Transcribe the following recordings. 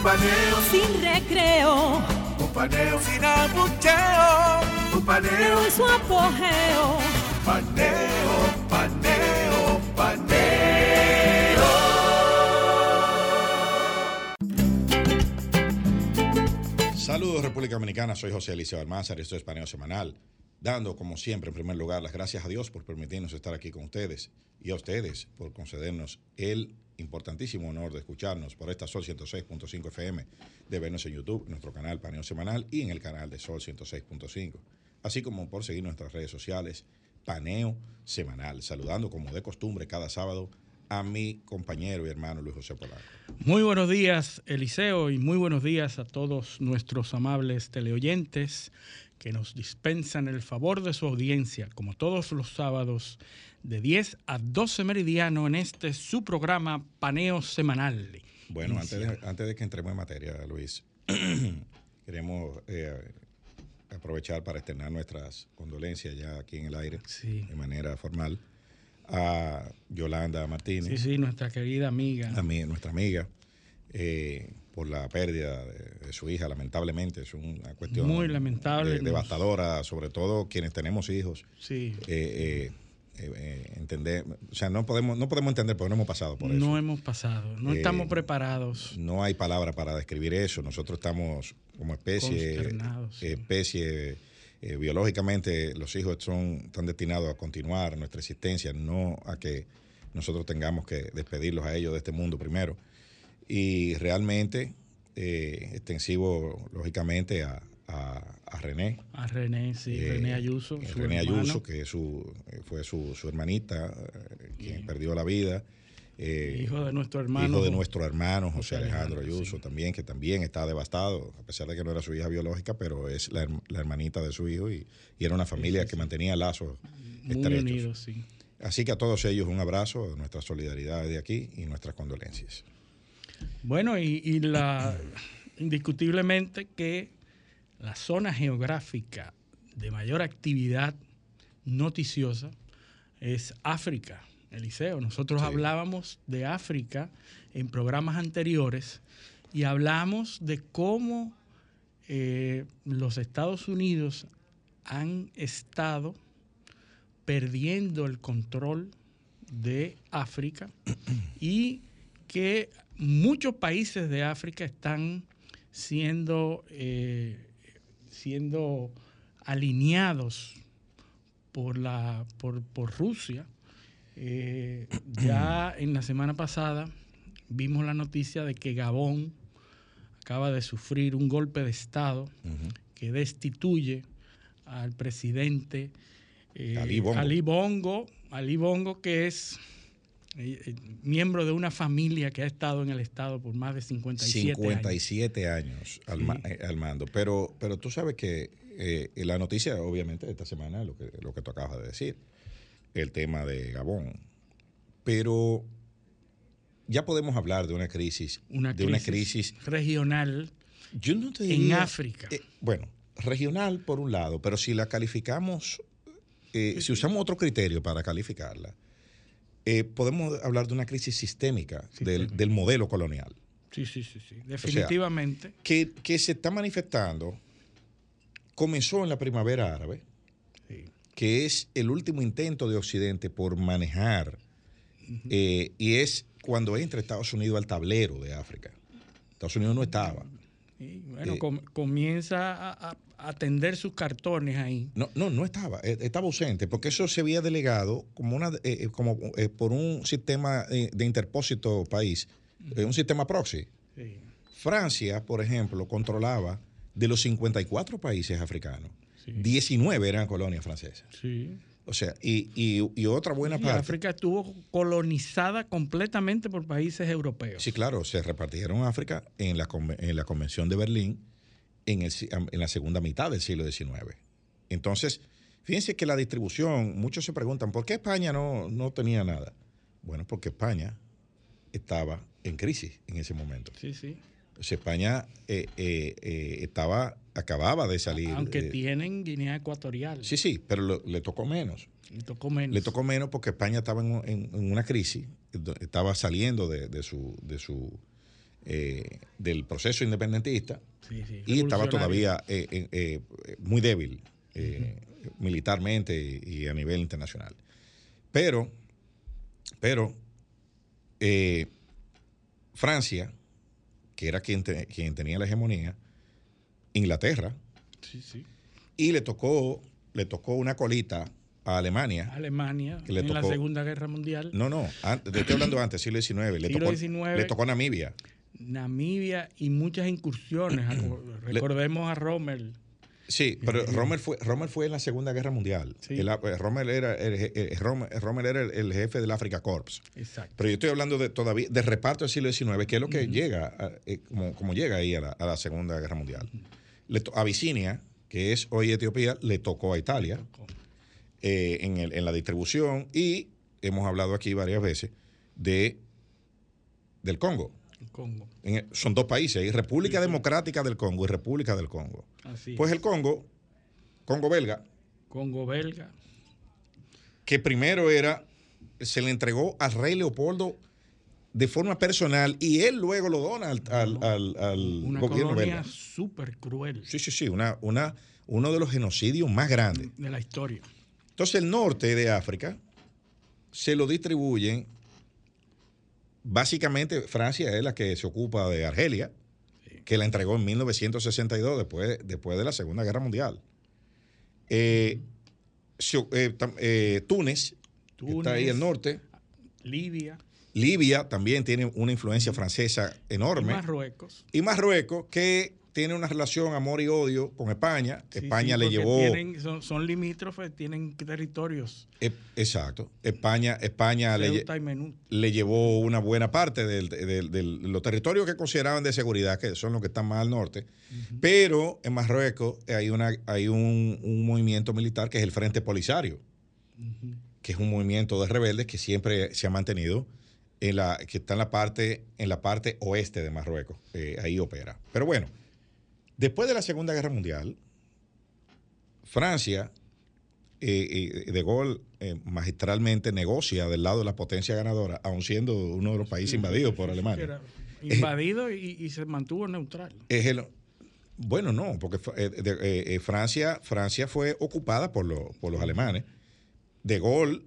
Un paneo Sin recreo. Un paneo sin abucheo. Un paneo. En su apogeo. Paneo, paneo, paneo. Saludos República Dominicana, soy José Eliseo Almanzar y esto es Paneo Semanal, dando como siempre en primer lugar las gracias a Dios por permitirnos estar aquí con ustedes y a ustedes por concedernos el importantísimo honor de escucharnos por esta Sol 106.5 FM, de vernos en YouTube, nuestro canal Paneo Semanal y en el canal de Sol 106.5, así como por seguir nuestras redes sociales Paneo Semanal, saludando como de costumbre cada sábado a mi compañero y hermano Luis José Polanco. Muy buenos días, Eliseo, y muy buenos días a todos nuestros amables teleoyentes que nos dispensan el favor de su audiencia, como todos los sábados, de 10 a 12 meridiano en este su programa Paneo Semanal. Bueno, antes de, antes de que entremos en materia, Luis, queremos eh, aprovechar para externar nuestras condolencias ya aquí en el aire, Sí. de manera formal, a Yolanda Martínez, Sí, sí, nuestra querida amiga. a mí, nuestra amiga, eh, por la pérdida de, de su hija, lamentablemente. Es una cuestión Muy lamentable, de- devastadora, sobre todo quienes tenemos hijos. Sí. Eh, eh, eh, eh, entender, o sea, no podemos, no podemos entender porque no hemos pasado por eso. No hemos pasado, no Eh, estamos preparados. No hay palabra para describir eso. Nosotros estamos como especie, sí. especie eh, biológicamente los hijos son están destinados a continuar nuestra existencia, no a que nosotros tengamos que despedirlos a ellos de este mundo primero. Y realmente eh, extensivo, lógicamente, a, a- a René. A René, sí, eh, René Ayuso. eh, su René hermano. Ayuso, que su, fue su, su hermanita, quien perdió la vida. Eh, Hijo de nuestro hermano. Hijo de nuestro hermano José José Alejandro Alejandro, Ayuso sí. también, que también está devastado, a pesar de que no era su hija biológica, pero es la, herm- la hermanita de su hijo y, y era una familia que mantenía lazos Muy estrechos. unidos, sí. Así que a todos ellos un abrazo, nuestra solidaridad de aquí y nuestras condolencias. Bueno, y, y la indiscutiblemente que la zona geográfica de mayor actividad noticiosa es África, Eliseo. Nosotros Sí. hablábamos de África en programas anteriores y hablamos de cómo eh, los Estados Unidos han estado perdiendo el control de África y que muchos países de África están siendo, eh, siendo alineados por, la, por, por Rusia. Eh, ya en la semana pasada vimos la noticia de que Gabón acaba de sufrir un golpe de Estado que destituye al presidente eh, Ali Bongo. Ali Bongo, Ali Bongo, que es miembro de una familia que ha estado en el Estado por más de 57, años. 57 años, al, eh, al mando. Pero, pero tú sabes que eh, la noticia, obviamente, de esta semana es lo que, lo que tú acabas de decir, el tema de Gabón. Pero ya podemos hablar de una crisis, Una de crisis, una crisis regional Yo no te en diría- África. eh, bueno, regional por un lado, pero si la calificamos, eh, si usamos otro criterio para calificarla, eh, podemos hablar de una crisis sistémica, Del, Sistémica. del modelo colonial, sí, sí, sí, sí. Definitivamente. que, que se está manifestando, comenzó en la primavera árabe, sí. que es el último intento de Occidente por manejar, eh, y es cuando entra Estados Unidos al tablero de África. Estados Unidos no estaba. Y, bueno, Eh, com- comienza a, a- a tender sus cartones ahí. No, no, no estaba, eh, estaba ausente, porque eso se había delegado como una, eh, eh, como eh, por un sistema eh, de interpósito país, un sistema proxy. Sí. Francia, por ejemplo, controlaba de los 54 países africanos, Sí. 19 eran colonias francesas. Sí. O sea, y, y, otra buena parte. África estuvo colonizada completamente por países europeos. Sí, claro, se repartieron África en la, en la Convención de Berlín en, el, en la segunda mitad del siglo XIX. Entonces, fíjense que la distribución, muchos se preguntan, ¿por qué España no, no tenía nada? Bueno, porque España estaba en crisis en ese momento. Sí, sí. España eh, eh, eh, estaba, acababa de salir. Aunque tienen Guinea Ecuatorial. Sí, sí, pero le tocó menos. Le tocó menos. Le tocó menos porque España estaba en, una crisis, estaba saliendo de, su, de su del proceso independentista y estaba todavía muy débil militarmente y, a nivel internacional. Pero, pero Francia que era quien, quien tenía la hegemonía, Inglaterra. Y le tocó, le tocó una colita a Alemania. Alemania, en la Segunda Guerra Mundial. No, no, estoy hablando antes, siglo XIX. Le, tocó, le tocó Namibia. Namibia y muchas incursiones. Recordemos a Rommel Sí, pero Rommel fue, Rommel fue en la Segunda Guerra Mundial. El, eh, Rommel era, el, era el, jefe del Africa Corps. Exacto. Pero yo estoy hablando de todavía de reparto del siglo XIX, que es lo que llega, eh, como, llega ahí a la, Segunda Guerra Mundial. Le Abisinia, que es hoy Etiopía, le tocó a Italia eh, en, en la distribución y hemos hablado aquí varias veces de del Congo. Congo. son dos países, República Democrática del Congo y República del Congo. pues el Congo, Congo belga. Congo belga. Que primero era, se le entregó al rey Leopoldo de forma personal y él luego lo dona al, al, al, una gobierno súper cruel. Sí, sí, sí, una, una, uno de los genocidios más grandes. De la historia. Entonces el norte de África se lo distribuyen básicamente Francia es la que se ocupa de Argelia, que la entregó en 1962, después, después de la Segunda Guerra Mundial. Eh, eh, eh, Túnez, que está ahí al norte. Libia. Libia también tiene una influencia francesa enorme. Y Marruecos. Y Marruecos, que tiene una relación amor y odio con España. España le llevó. son, limítrofes, tienen territorios. E, exacto. España, España le, le, llevó una buena parte de los territorios que consideraban de seguridad, que son los que están más al norte. Pero en Marruecos hay, una, hay un, movimiento militar que es el Frente Polisario, que es un movimiento de rebeldes que siempre se ha mantenido. En la, que está en la parte, en la parte oeste de Marruecos. Eh, ahí opera. Pero bueno, Después de la Segunda Guerra Mundial, Francia, eh, eh, de Gaulle eh, magistralmente negocia del lado de la potencia ganadora, aun siendo uno de los países invadidos por Alemania. invadido y, se mantuvo neutral. bueno, no, porque Francia, Francia fue ocupada por, por los alemanes. De Gaulle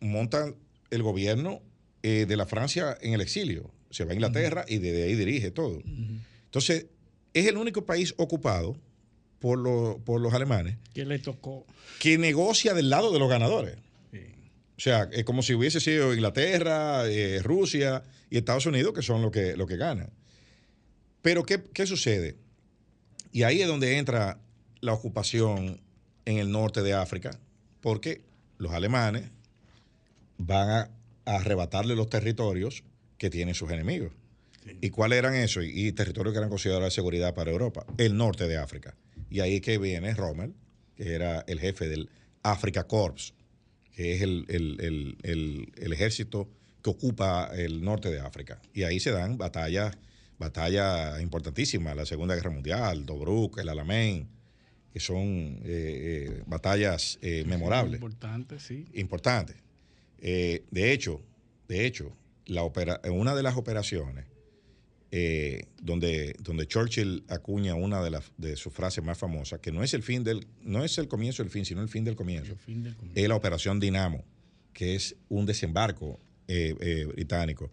monta el gobierno de la Francia en el exilio. Se va a Inglaterra y desde ahí dirige todo. Entonces, es el único país ocupado por, los alemanes. Que le tocó. Que negocia del lado de los ganadores. O sea, es como si hubiese sido Inglaterra, eh, Rusia y Estados Unidos, que son los que, lo que ganan. Pero, ¿qué, sucede? Y ahí es donde entra la ocupación en el norte de África, porque los alemanes van a arrebatarle los territorios que tienen sus enemigos. ¿Y cuáles eran esos? Y, territorios que eran considerados de seguridad para Europa. El norte de África. Y ahí que viene Rommel, que era el jefe del Africa Corps, que es el, ejército que ocupa el norte de África. Y ahí se dan batallas batallas importantísimas, la Segunda Guerra Mundial, Tobruk, el Alamein, que son eh, eh, batallas eh, memorables. Importantes, sí. Importantes. de hecho, de hecho, la opera, una de las operaciones eh, donde, donde Churchill acuña una de, de sus frases más famosas, que no es el fin del, no es el comienzo del fin, sino el fin del comienzo. Es la operación Dinamo, que es un desembarco eh, eh, británico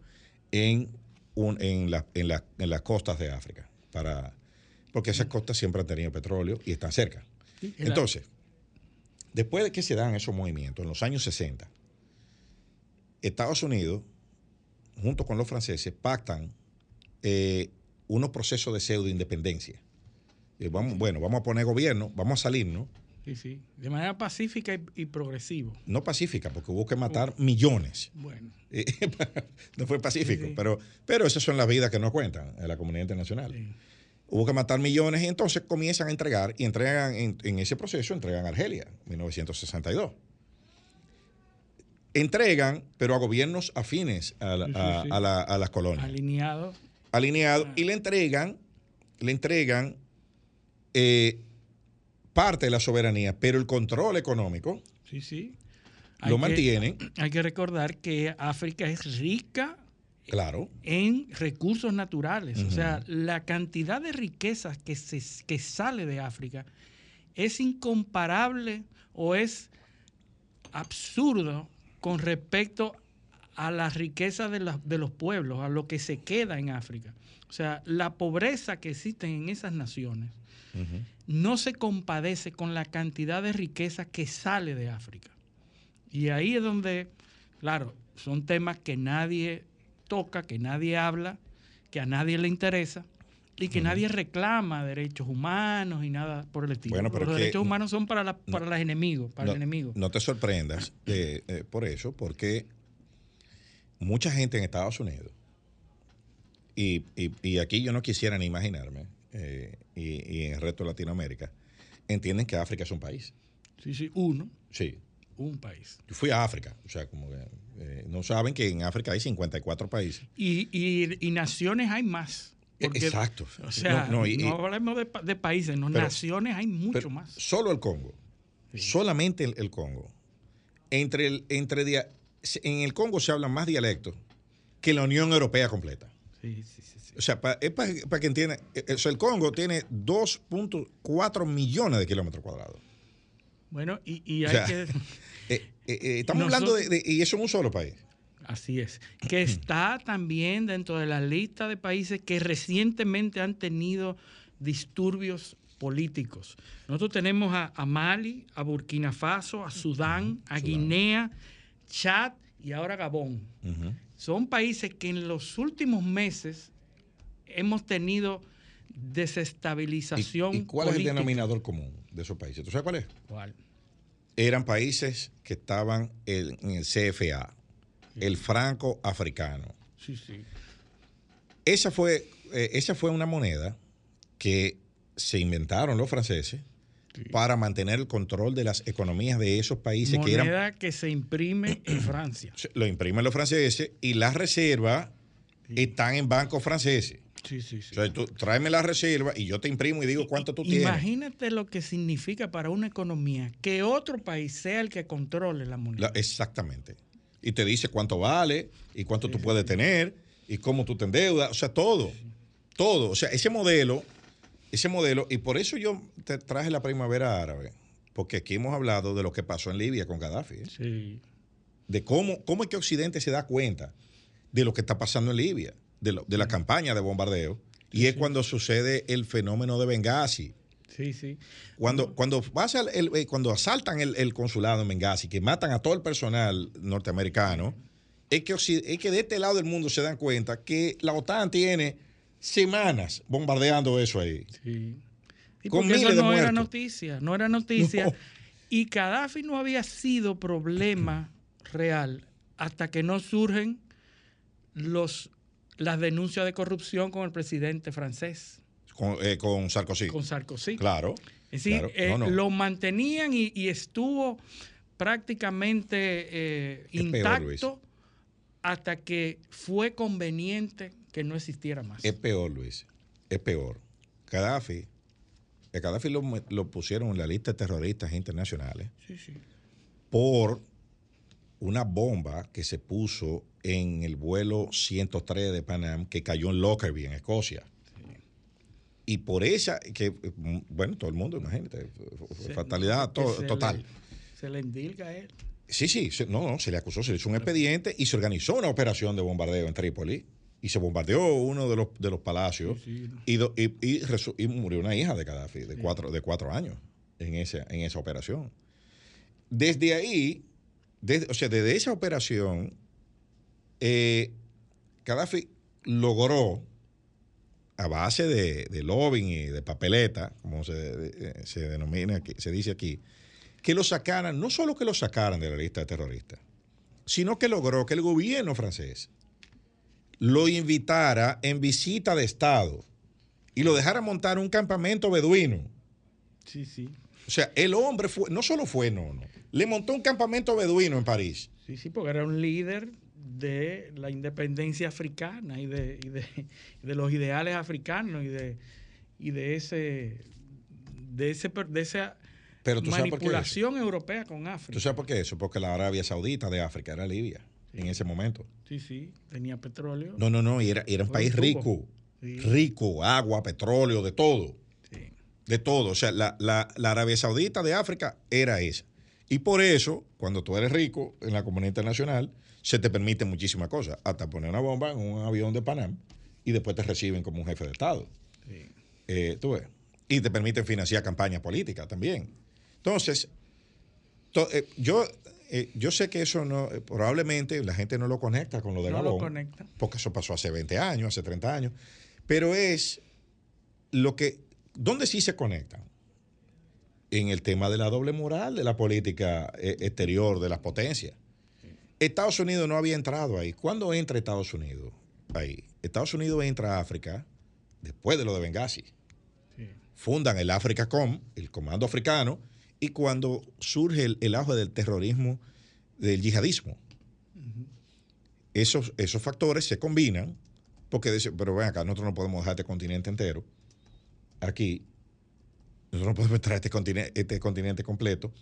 en, un, en, la, en, en, las costas de África, para, porque esas costas siempre han tenido petróleo y están cerca. Entonces, después de que se dan esos movimientos, en los años 60, Estados Unidos, junto con los franceses, pactan eh, unos procesos de pseudo independencia. vamos, bueno, vamos a poner gobierno, vamos a salirnos Sí, sí. De manera pacífica y, progresivo. No pacífica, porque hubo que matar millones. Bueno. no fue pacífico, Pero, pero esas son las vidas que nos cuentan en la comunidad internacional. Hubo que matar millones y entonces comienzan a entregar y entregan en, ese proceso, entregan Argelia, 1962. Entregan, pero a gobiernos afines a, las colonias. Alineados. Alineados. Ah. Y le entregan, le entregan eh, parte de la soberanía, pero el control económico sí, sí. lo mantienen. hay que recordar que África es rica claro. en recursos naturales. O sea, la cantidad de riquezas que, se, que sale de África es incomparable o es absurdo con respecto a la riqueza de, de los pueblos, a lo que se queda en África. O sea, la pobreza que existe en esas naciones no se compadece con la cantidad de riqueza que sale de África. Y ahí es donde, claro, son temas que nadie toca, que nadie habla, que a nadie le interesa y que nadie reclama derechos humanos y nada por el estilo. Bueno, pero los derechos humanos son para, la, para los enemigos, para el enemigo. No te sorprendas eh, por eso, porque mucha gente en Estados Unidos, y, y aquí yo no quisiera ni imaginarme, eh, y, en el resto de Latinoamérica, entienden que África es un país. Sí, sí, uno. Sí. Un país. Yo fui a África, o sea, como que eh, no saben que en África hay 54 países. Y, y, naciones hay más. Exacto. O sea, no, hablemos de, países, no, naciones hay mucho más. Solo el Congo, solamente el, Congo. Entre el, entre en el Congo se hablan más dialectos que la Unión Europea completa. Sí, sí, sí. O sea, es para que entiendan. Eh, eh, el Congo tiene 2.4 millones de kilómetros cuadrados. Bueno, y, hay que. Eh, estamos hablando de, Y eso en un solo país. Así es. Que está también dentro de la lista de países que recientemente han tenido disturbios políticos. Nosotros tenemos a, Mali, a Burkina Faso, a Sudán, a Guinea, Chad y ahora Gabón. Son países que en los últimos meses hemos tenido desestabilización. ¿Y, cuál es el denominador común de esos países? ¿Tú sabes cuál es? ¿Cuál? Eran países que estaban en, el CFA, el franco africano. Sí, sí. Esa fue, eh, esa fue una moneda que se inventaron los franceses para mantener el control de las economías de esos países moneda que eran. que se imprime en Francia. Lo imprimen los franceses y las reservas están en bancos franceses. Sí, sí, sí. O sea, tú tráeme la reserva y yo te imprimo y digo cuánto tú tienes. Imagínate lo que significa para una economía que otro país sea el que controle la moneda. exactamente. Y te dice cuánto vale y cuánto tú puedes tener y cómo tú te endeudas. O sea, todo. Todo. O sea, ese modelo, ese modelo, y por eso yo te traje la primavera árabe, porque aquí hemos hablado de lo que pasó en Libia con Gaddafi. ¿eh? Sí. De cómo, cómo es que Occidente se da cuenta de lo que está pasando en Libia de, la campaña de bombardeo, y es cuando sucede el fenómeno de Benghazi. Sí, sí. Cuando, cuando, pasa el, eh, cuando asaltan el, consulado en Benghazi, que matan a todo el personal norteamericano, es que, es que de este lado del mundo se dan cuenta que la OTAN tiene semanas bombardeando eso ahí. Sí. Y con eso no era noticia, no era noticia. Y Gaddafi no había sido problema real hasta que no surgen los las denuncias de corrupción con el presidente francés. Con, eh, Sarkozy. Con Sarkozy. Claro. Es decir, eh, lo mantenían y, estuvo prácticamente eh, intacto hasta que fue conveniente que no existiera más. Es peor, Luis. Es peor. Gaddafi, el Gaddafi lo, lo pusieron en la lista de terroristas internacionales sí, sí. por una bomba que se puso en el vuelo 103 de Panam que cayó en Lockerbie, en Escocia. Y por esa, que, bueno, todo el mundo, imagínate, fatalidad total. se le indilga a él. Sí, sí, no, no, se le acusó, se le hizo un expediente y se organizó una operación de bombardeo en Trípoli y se bombardeó uno de los, de los palacios y, y, murió una hija de Gaddafi de, cuatro, de cuatro años en esa, en esa operación. Desde ahí, o sea, desde esa operación, eh, Gaddafi logró a base de, de lobbying y de papeleta, como se, de- se denomina, aquí- se dice aquí, que lo sacaran, no solo que lo sacaran de la lista de terroristas, sino que logró que el gobierno francés lo invitara en visita de Estado y lo dejara montar un campamento beduino. Sí, sí. O sea, el hombre fue, no solo fue, no, no, le montó un campamento beduino en París. Sí, sí, porque era un líder de la independencia africana y de, y de, de los ideales africanos y de, y de ese de ese de esa Pero tú sabes por qué eso. manipulación europea con África. ¿Tú sabes por qué eso? Porque la Arabia Saudita de África era Libia en ese momento. Sí, sí, tenía petróleo. No, no, no, y era, era un país rico, Sí. rico, agua, petróleo, de todo, Sí. de todo. O sea, la, la- la Arabia Saudita de África era esa. Y por eso, cuando tú eres rico en la comunidad internacional, se te permiten muchísimas cosas, hasta poner una bomba en un avión de Panam y después te reciben como un jefe de Estado. Sí. Eh, tú ves. Y te permiten financiar campañas políticas también. Entonces, to- eh, yo, eh, yo sé que eso no, eh, probablemente la gente no lo conecta con lo de No lo Gabón, conecta. porque eso pasó hace 20 años, hace 30 años, pero es lo que, ¿dónde sí se conectan? En el tema de la doble moral de la política eh, exterior de las potencias. Estados Unidos no había entrado ahí. ¿Cuándo entra Estados Unidos ahí? Estados Unidos entra a África después de lo de Benghazi Sí. fundan el AfricaCom, el Comando Africano, y cuando surge el, el auge del terrorismo, del yihadismo. esos, esos factores se combinan, porque dicen, pero ven acá, nosotros no podemos dejar este continente entero aquí, nosotros no podemos entrar a este continente, este continente completo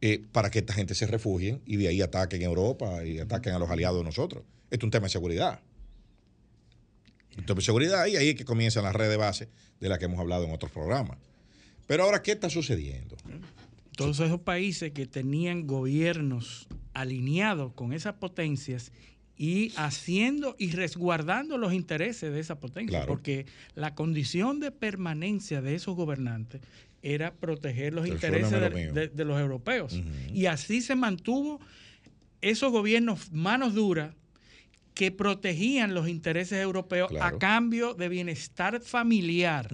eh, para que esta gente se refugien y de ahí ataquen Europa y ataquen a los aliados de nosotros. Esto es un tema de seguridad. Un tema de seguridad y ahí es que comienza la red de base de la que hemos hablado en otros programas. Pero ahora, ¿qué está sucediendo? Todos esos países que tenían gobiernos alineados con esas potencias y haciendo y resguardando los intereses de esa potencia, Claro. porque la condición de permanencia de esos gobernantes era proteger los intereses de, los europeos. Y así se mantuvo esos gobiernos manos duras que protegían los intereses europeos Claro. a cambio de bienestar familiar.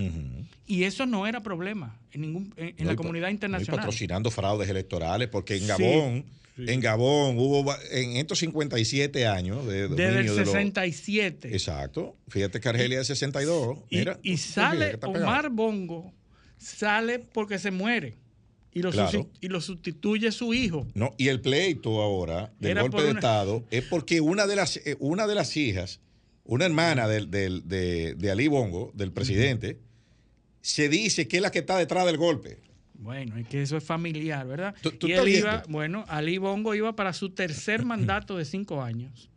Y eso no era problema en, ningún, en, en No, la comunidad no, internacional. patrocinando fraudes electorales, porque en Gabón, sí. en Gabón hubo en estos 57 años de Desde el dominio de los- 67. Exacto. Fíjate que Argelia es 62. Y, Mira, y sale. Omar Bongo, sale porque se muere. Y lo, Claro. y lo sustituye su hijo. No, y el pleito ahora del Era golpe de una- Estado es porque una de las, eh, una de las hijas, una hermana del, del- de, de Ali Bongo, del presidente, se dice que es la que está detrás del golpe. Bueno, es que eso es familiar, ¿verdad? Tú- tú y él iba, bueno, Ali Bongo iba para su tercer mandato de cinco años.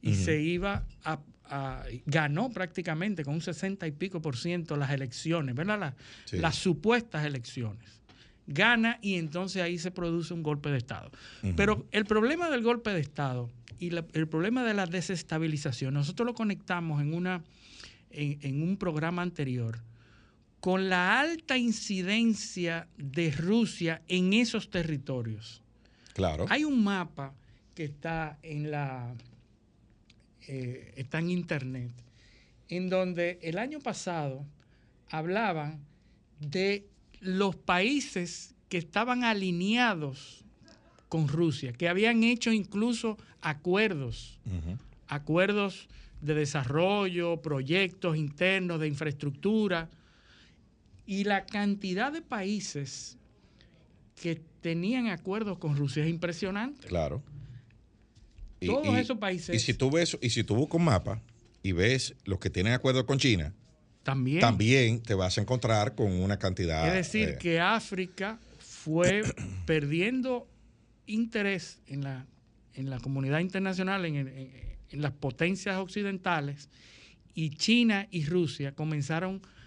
Y se iba a, a- ganó prácticamente con un 60 y pico por ciento las elecciones, ¿verdad? La- Sí. Las supuestas elecciones. Gana y entonces ahí se produce un golpe de Estado. Pero el problema del golpe de Estado y la- el problema de la desestabilización, nosotros lo conectamos en, una, en, en un programa anterior con la alta incidencia de Rusia en esos territorios. Claro. Hay un mapa que está en la eh, está en internet, en donde el año pasado hablaban de los países que estaban alineados con Rusia, que habían hecho incluso acuerdos, acuerdos de desarrollo, proyectos internos de infraestructura, y la cantidad de países que tenían acuerdos con Rusia es impresionante. Claro. Todos y- esos países- Y si tú ves, y si tú buscas un mapa y ves los que tienen acuerdo con China, También. también te vas a encontrar con una cantidad. Es decir, eh, que África fue perdiendo interés en la, en la comunidad internacional, en, en- en las potencias occidentales, y China y Rusia comenzaron a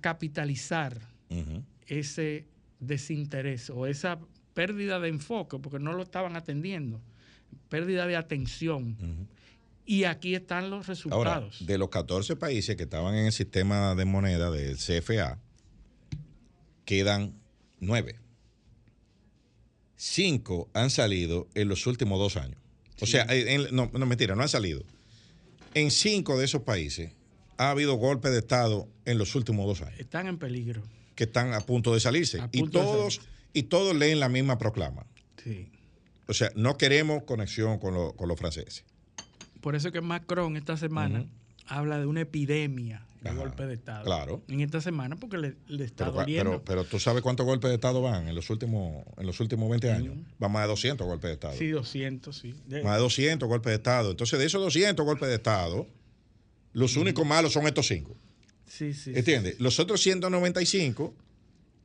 capitalizar ujú. ese desinterés o esa pérdida de enfoque, porque no lo estaban atendiendo, pérdida de atención. Y aquí están los Ahora, resultados. de los 14 países que estaban en el sistema de moneda del CFA, quedan 9. Cinco han salido en los últimos dos años. O sea, en- no, no, mentira, no han salido. En cinco de esos países ha habido golpes de Estado en los últimos dos años. Están en peligro. Que están a punto de salirse. y, todos, y todos leen la misma proclama. Sí. O sea, no queremos conexión con, los franceses. Por eso que Macron esta semana habla de una epidemia de golpes de Estado. Claro. En esta semana porque le, está pero, doliendo. Pero, tú sabes cuántos golpes de Estado van en los últimos, en los últimos 20 años. Van más de 200 golpes de Estado. Sí, 200, sí. Más de 200 golpes de Estado. Entonces, de esos 200 golpes de Estado, los únicos malos son estos cinco. Sí, sí. ¿Entiendes? Los otros 195,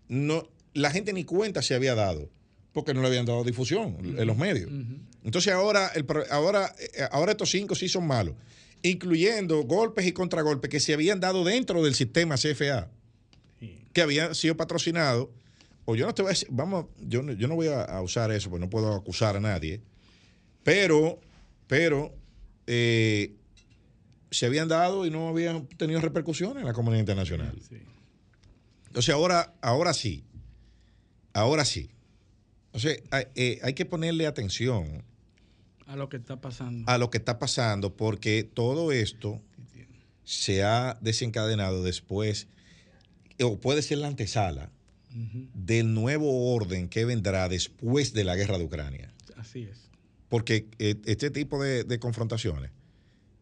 no, la gente ni cuenta se había dado porque no le habían dado difusión en los medios. Entonces ahora, el, ahora, eh, ahora estos cinco sí son malos incluyendo golpes y contragolpes que se habían dado dentro del sistema CFA, que habían sido patrocinados. O yo no te voy a decir, vamos, yo, yo no voy a, usar eso, porque no puedo acusar a nadie, pero, pero eh, se habían dado y no habían tenido repercusiones en la comunidad internacional. Entonces ahora, ahora sí, ahora sí. Entonces hay, eh, hay que ponerle atención a lo que está pasando. A lo que está pasando, porque todo esto se ha desencadenado después, o puede ser la antesala del nuevo orden que vendrá después de la guerra de Ucrania. Así es. Porque eh, este tipo de, confrontaciones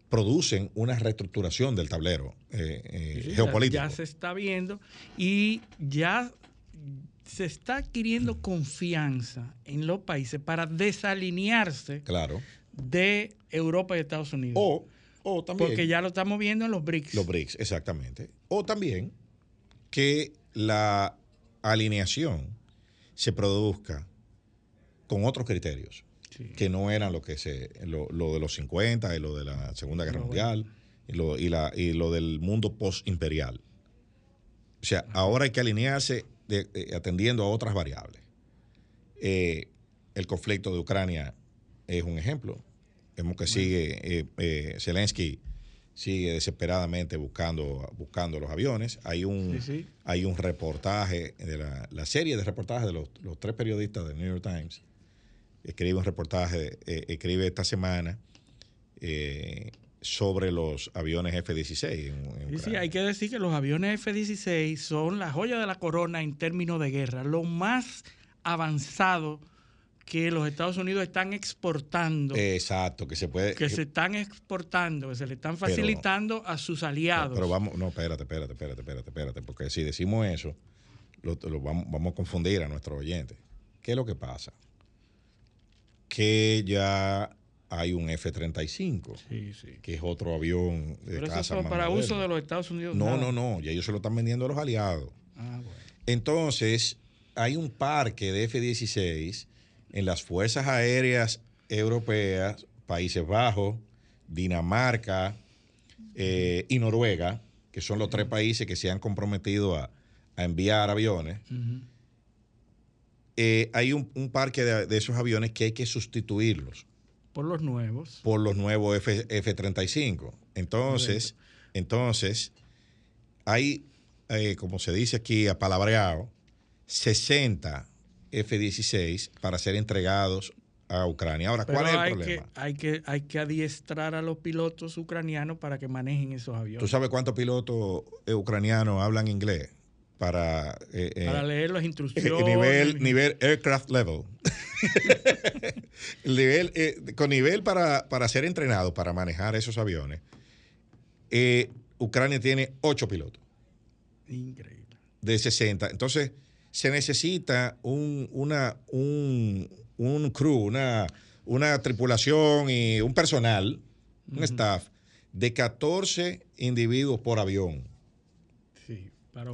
producen una reestructuración del tablero eh, eh, geopolítico. ya se está viendo y ya se está adquiriendo confianza en los países para desalinearse claro. de Europa y Estados Unidos. O, también. Porque ya lo estamos viendo en los BRICS. Los BRICS, exactamente. O también que la alineación se produzca con otros criterios que no eran lo que se lo, de los 50 y lo de la Segunda Guerra Mundial y, lo, y, la, y lo del mundo post-imperial. O sea, ahora hay que alinearse atendiendo a otras variables. Eh, el conflicto de Ucrania es un ejemplo. Vemos que sigue, eh, eh, Zelensky sigue desesperadamente buscando, buscando los aviones. Hay un, Hay un reportaje de la, serie de reportajes de los, tres periodistas del New York Times. Escribe un reportaje, escribe esta semana sobre los aviones F-16. sí, hay que decir que los aviones F-16 son la joya de la corona en términos de guerra, lo más avanzado que los Estados Unidos están exportando. Exacto, que se puede. Que, se están exportando, que se le están facilitando a sus aliados. Pero, vamos, no, espérate, espérate, espérate, espérate, espérate, porque si decimos eso, lo, vamos, vamos a confundir a nuestros oyentes. ¿Qué es lo que pasa? Que ya hay un F-35, que es otro avión de Pero eso para uso de los Estados Unidos. No, no, no, ya ellos se lo están vendiendo a los aliados. Ah, Entonces, hay un parque de F-16 en las fuerzas aéreas europeas, Países Bajos, Dinamarca eh, y Noruega, que son los tres países que se han comprometido a, enviar aviones. Eh, hay un, parque de esos aviones que hay que sustituirlos por los nuevos. Por los nuevos F, 35 Entonces, entonces, hay, eh, como se dice aquí, apalabreado, 60 F-16 para ser entregados a Ucrania. Ahora, ¿cuál es el problema? Que, hay, que, hay que adiestrar a los pilotos ucranianos para que manejen esos aviones. ¿Tú sabes cuántos pilotos eh, ucranianos hablan inglés? Para, eh, para leer las instrucciones. Nivel, nivel aircraft level. nivel, eh, con nivel para, ser entrenado para manejar esos aviones, eh, Ucrania tiene ocho pilotos. Increíble. De 60. Entonces, se necesita un, una, un, crew, una, una tripulación y un personal, un staff de 14 individuos por avión. Para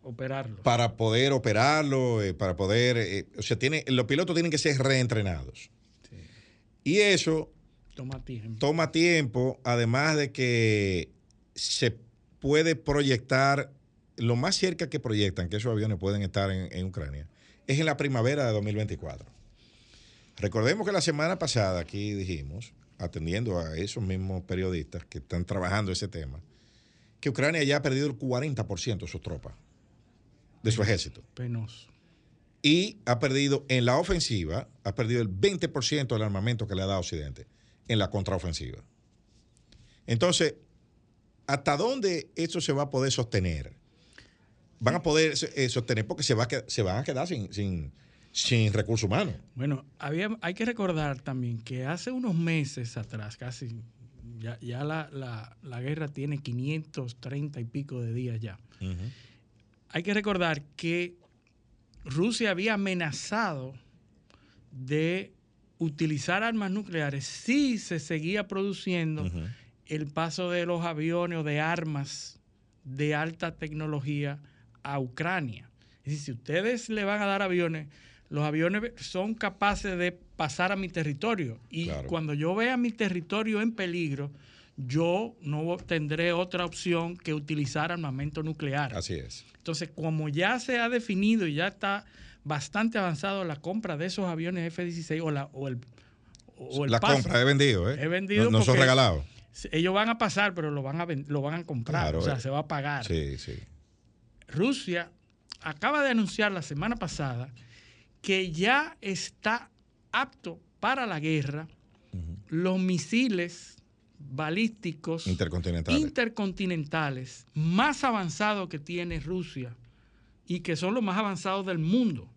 operarlo. Para poder operarlo, eh, para poder, eh, o sea, tiene, los pilotos tienen que ser reentrenados. Y eso toma tiempo. Toma tiempo, además de que se puede proyectar, lo más cerca que proyectan que esos aviones pueden estar en, en Ucrania, es en la primavera de 2024. Recordemos que la semana pasada aquí dijimos, atendiendo a esos mismos periodistas que están trabajando ese tema, que Ucrania ya ha perdido el 40% de sus tropas de su ejército. Penoso. Y ha perdido en la ofensiva, ha perdido el 20% del armamento que le ha dado Occidente en la contraofensiva. Entonces, ¿hasta dónde eso se va a poder sostener? Van a poder eh, sostener porque se, va se van a quedar sin, sin, sin recursos humanos. Bueno, había, hay que recordar también que hace unos meses atrás, casi, ya, la, guerra tiene 530 y pico de días ya. Hay que recordar que Rusia había amenazado de utilizar armas nucleares si se seguía produciendo el paso de los aviones o de armas de alta tecnología a Ucrania. Es decir, si ustedes le van a dar aviones, los aviones son capaces de pasar a mi territorio. Y cuando yo vea mi territorio en peligro, yo no tendré otra opción que utilizar armamento nuclear. Así es. Entonces, como ya se ha definido y ya está bastante avanzado la compra de esos aviones F-16 o, la, o el, o la compra, he vendido, ¿eh? He vendido. No, son regalados. Ellos van a pasar, pero lo van a, lo van a comprar. o sea, eh. se va a pagar. Sí, sí. Rusia acaba de anunciar la semana pasada que ya está apto para la guerra los misiles balísticos intercontinentales. intercontinentales más avanzados que tiene Rusia y que son los más avanzados del mundo.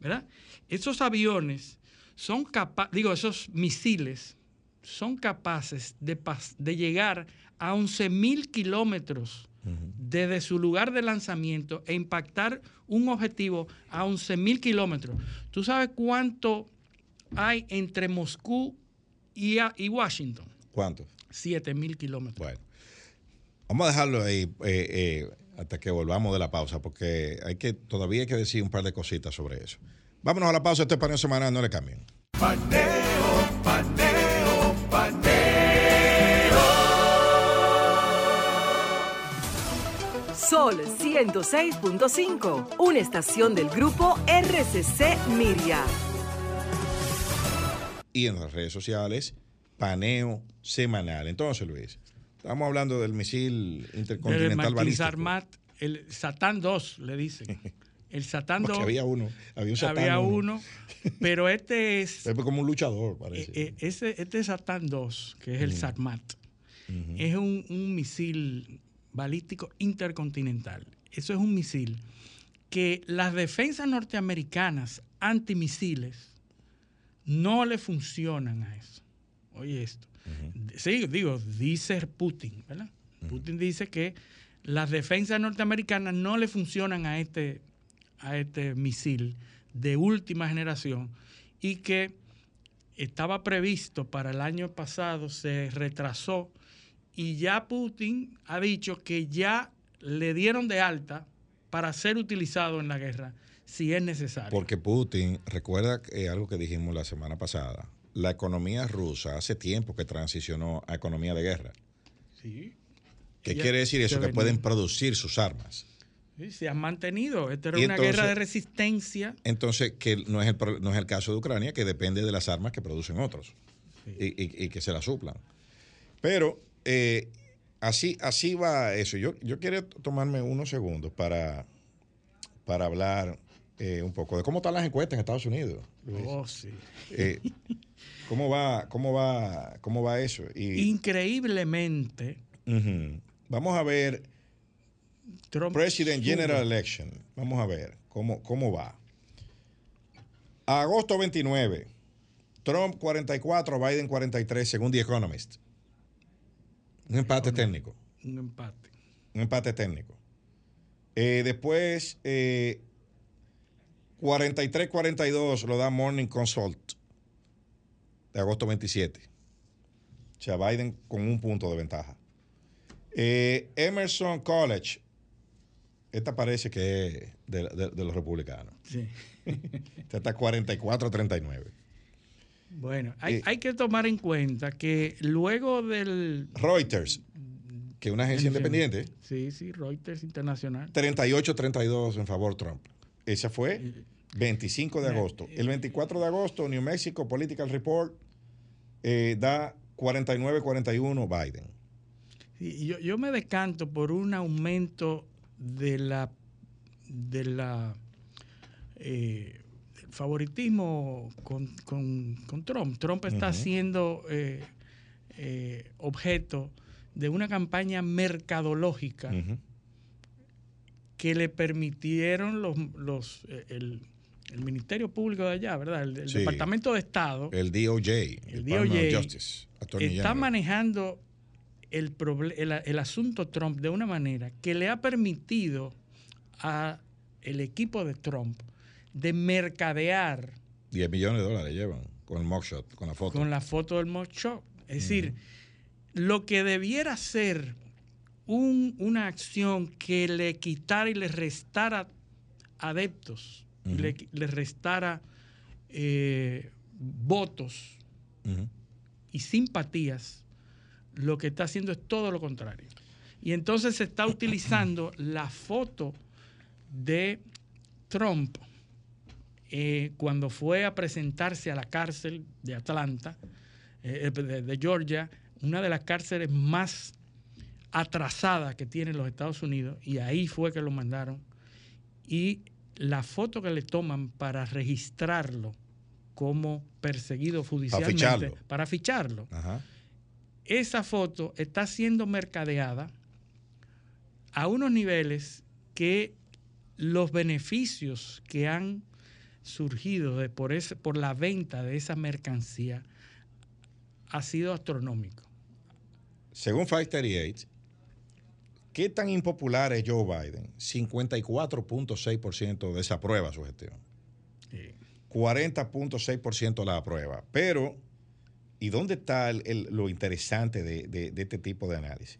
¿verdad? Esos aviones son capaces, digo, esos misiles son capaces de, de llegar a 11.000 kilómetros desde su lugar de lanzamiento e impactar un objetivo a 11.000 kilómetros. ¿Tú sabes cuánto hay entre Moscú y, y Washington? ¿Cuánto? 7.000 kilómetros. Bueno, vamos a dejarlo ahí eh, eh, hasta que volvamos de la pausa, porque hay que todavía hay que decir un par de cositas sobre eso. Vámonos a la pausa, este paneo semanal, no le cambien. Paneo, paneo, Sol 106.5, una estación del grupo RCC Miria. Y en las redes sociales, paneo semanal. Entonces, Luis, estamos hablando del misil intercontinental balístico. el Satán 2, le dicen. El Satán 2. había uno. Había un Satán Había uno. pero este es. Es como un luchador, parece. Eh, eh, ese, este Satán 2, que es el Satmat, es un, un, misil balístico intercontinental. Eso es un misil que las defensas norteamericanas antimisiles no le funcionan a eso. Oye esto. Sí, digo, dice Putin, ¿verdad? Putin dice que las defensas norteamericanas no le funcionan a este, a este misil de última generación y que estaba previsto para el año pasado, se retrasó y ya Putin ha dicho que ya le dieron de alta para ser utilizado en la guerra si es necesario. Porque Putin, recuerda algo que dijimos la semana pasada, la economía rusa hace tiempo que transicionó a economía de guerra. Sí. ¿Qué quiere decir eso? Que pueden producir sus armas. Sí, se han mantenido. Esta era una guerra de resistencia. Entonces, que no es, el, no es el caso de Ucrania, que depende de las armas que producen otros y, y que se las suplan. Pero eh, así, así va eso. Yo, yo quiero tomarme unos segundos para, para hablar eh, un poco de cómo están las encuestas en Estados Unidos. Oh, sí. Eh, ¿cómo, va, cómo, va, ¿Cómo va eso? Increíblemente. Vamos a ver. President General Election. Vamos a ver cómo, cómo va. agosto 29. Trump 44, Biden 43, según The Economist. Un empate técnico. Un empate. Un empate técnico. Eh, después, 43-42 eh, lo da Morning Consult de agosto 27. O sea, Biden con un punto de ventaja. Eh, Emerson College. Esta parece que es de, los republicanos. Sí. Esta está 44-39. Bueno, hay, hay, que tomar en cuenta que luego del... Reuters, que es una agencia independiente. Sí, sí, Reuters Internacional. 38-32 en favor Trump. Esa fue 25 de agosto. El 24 de agosto, New Mexico Political Report eh, da 49-41 Biden. yo, yo me decanto por un aumento de la, de la eh, favoritismo con, Trump. Trump está siendo eh, eh, objeto de una campaña mercadológica que le permitieron los, los eh, el, el Ministerio Público de allá, ¿verdad? El, el Sí. Departamento de Estado El DOJ, El DOJ Justice, está manejando el, el asunto Trump de una manera que le ha permitido a el equipo de Trump de mercadear 10 millones de dólares llevan con el mugshot, con la foto. con la foto del mugshot. Es decir, lo que debiera ser un- una acción que le quitara y le restara adeptos, le, le restara eh, votos y simpatías, lo que está haciendo es todo lo contrario. Y entonces se está utilizando la foto de Trump eh, cuando fue a presentarse a la cárcel de Atlanta, eh, de, de Georgia, una de las cárceles más atrasadas que tienen los Estados Unidos, y ahí fue que lo mandaron. Y la foto que le toman para registrarlo como perseguido judicialmente, ficharlo. para ficharlo Ajá. esa foto está siendo mercadeada a unos niveles que los beneficios que han surgido de por, por la venta de esa mercancía ha sido astronómico. Según 538, ¿qué tan impopular es Joe Biden? 54.6% desaprueba su gestión. 40.6% la aprueba. Pero, ¿y dónde está el- el- lo interesante de, de- de este tipo de análisis?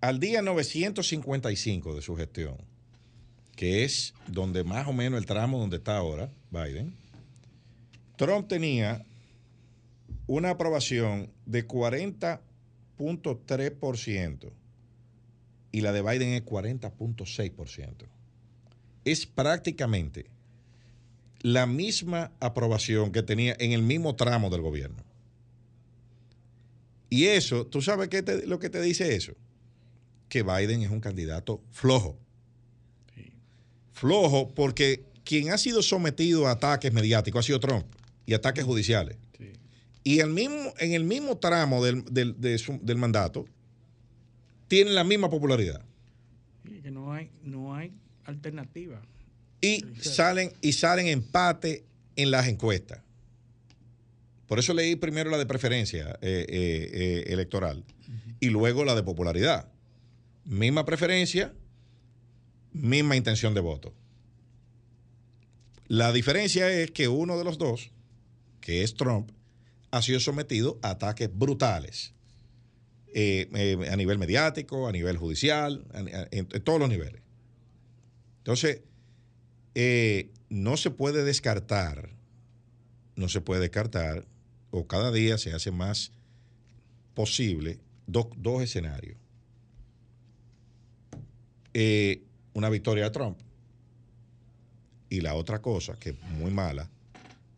Al día 955 de su gestión, que es donde más o menos el tramo donde está ahora Biden, Trump tenía una aprobación de 40.3% y la de Biden es 40.6%. Es prácticamente la misma aprobación que tenía en el mismo tramo del gobierno. Y eso, ¿tú sabes qué te- lo que te dice eso? Que Biden es un candidato flojo. Flojo porque quien ha sido sometido a ataques mediáticos ha sido Trump y ataques judiciales. Y el mismo, en el mismo tramo del, del- de su- del mandato tiene la misma popularidad. Sí, que no hay, no hay alternativa. Y salen, y salen empate en las encuestas. Por eso leí primero la de preferencia eh, eh, eh, electoral y luego la de popularidad. Misma preferencia, misma intención de voto. La diferencia es que uno de los dos, que es Trump, ha sido sometido a ataques brutales eh, eh, a nivel mediático, a nivel judicial, en, todos los niveles. Entonces, eh, no se puede descartar, no se puede descartar, o cada día se hace más posible dos, dos escenarios. Eh, una victoria de Trump y la otra cosa, que es muy mala,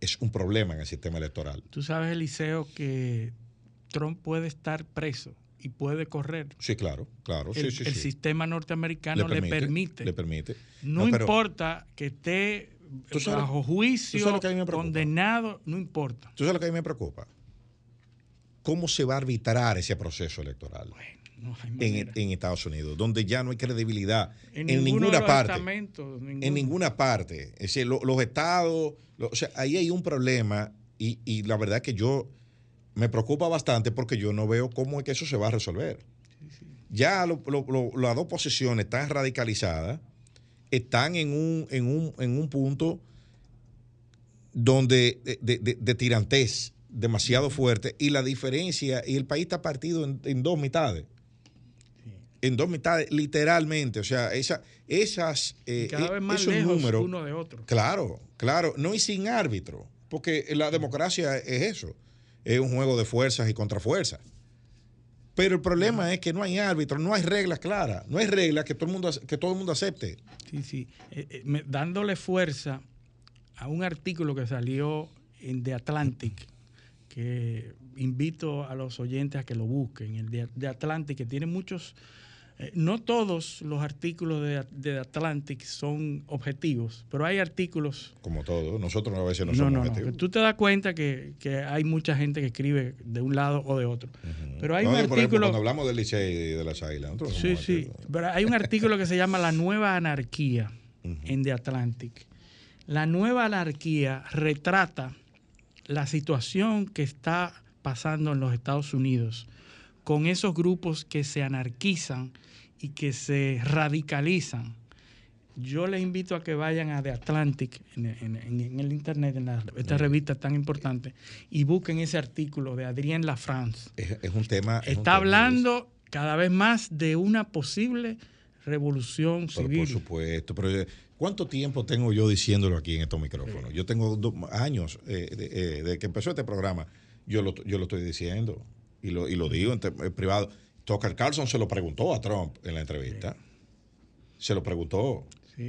es un problema en el sistema electoral. Tú sabes, Eliseo, que Trump puede estar preso y puede correr. Sí, claro, claro. el, sí, sí, el sí. sistema norteamericano le permite. Le permite. No, No, pero- importa que esté ¿Tú sabes- bajo juicio, condenado, no importa. ¿Tú sabes lo que a mí me preocupa? ¿Cómo se va a arbitrar ese proceso electoral No en, Estados Unidos, donde ya no hay credibilidad en, ninguna parte? ninguno. En ninguna parte. Es decir, lo- los estados, lo- o sea, ahí hay un problema y, y la verdad que yo me preocupa bastante porque yo no veo cómo es que eso se va a resolver. Ya lo- las dos posiciones están radicalizadas, están en un, en un, en un punto donde de, de- de- de tirantez demasiado fuerte y la diferencia, y el país está partido en, en dos mitades. En dos mitades, literalmente. O sea, esa, esas, eh, cada eh, vez más esos lejos números. uno de otro. Claro, claro. No y sin árbitro. Porque la democracia es eso. Es un juego de fuerzas y contrafuerzas. Pero el problema es que no hay árbitro, no hay reglas claras, no hay reglas que todo el mundo, que todo el mundo acepte. Sí, sí. Eh, eh, me- dándole fuerza a un artículo que salió en The Atlantic, que invito a los oyentes a que lo busquen, el de, The Atlantic, que tiene muchos Eh, no todos los artículos de, de, Atlantic son objetivos, pero hay artículos... Como todo, nosotros a veces no, somos no, objetivos. Tú te das cuenta que, que, hay mucha gente que escribe de un lado o de otro. Pero hay un artículo... cuando hablamos del Licey y de las Águilas... Sí, sí, pero hay un artículo que se llama La Nueva Anarquía en The Atlantic. La Nueva Anarquía retrata la situación que está pasando en los Estados Unidos con esos grupos que se anarquizan y que se radicalizan. Yo les invito a que vayan a The Atlantic en, el internet, en esta revista tan importante, y busquen ese artículo de Adrien Lafrance. Es, es un tema. Está hablando cada vez más de una posible revolución civil. por supuesto, pero eh, ¿cuánto tiempo tengo yo diciéndolo aquí en estos micrófonos? Yo tengo dos años eh, eh, de, que empezó este programa, yo lo, yo lo estoy diciendo y lo, y lo digo en, privado. Tucker Carlson se lo preguntó a Trump en la entrevista. Se lo preguntó.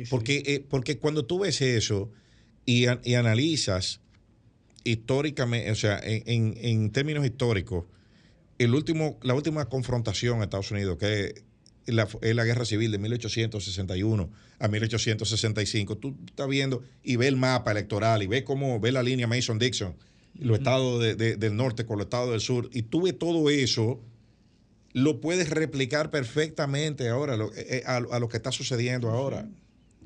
porque, eh, porque cuando tú ves eso y, analizas históricamente, o sea, en, términos históricos, el último, la última confrontación en Estados Unidos, que es la, la, guerra civil de 1861 a 1865, tú estás viendo y ves el mapa electoral y ves cómo ve la línea Mason-Dixon, los estados del norte con los estados del sur, y tú ves todo eso lo puedes replicar perfectamente ahora lo, eh, eh, a, lo que está sucediendo ahora.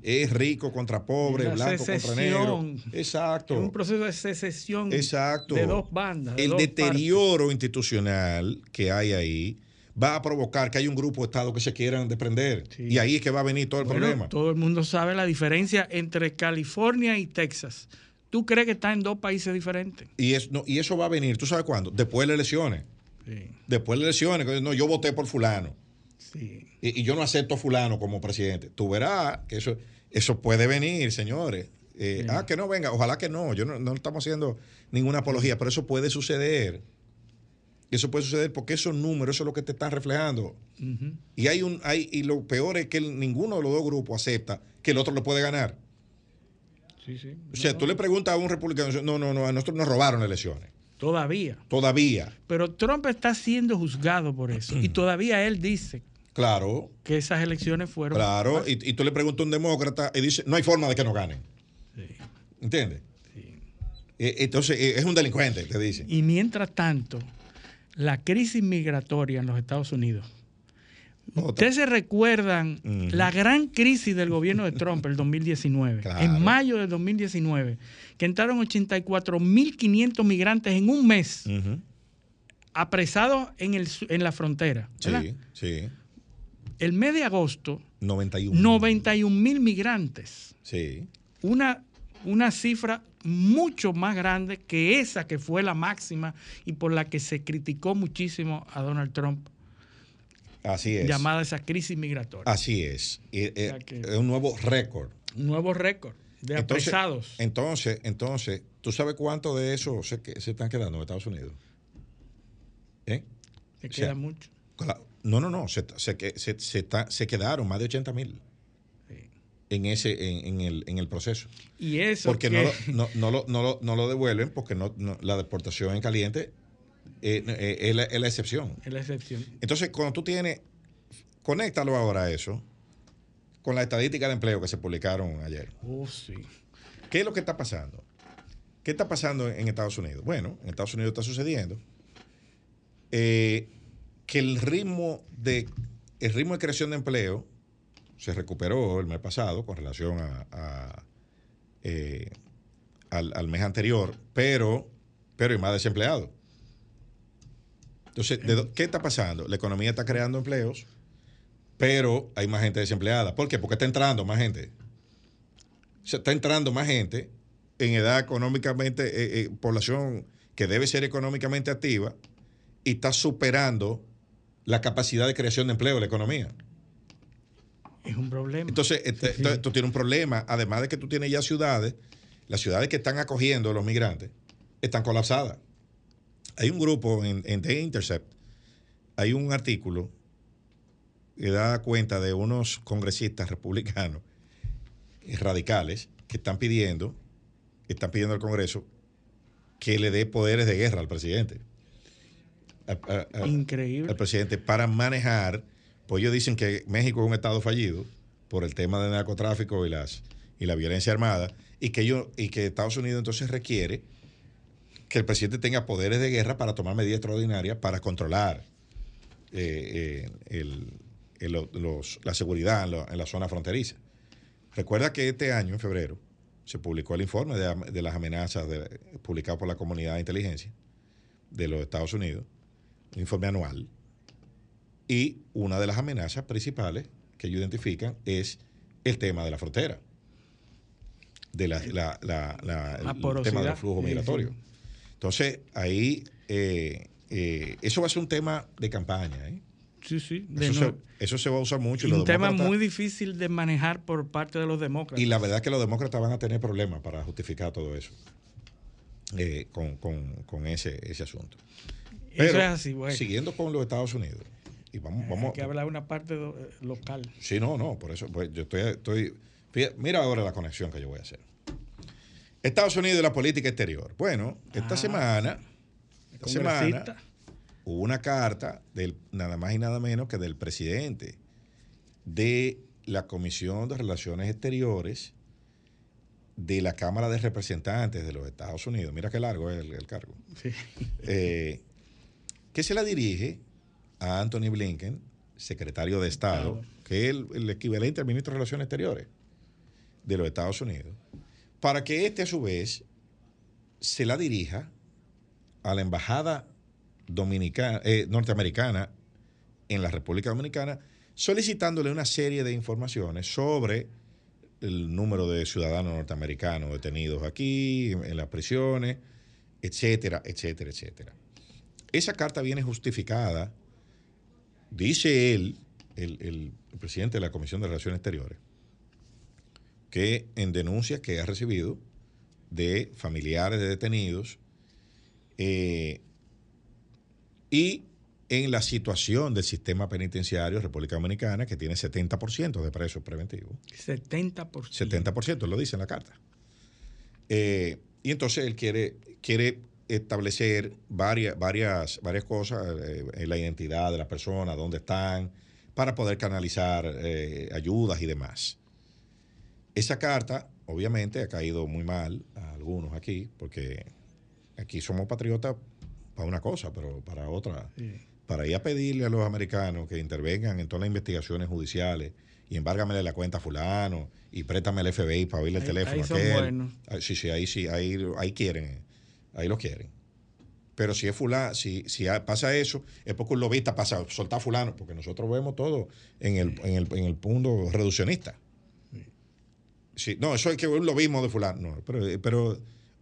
Es rico contra pobre, blanco contra negro. Exacto. Es un proceso de secesión Exacto. de dos bandas. El deterioro institucional que hay ahí va a provocar que haya un grupo de estados que se quieran desprender. Y ahí es que va a venir todo el problema. Todo el mundo sabe la diferencia entre California y Texas. ¿Tú crees que está en dos países diferentes? Y, es, no, y eso va a venir, ¿tú sabes cuándo? Después de las elecciones. Después de las elecciones, no, yo voté por fulano. Y, yo no acepto a fulano como presidente. Tú verás que eso, eso puede venir, señores. Eh, ah, que no venga, ojalá que no. Yo no, estamos haciendo ninguna apología, pero eso puede suceder. Eso puede suceder porque esos números, eso es lo que te están reflejando. Y hay un, hay, y lo peor es que ninguno de los dos grupos acepta que el otro lo puede ganar. O sea, tú le preguntas a un republicano, no, no, no, a nosotros nos robaron elecciones. Todavía. Todavía. Pero Trump está siendo juzgado por eso. y todavía él dice claro. que esas elecciones fueron. Claro, y, tú le preguntas a un demócrata y dice, no hay forma de que no ganen. Sí. ¿Entiendes? Sí. Eh, entonces, eh, es un delincuente, te dice. Y mientras tanto, la crisis migratoria en los Estados Unidos Ustedes se recuerdan la gran crisis del gobierno de Trump el 2019, en mayo del 2019, que entraron 84.500 migrantes en un mes, apresados en, el, en la frontera. Sí, sí. El mes de agosto, 91 mil migrantes. Sí. Una, una cifra mucho más grande que esa que fue la máxima y por la que se criticó muchísimo a Donald Trump Así es. Llamada esa crisis migratoria. Así es. Eh, es un nuevo récord. Un nuevo récord de apresados. Entonces, entonces, ¿tú sabes cuánto de eso se, se están quedando en Estados Unidos? ¿Eh? Se queda mucho. No, no, no. Se, se, quedaron más de 80 mil en ese en, el, en el proceso. Y eso porque no, no, no, lo, no, lo, no lo devuelven porque no, la deportación en caliente eh, eh, es, la, excepción. Es la excepción. Entonces, cuando tú tienes, conéctalo ahora a eso con la estadística de empleo que se publicaron ayer. Oh, sí. ¿Qué es lo que está pasando? ¿Qué está pasando en Estados Unidos? Bueno, en Estados Unidos está sucediendo eh, que el ritmo de el ritmo de creación de empleo se recuperó el mes pasado con relación a, al, al, mes anterior, pero, pero hay más desempleados. Entonces, ¿qué está pasando? La economía está creando empleos, pero hay más gente desempleada. ¿Por qué? Porque está entrando más gente. Se está entrando más gente en edad económicamente, eh, eh, población que debe ser económicamente activa y está superando la capacidad de creación de empleo de la economía. Es un problema. Entonces, este, tú tienes un problema, además de que tú tienes ya ciudades, las ciudades que están acogiendo a los migrantes están colapsadas. Hay un grupo en, The Intercept, hay un artículo que da cuenta de unos congresistas republicanos radicales que están pidiendo, están pidiendo al Congreso que le dé poderes de guerra al presidente. Increíble. Al presidente para manejar pues ellos dicen que México es un estado fallido por el tema del narcotráfico y las y la violencia armada y que ellos y que Estados Unidos entonces requiere que el presidente tenga poderes de guerra para tomar medidas extraordinarias para controlar eh, eh, la seguridad en, la zona fronteriza. Recuerda que este año, en febrero, se publicó el informe de, las amenazas publicado por la comunidad de inteligencia de los Estados Unidos, un informe anual, y una de las amenazas principales que ellos identifican es el tema de la frontera, de la, el tema del flujo migratorio. Entonces, ahí eh, eh, eso va a ser un tema de campaña. ¿eh? Sí, sí. Eso, se, va a usar mucho. Y un tema muy difícil de manejar por parte de los demócratas. Y la verdad es que los demócratas van a tener problemas para justificar todo eso eh, con, ese, ese asunto. eso es así, bueno. Siguiendo con los Estados Unidos. Y vamos, vamos, Hay que hablar una parte local. Sí, no, no, por eso pues, yo estoy, estoy. Mira ahora la conexión que yo voy a hacer. Estados Unidos y la política exterior. Bueno, esta ah, semana, esta semana hubo una carta del nada más y nada menos que del presidente de la Comisión de Relaciones Exteriores de la Cámara de Representantes de los Estados Unidos. Mira qué largo es el, cargo. Eh, que se la dirige a Anthony Blinken, secretario de Estado, que es el, equivalente al ministro de Relaciones Exteriores de los Estados Unidos, para que éste a su vez se la dirija a la embajada dominicana, eh, norteamericana en la República Dominicana, solicitándole una serie de informaciones sobre el número de ciudadanos norteamericanos detenidos aquí, en las prisiones, etcétera, etcétera, etcétera. Esa carta viene justificada, dice él, el, el presidente de la Comisión de Relaciones Exteriores, que en denuncias que ha recibido de familiares de detenidos, eh, y en la situación del sistema penitenciario República Dominicana, que tiene 70% de presos preventivos. 70%. 70%, lo dice en la carta. Eh, y entonces él quiere, quiere establecer varias, varias, varias cosas, eh, en la identidad de las personas, dónde están, para poder canalizar eh, ayudas y demás. Esa carta, obviamente, ha caído muy mal a algunos aquí, porque aquí somos patriotas para una cosa, pero para otra. Para ir a pedirle a los americanos que intervengan en todas las investigaciones judiciales y embárgamele la cuenta a fulano y préstame el FBI para oírle el teléfono a aquel. Sí, sí, ahí sí, ahí, ahí quieren, ahí lo quieren. Pero si es fulano, si, si pasa eso, es porque un lobista pasa a soltar fulano, porque nosotros vemos todo en el, en el, en el punto reduccionista. Sí, no, eso es que un lobismo de fulano. No, pero, pero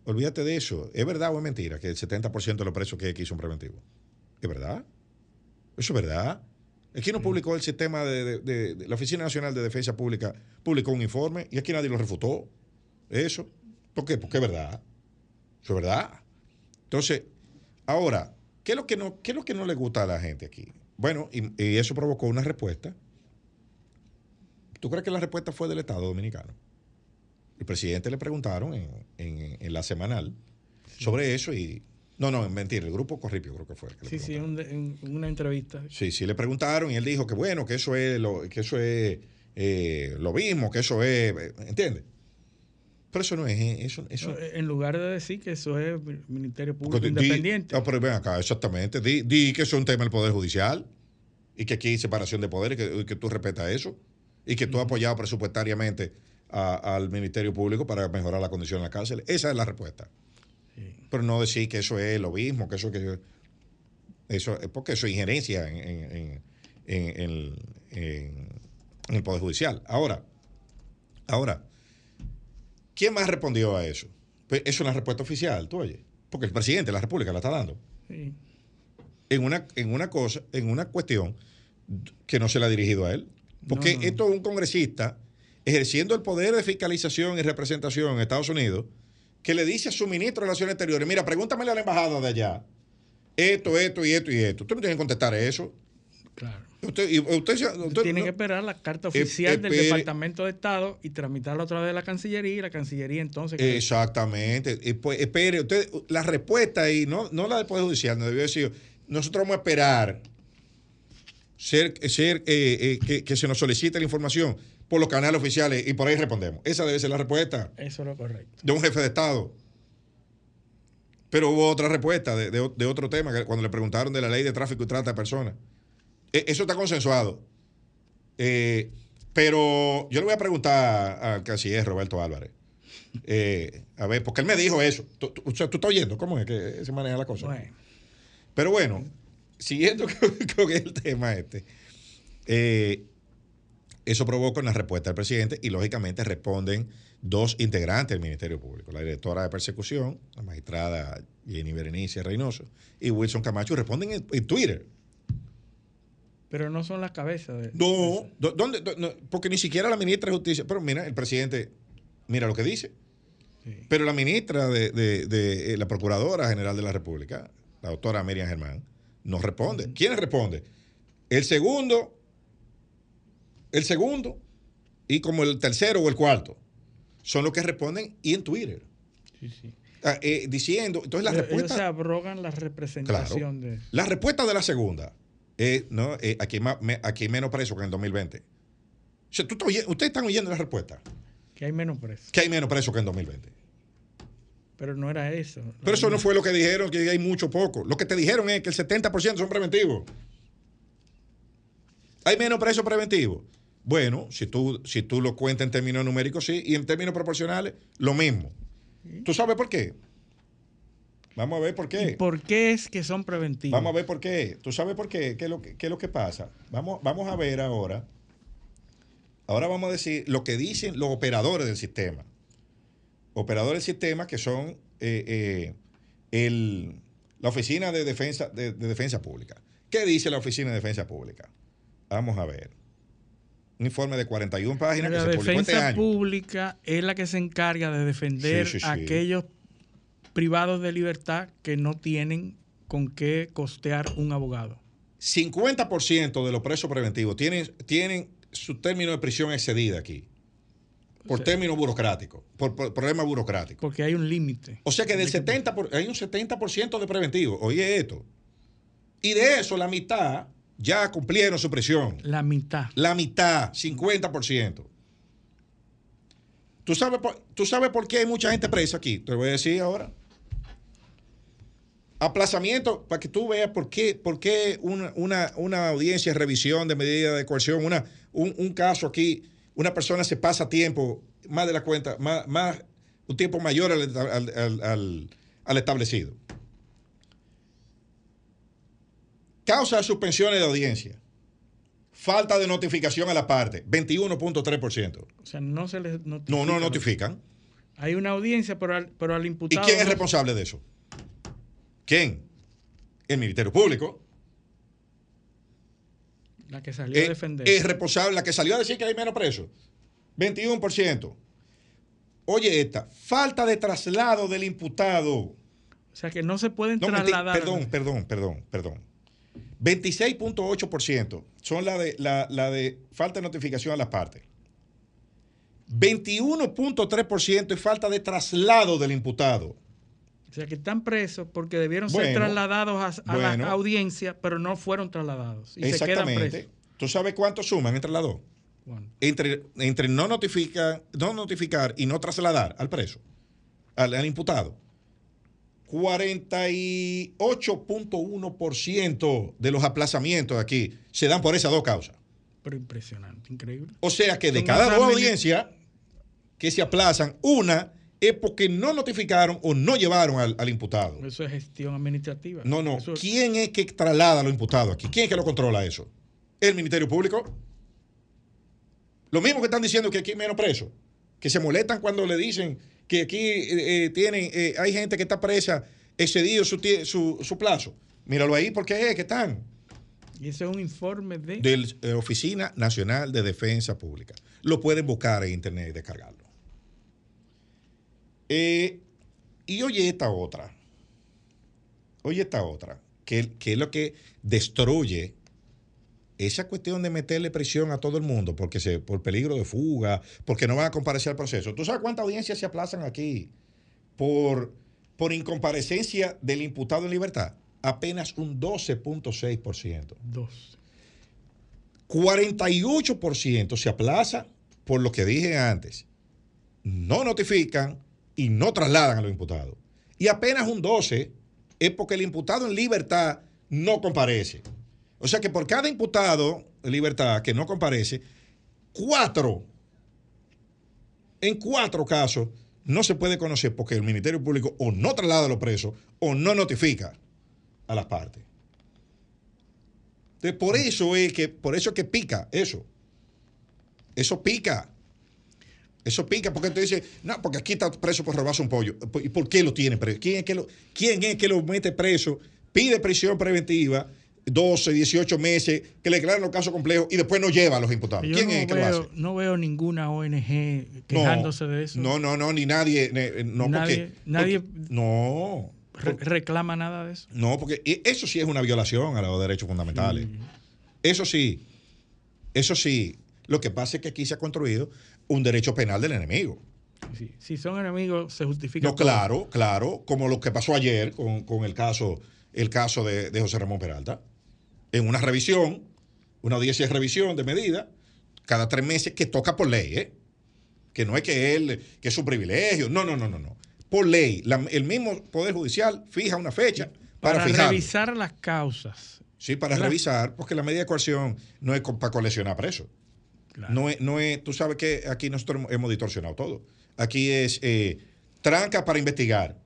Olvídate de eso. ¿Es verdad o es mentira que el 70% de los presos que hay aquí son preventivos? ¿Es verdad? ¿Eso es verdad? Aquí no publicó el sistema de, la Oficina Nacional de Defensa Pública, publicó un informe y aquí nadie lo refutó. Eso. ¿Por qué? Porque es verdad. Eso es verdad. Entonces, ahora, ¿qué es lo que no, qué es lo que no le gusta a la gente aquí? Bueno, y, y eso provocó una respuesta. ¿Tú crees que la respuesta fue del Estado Dominicano? El presidente le preguntaron en, la semanal sobre eso y... No, no, mentira, el grupo Corripio creo que fue. sí, sí, en una entrevista. Sí, sí, le preguntaron y él dijo que bueno, que eso es lo, que eso es eh, lo mismo, que eso es, ¿entiendes? Pero eso no es eso, eso. En lugar de decir que eso es Ministerio Público Independiente. No, pero ven acá, exactamente. Di, que eso es un tema del Poder Judicial y que aquí hay separación de poderes y que, tú respetas eso y que tú has apoyado presupuestariamente al Ministerio Público para mejorar la condición en la cárcel. Esa es la respuesta. Pero no decir que eso es lo mismo, que eso que eso porque eso es injerencia en, el Poder Judicial. Ahora, ahora, ¿quién más respondió a eso? Pues es una respuesta oficial, tú oye, porque el presidente de la República la está dando. En una, en una cosa, en una cuestión que no se le ha dirigido a él. Porque esto es un congresista ejerciendo el poder de fiscalización y representación en Estados Unidos, que le dice a su ministro de Relaciones Exteriores, mira, pregúntamele a la embajada de allá, esto, esto y esto y esto. Usted no tiene que contestar eso. Claro. Usted, tiene que esperar la carta oficial del Departamento de Estado y tramitarla otra vez de la Cancillería y la Cancillería entonces. Exactamente. pues, espere, usted, la respuesta ahí, no, no la del Poder Judicial, no debió decir, nosotros vamos a esperar ser, ser eh, eh, que, se nos solicite la información por los canales oficiales y por ahí respondemos. Esa debe ser la respuesta. Eso es lo correcto. De un jefe de Estado. Pero hubo otra respuesta de, otro tema, cuando le preguntaron de la ley de tráfico y trata de personas. E, eso está consensuado. Eh, pero yo le voy a preguntar al canciller Roberto Álvarez. a ver, porque él me dijo eso. ¿Tú, tú, estás oyendo cómo es que se maneja la cosa? Pero bueno, siguiendo con, el tema este, eh, eso provoca una respuesta del presidente y lógicamente responden dos integrantes del Ministerio Público, la directora de persecución, la magistrada Jenny Berenice Reynoso, y Wilson Camacho, responden en, Twitter. Pero no son las cabezas de... No, ¿dónde, porque ni siquiera la ministra de Justicia, pero mira, el presidente, mira lo que dice. Pero la ministra de, de, la Procuradora General de la República, la doctora Miriam Germán, no responde. ¿Quién responde? El segundo, el segundo y como el tercero o el cuarto son los que responden y en Twitter. Sí, sí. Ah, eh, diciendo, entonces la respuesta... Ellos se abrogan la representación de... La respuesta de la segunda es, no, eh, aquí, aquí hay menos preso que en el 2020. O sea, ustedes están oyendo la respuesta. Que hay menos presos. Que hay menos presos que en 2020. Pero no era eso. Pero eso no fue lo que dijeron, que hay mucho poco. Lo que te dijeron es que el 70% son preventivos. ¿Hay menos presos preventivos? Bueno, si tú, si tú lo cuentas en términos numéricos, sí, y en términos proporcionales, lo mismo. ¿Tú sabes por qué? Vamos a ver por qué. ¿Por qué es que son preventivos? Vamos a ver por qué. ¿Tú sabes por qué? ¿Qué es lo que, qué es lo que pasa? Vamos, vamos a ver ahora. Ahora vamos a decir lo que dicen los operadores del sistema operadores del sistema que son eh, eh, la Oficina de Defensa, de, Defensa Pública. ¿Qué dice la Oficina de Defensa Pública? Vamos a ver. Un informe de 41 páginas la que se publicó este año. Pública es la que se encarga de defender a aquellos privados de libertad que no tienen con qué costear un abogado. 50% de los presos preventivos tienen, tienen su término de prisión excedida aquí. Por términos burocráticos, por, problemas burocráticos. Porque hay un límite. O sea que del 70 hay un 70% de preventivo. Oye esto. Y de eso la mitad ya cumplieron su prisión. La mitad. La mitad, 50%. ¿Tú sabes, por, ¿Tú sabes por qué hay mucha gente presa aquí? Te lo voy a decir ahora. Aplazamiento, para que tú veas por qué, por qué una, audiencia de revisión de medida de coerción, una, un caso aquí una persona se pasa tiempo, más de la cuenta, más, un tiempo mayor al, establecido. Causa de suspensiones de audiencia. Falta de notificación a la parte, 21.3%. O sea, no se les notifica. No, no notifican. Hay una audiencia, pero al, pero al imputado. ¿Y quién es responsable de eso? ¿Quién? El Ministerio Público. La que salió a eh, defender. Es responsable, la que salió a decir que hay menos presos. 21%. Oye, esta, falta de traslado del imputado. O sea que no se pueden trasladar. Perdón, perdón, perdón, perdón. 26.8% son la de, la, de falta de notificación a las partes. 21.3% es falta de traslado del imputado. O sea, que están presos porque debieron ser trasladados a, la audiencia, pero no fueron trasladados. Y exactamente. ¿Tú sabes cuánto suman entre las dos? Entre, entre no, notificar, no notificar y no trasladar al preso, al, imputado. 48.1% de los aplazamientos aquí se dan por esas dos causas. Pero impresionante, increíble. O sea que de cada dos audiencias que se aplazan, una es porque no notificaron o no llevaron al, imputado. Eso es gestión administrativa. No, no. ¿Quién es que traslada a los imputados aquí? ¿Quién es que lo controla eso? ¿El Ministerio Público? Lo mismo que están diciendo que aquí hay menos presos, que se molestan cuando le dicen que aquí eh, eh, tienen, eh, hay gente que está presa, excedido su, su, plazo. Míralo ahí porque es que están. Y ese es un informe de... De la Oficina Nacional de Defensa Pública. Lo pueden buscar en internet y descargarlo. Eh, y oye esta otra. Oye esta otra. Que, es lo que destruye esa cuestión de meterle presión a todo el mundo porque se, por peligro de fuga, porque no van a comparecer al proceso. ¿Tú sabes cuántas audiencias se aplazan aquí por, por incomparecencia del imputado en libertad? Apenas un 12.6%. Dos. 48% se aplaza por lo que dije antes. No notifican y no trasladan a los imputados. Y apenas un 12 es porque el imputado en libertad no comparece. O sea que por cada imputado libertad que no comparece, cuatro, en cuatro casos, no se puede conocer porque el Ministerio Público o no traslada a los presos o no notifica a las partes. Entonces, por eso es que, por eso es que pica eso. Eso pica. Eso pica porque te dice, no, porque aquí está preso por robarse un pollo. ¿Y por qué lo tiene preso? ¿Quién es que lo, quién es que lo mete preso? Pide prisión preventiva 12, 18 meses, que le declaran los casos complejos y después no lleva a los imputados. ¿Quién no es que veo, lo hace? No veo ninguna ONG quejándose no, de eso. No, no, no, ni nadie. No, nadie, porque, nadie porque, no. Re reclama nada de eso. No, porque eso sí es una violación a los derechos fundamentales. Sí. Eso sí. Eso sí. Lo que pasa es que aquí se ha construido un derecho penal del enemigo. Sí, si son enemigos, se justifica. No, claro, claro. Como lo que pasó ayer con, con el caso, el caso de, de José Ramón Peralta en una revisión, una audiencia de revisión de medida, cada tres meses, que toca por ley, ¿eh? que no es que él, que es su privilegio, no, no, no, no, no. Por ley, la, el mismo Poder Judicial fija una fecha para, para fijar. revisar las causas. Sí, para revisar, porque la medida de coerción no es para coleccionar presos. Claro. No, es, no es, tú sabes que aquí nosotros hemos distorsionado todo. Aquí es eh, tranca para investigar,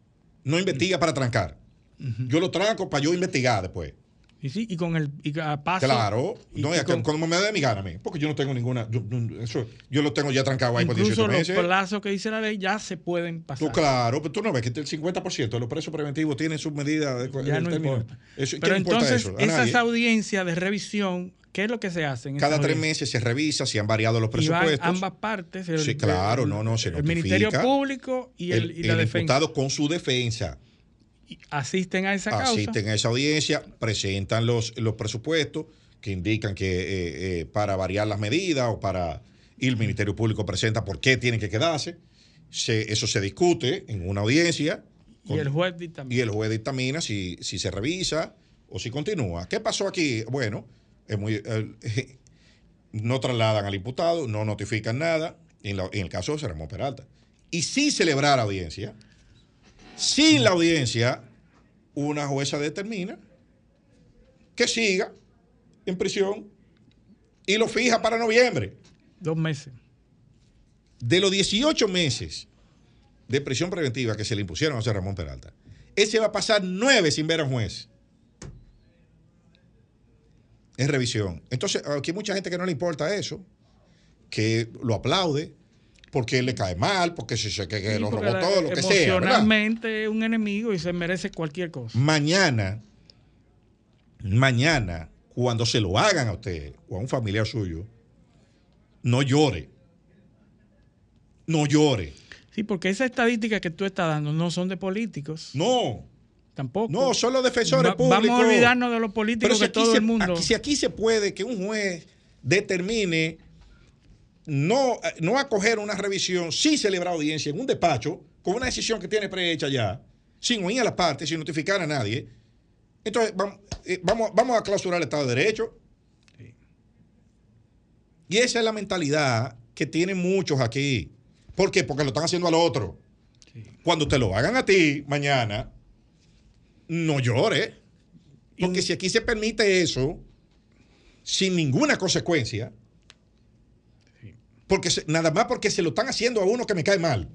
no investiga para trancar. Uh -huh. Yo lo tranco para yo investigar después. Y sí, y con el y paso. Claro, no, y con, como me de mi gana a mí, porque yo no tengo ninguna. Yo, eso, yo lo tengo ya trancado ahí por 18 los meses. Los plazos que dice la ley ya se pueden pasar. Tú, claro, pero tú no ves que el 50% de los presos preventivos tienen sus medidas de Ya no término. importa. Eso, pero entonces, eso? esas audiencias de revisión, ¿qué es lo que se hacen? Cada tres meses se revisa si han variado los presupuestos. Y ambas partes. El, sí, claro, no, no, se El notifica. Ministerio Público y, el, y la el defensa. con su defensa asisten a esa causa. Asisten a esa audiencia, presentan los, los presupuestos que indican que eh, eh, para variar las medidas o para. Y el Ministerio Público presenta por qué tienen que quedarse. Se, eso se discute en una audiencia. Con, y el juez dictamina. Y el juez dictamina si, si se revisa o si continúa. ¿Qué pasó aquí? Bueno, es muy, eh, no trasladan al imputado, no notifican nada, en, la, en el caso de Ramón Peralta. Y si celebrar audiencia, sin la audiencia, una jueza determina que siga en prisión y lo fija para noviembre. Dos meses. De los 18 meses de prisión preventiva que se le impusieron a José Ramón Peralta, ese va a pasar nueve sin ver a un juez. En revisión. Entonces, aquí hay mucha gente que no le importa eso, que lo aplaude, porque le cae mal, porque se que, que sí, lo robó todo, lo que sea. Emocionalmente es un enemigo y se merece cualquier cosa. Mañana, mañana, cuando se lo hagan a usted o a un familiar suyo, no llore. No llore. Sí, porque esas estadísticas que tú estás dando no son de políticos. No. Tampoco. No, son los defensores Va, públicos. Vamos a olvidarnos de los políticos Pero si todo se, el mundo. Aquí, si aquí se puede que un juez determine no, no acoger una revisión sin celebrar audiencia en un despacho con una decisión que tiene prehecha ya, sin oír a las partes, sin notificar a nadie. Entonces, vamos, eh, vamos, vamos a clausurar el Estado de Derecho. Sí. Y esa es la mentalidad que tienen muchos aquí. ¿Por qué? Porque lo están haciendo al otro. Sí. Cuando te lo hagan a ti mañana, no llores. Porque y... si aquí se permite eso, sin ninguna consecuencia, porque nada más porque se lo están haciendo a uno que me cae mal.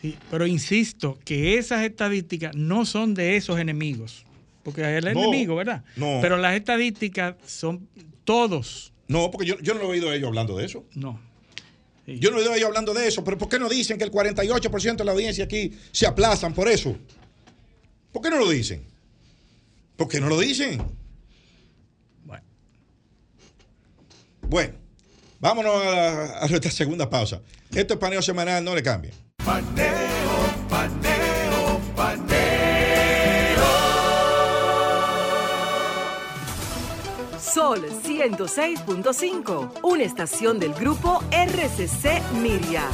Sí, pero insisto que esas estadísticas no son de esos enemigos. Porque es el no, enemigo, ¿verdad? No. Pero las estadísticas son todos. No, porque yo, yo no he oído a ellos hablando de eso. No. Sí. Yo no he oído a ellos hablando de eso. Pero ¿por qué no dicen que el 48% de la audiencia aquí se aplazan por eso? ¿Por qué no lo dicen? ¿Por qué no lo dicen? Bueno. Bueno. Vámonos a, a, nuestra segunda pausa. Esto es paneo semanal, no le cambien. Paneo, paneo, paneo. Sol 106.5, una estación del grupo RCC Miria.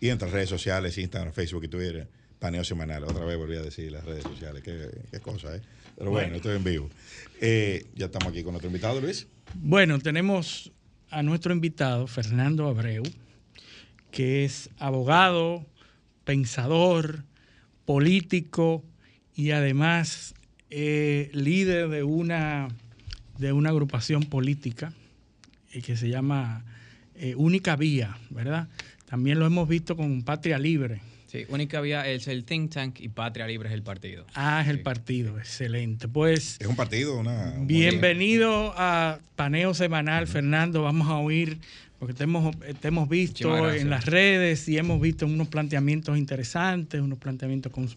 Y entre redes sociales, Instagram, Facebook y Twitter, paneo semanal. Otra vez volví a decir las redes sociales. Qué, qué cosa, ¿eh? Pero bueno, estoy en vivo. Eh, ya estamos aquí con nuestro invitado, Luis. Bueno, tenemos a nuestro invitado, Fernando Abreu, que es abogado, pensador, político y además eh, líder de una, de una agrupación política eh, que se llama eh, Única Vía, ¿verdad? También lo hemos visto con Patria Libre. Sí, Única Vía es el think tank y Patria Libre es el partido. Ah, es el partido, excelente. Pues Es un partido, una. un bienvenido a Paneo Semanal, Fernando. Vamos a oír, porque te hemos, te hemos visto en las redes y hemos visto unos planteamientos interesantes, unos planteamientos con-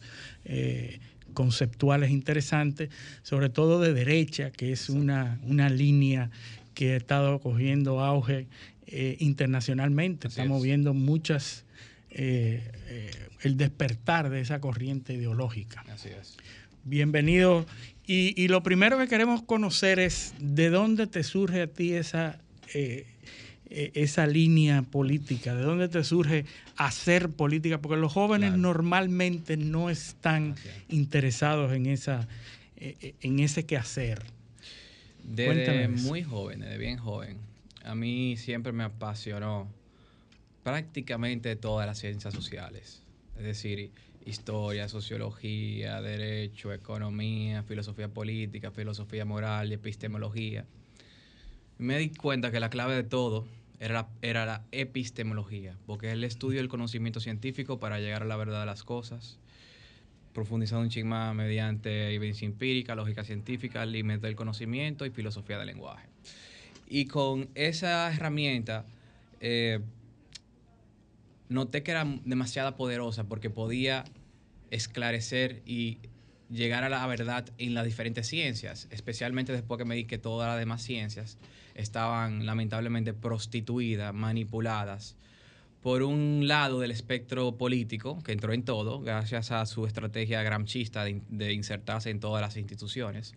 eh, conceptuales interesantes, sobre todo de derecha, que es una, una línea que ha estado cogiendo auge eh, internacionalmente. Así Estamos es. viendo muchas, eh, eh, el despertar de esa corriente ideológica. Así es. Bienvenido. Y, y lo primero que queremos conocer es de dónde te surge a ti esa, eh, eh, esa línea política, de dónde te surge hacer política, porque los jóvenes Claro. normalmente no están interesados en, esa, eh, en ese quehacer. Desde de muy joven, desde bien joven, a mí siempre me apasionó prácticamente todas las ciencias sociales. Es decir, historia, sociología, derecho, economía, filosofía política, filosofía moral y epistemología. Me di cuenta que la clave de todo era la, era la epistemología, porque es el estudio del conocimiento científico para llegar a la verdad de las cosas profundizando un ching más mediante evidencia empírica, lógica científica, límites del conocimiento y filosofía del lenguaje. Y con esa herramienta eh, noté que era demasiado poderosa porque podía esclarecer y llegar a la verdad en las diferentes ciencias, especialmente después que me di que todas las demás ciencias estaban lamentablemente prostituidas, manipuladas por un lado del espectro político, que entró en todo, gracias a su estrategia gramchista de, in- de insertarse en todas las instituciones.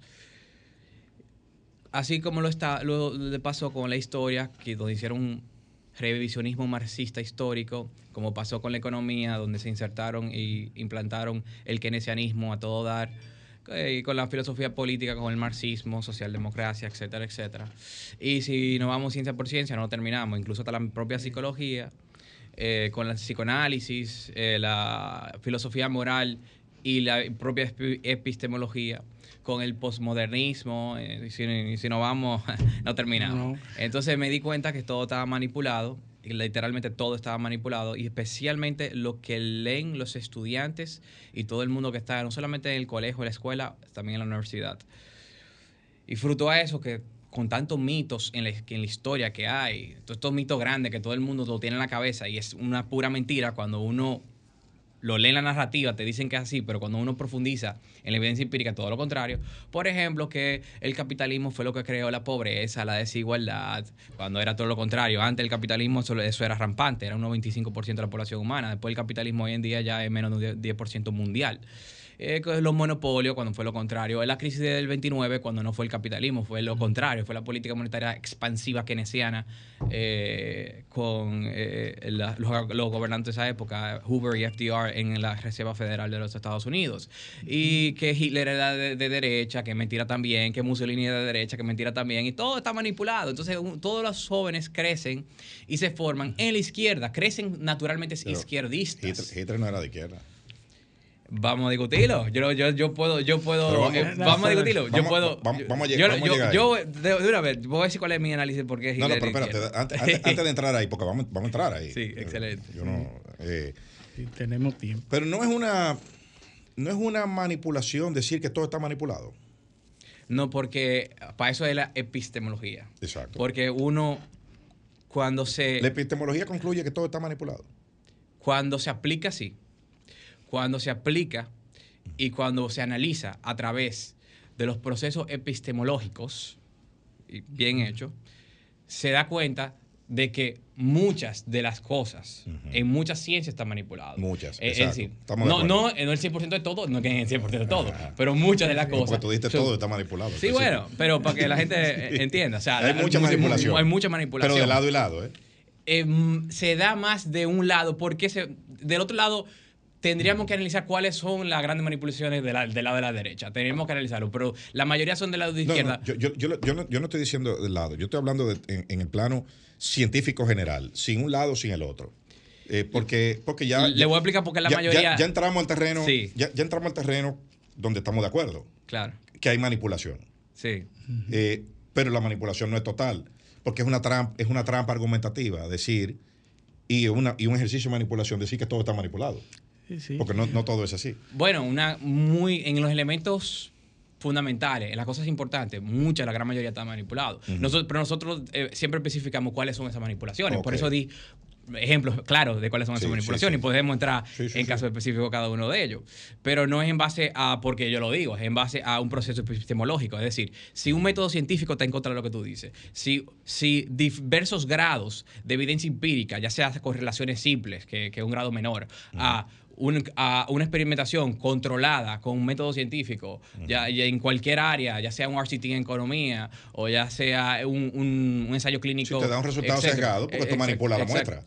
Así como lo, está, lo le pasó con la historia, que donde hicieron revisionismo marxista histórico, como pasó con la economía, donde se insertaron y implantaron el keynesianismo a todo dar, eh, y con la filosofía política, con el marxismo, socialdemocracia, etcétera, etcétera. Y si no vamos ciencia por ciencia, no terminamos, incluso hasta la propia psicología, eh, con el psicoanálisis, eh, la filosofía moral y la propia epi- epistemología, con el posmodernismo, eh, y si, no vamos, no terminamos. No. Entonces me di cuenta que todo estaba manipulado, y literalmente todo estaba manipulado, y especialmente lo que leen los estudiantes y todo el mundo que está, no solamente en el colegio, en la escuela, también en la universidad. Y fruto a eso que con tantos mitos en la, en la historia que hay, todos estos mitos grandes que todo el mundo lo tiene en la cabeza y es una pura mentira cuando uno lo lee en la narrativa, te dicen que es así, pero cuando uno profundiza en la evidencia empírica, todo lo contrario. Por ejemplo, que el capitalismo fue lo que creó la pobreza, la desigualdad, cuando era todo lo contrario. Antes el capitalismo eso, eso era rampante, era un 95% de la población humana. Después el capitalismo hoy en día ya es menos de un 10% mundial. Eh, los monopolios, cuando fue lo contrario. La crisis del 29, cuando no fue el capitalismo, fue lo contrario, fue la política monetaria expansiva keynesiana eh, con eh, la- los, los gobernantes de esa época, Hoover y FDR, en la Reserva Federal de los Estados Unidos. Y que Hitler era de, de derecha, que mentira también, que Mussolini era de derecha, que mentira también, y todo está manipulado. Entonces, un- todos los jóvenes crecen y se forman en la izquierda, crecen naturalmente Pero izquierdistas. Hitler, Hitler no era de izquierda. Vamos a discutirlo. Yo, yo, yo puedo, yo puedo, vamos- eh, vamos, a discutirlo. yo puedo. vamos- vamos a yo, a yo- llegar ahí. yo, de, de una vez, voy a decir cuál es mi análisis por qué No, no, pero es espérate, antes, antes- de entrar ahí, porque vamos, vamos a entrar ahí. Sí, excelente. Yo no, eh, tenemos tiempo. pero no es una no es una manipulación decir que todo está manipulado. No, porque para eso es la epistemología. Exacto. Porque uno, cuando se, La epistemología concluye que todo está manipulado. cuando se aplica así, cuando se aplica y cuando se analiza a través de los procesos epistemológicos, bien hecho, se da cuenta de que muchas de las cosas en muchas ciencias están manipuladas. Muchas, Eh, Es decir, Estamos no, no, no el 100% de todo, no que en el 100% de todo, pero muchas de las Porque cosas. tú diste todo está manipulado. Sí, Entonces, bueno, pero para que la gente eh, entienda. O sea, hay mucha mu- mu- manipulación. Hay mucha manipulación. Pero de lado y lado, ¿eh? Em, se da más de un lado, porque se, del otro lado tendríamos que analizar cuáles son las grandes manipulaciones de la- del lado de la derecha. Tendríamos que analizarlo, pero la mayoría son del lado de izquierda. no, yo, yo- yo- yo no, yo no estoy diciendo del lado, yo estoy hablando de- en, en el plano científico general, sin un lado, sin el otro. Eh, porque, porque ya. Le voy a explicar por qué la ya- mayoría- Ya, ya entramos al terreno. Sí. Ya, ya entramos al terreno donde estamos de acuerdo, Claro, que hay manipulación. sí. Eh, pero la manipulación no es total, porque es una trampa, es una trampa argumentativa decir, y, una, y un ejercicio de manipulación, decir que todo está manipulado. Sí, sí. Porque no, no todo es así. Bueno, una muy en los elementos fundamentales, en las cosas importantes, mucha, la gran mayoría está manipulado. Nosotros, pero nosotros eh, siempre especificamos cuáles son esas manipulaciones. Por eso di ejemplos claros de cuáles son esas Sí, manipulaciones sí, sí. y podemos entrar Sí, sí, en sí. caso específico cada uno de ellos. Pero no es en base a porque yo lo digo, es en base a un proceso epistemológico. Es decir, si un método científico está en contra de lo que tú dices, si, si diversos grados de evidencia empírica, ya sea con relaciones simples, que, que un grado menor, a un- a una experimentación controlada con un método científico, ya, ya en cualquier área, ya sea un RCT en economía o ya sea un, un- un ensayo clínico. Te da un resultado etcétera. sesgado porque tú Exacto, manipulas la muestra.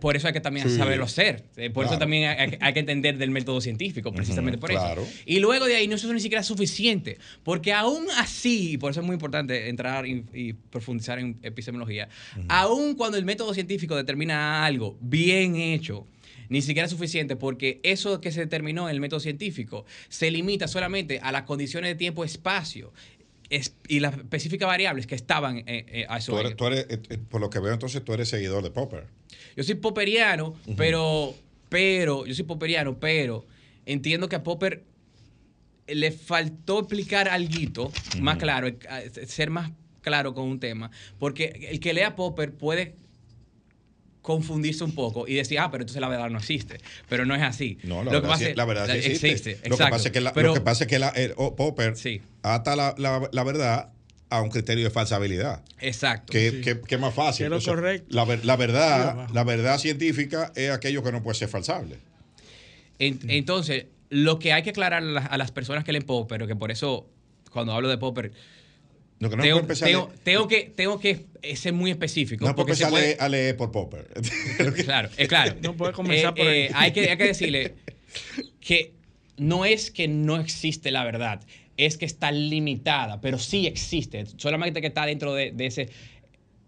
Por eso hay que también Sí. saberlo hacer. Eh, Por eso también hay, hay que entender del método científico, precisamente por claro. eso. Y luego de ahí no eso ni siquiera es suficiente, porque aún así, y por eso es muy importante entrar y, y profundizar en epistemología, aún cuando el método científico determina algo bien hecho, ni siquiera es suficiente porque eso que se determinó en el método científico se limita solamente a las condiciones de tiempo-espacio es- y las específicas variables que estaban eh, eh, a eso. Tú eres, tú eres, eh, por lo que veo, entonces tú eres seguidor de Popper. Yo soy popperiano, pero, pero, yo soy popperiano, pero entiendo que a Popper le faltó explicar algo más claro, ser más claro con un tema, porque el que lea Popper puede confundirse un poco y decir, ah, pero entonces la verdad no existe. Pero no es así. No, la Lo que verdad, pasa sí, es- la verdad sí existe. lo, que pasa es que la, Pero- lo que pasa es que la- el- oh, Popper Sí. ata la, la- la verdad a un criterio de falsabilidad. Exacto. Que, que- que es más fácil. Que es lo O sea, correcto. La, ver- la Sí, verdad, la verdad científica es aquello que no puede ser falsable. En- Entonces, lo que hay que aclarar a las, a las personas que leen Popper, que por eso, cuando hablo de Popper, Lo que no tengo, empezar a tengo- leer- tengo que, tengo que eh, ser muy específico. no porque se empezar a puede- leer, a leer por Popper. Claro, es claro. No puede comenzar por ahí. hay, que, hay que decirle que no es que no existe la verdad, es que está limitada, pero sí existe. Solamente que está dentro de, de ese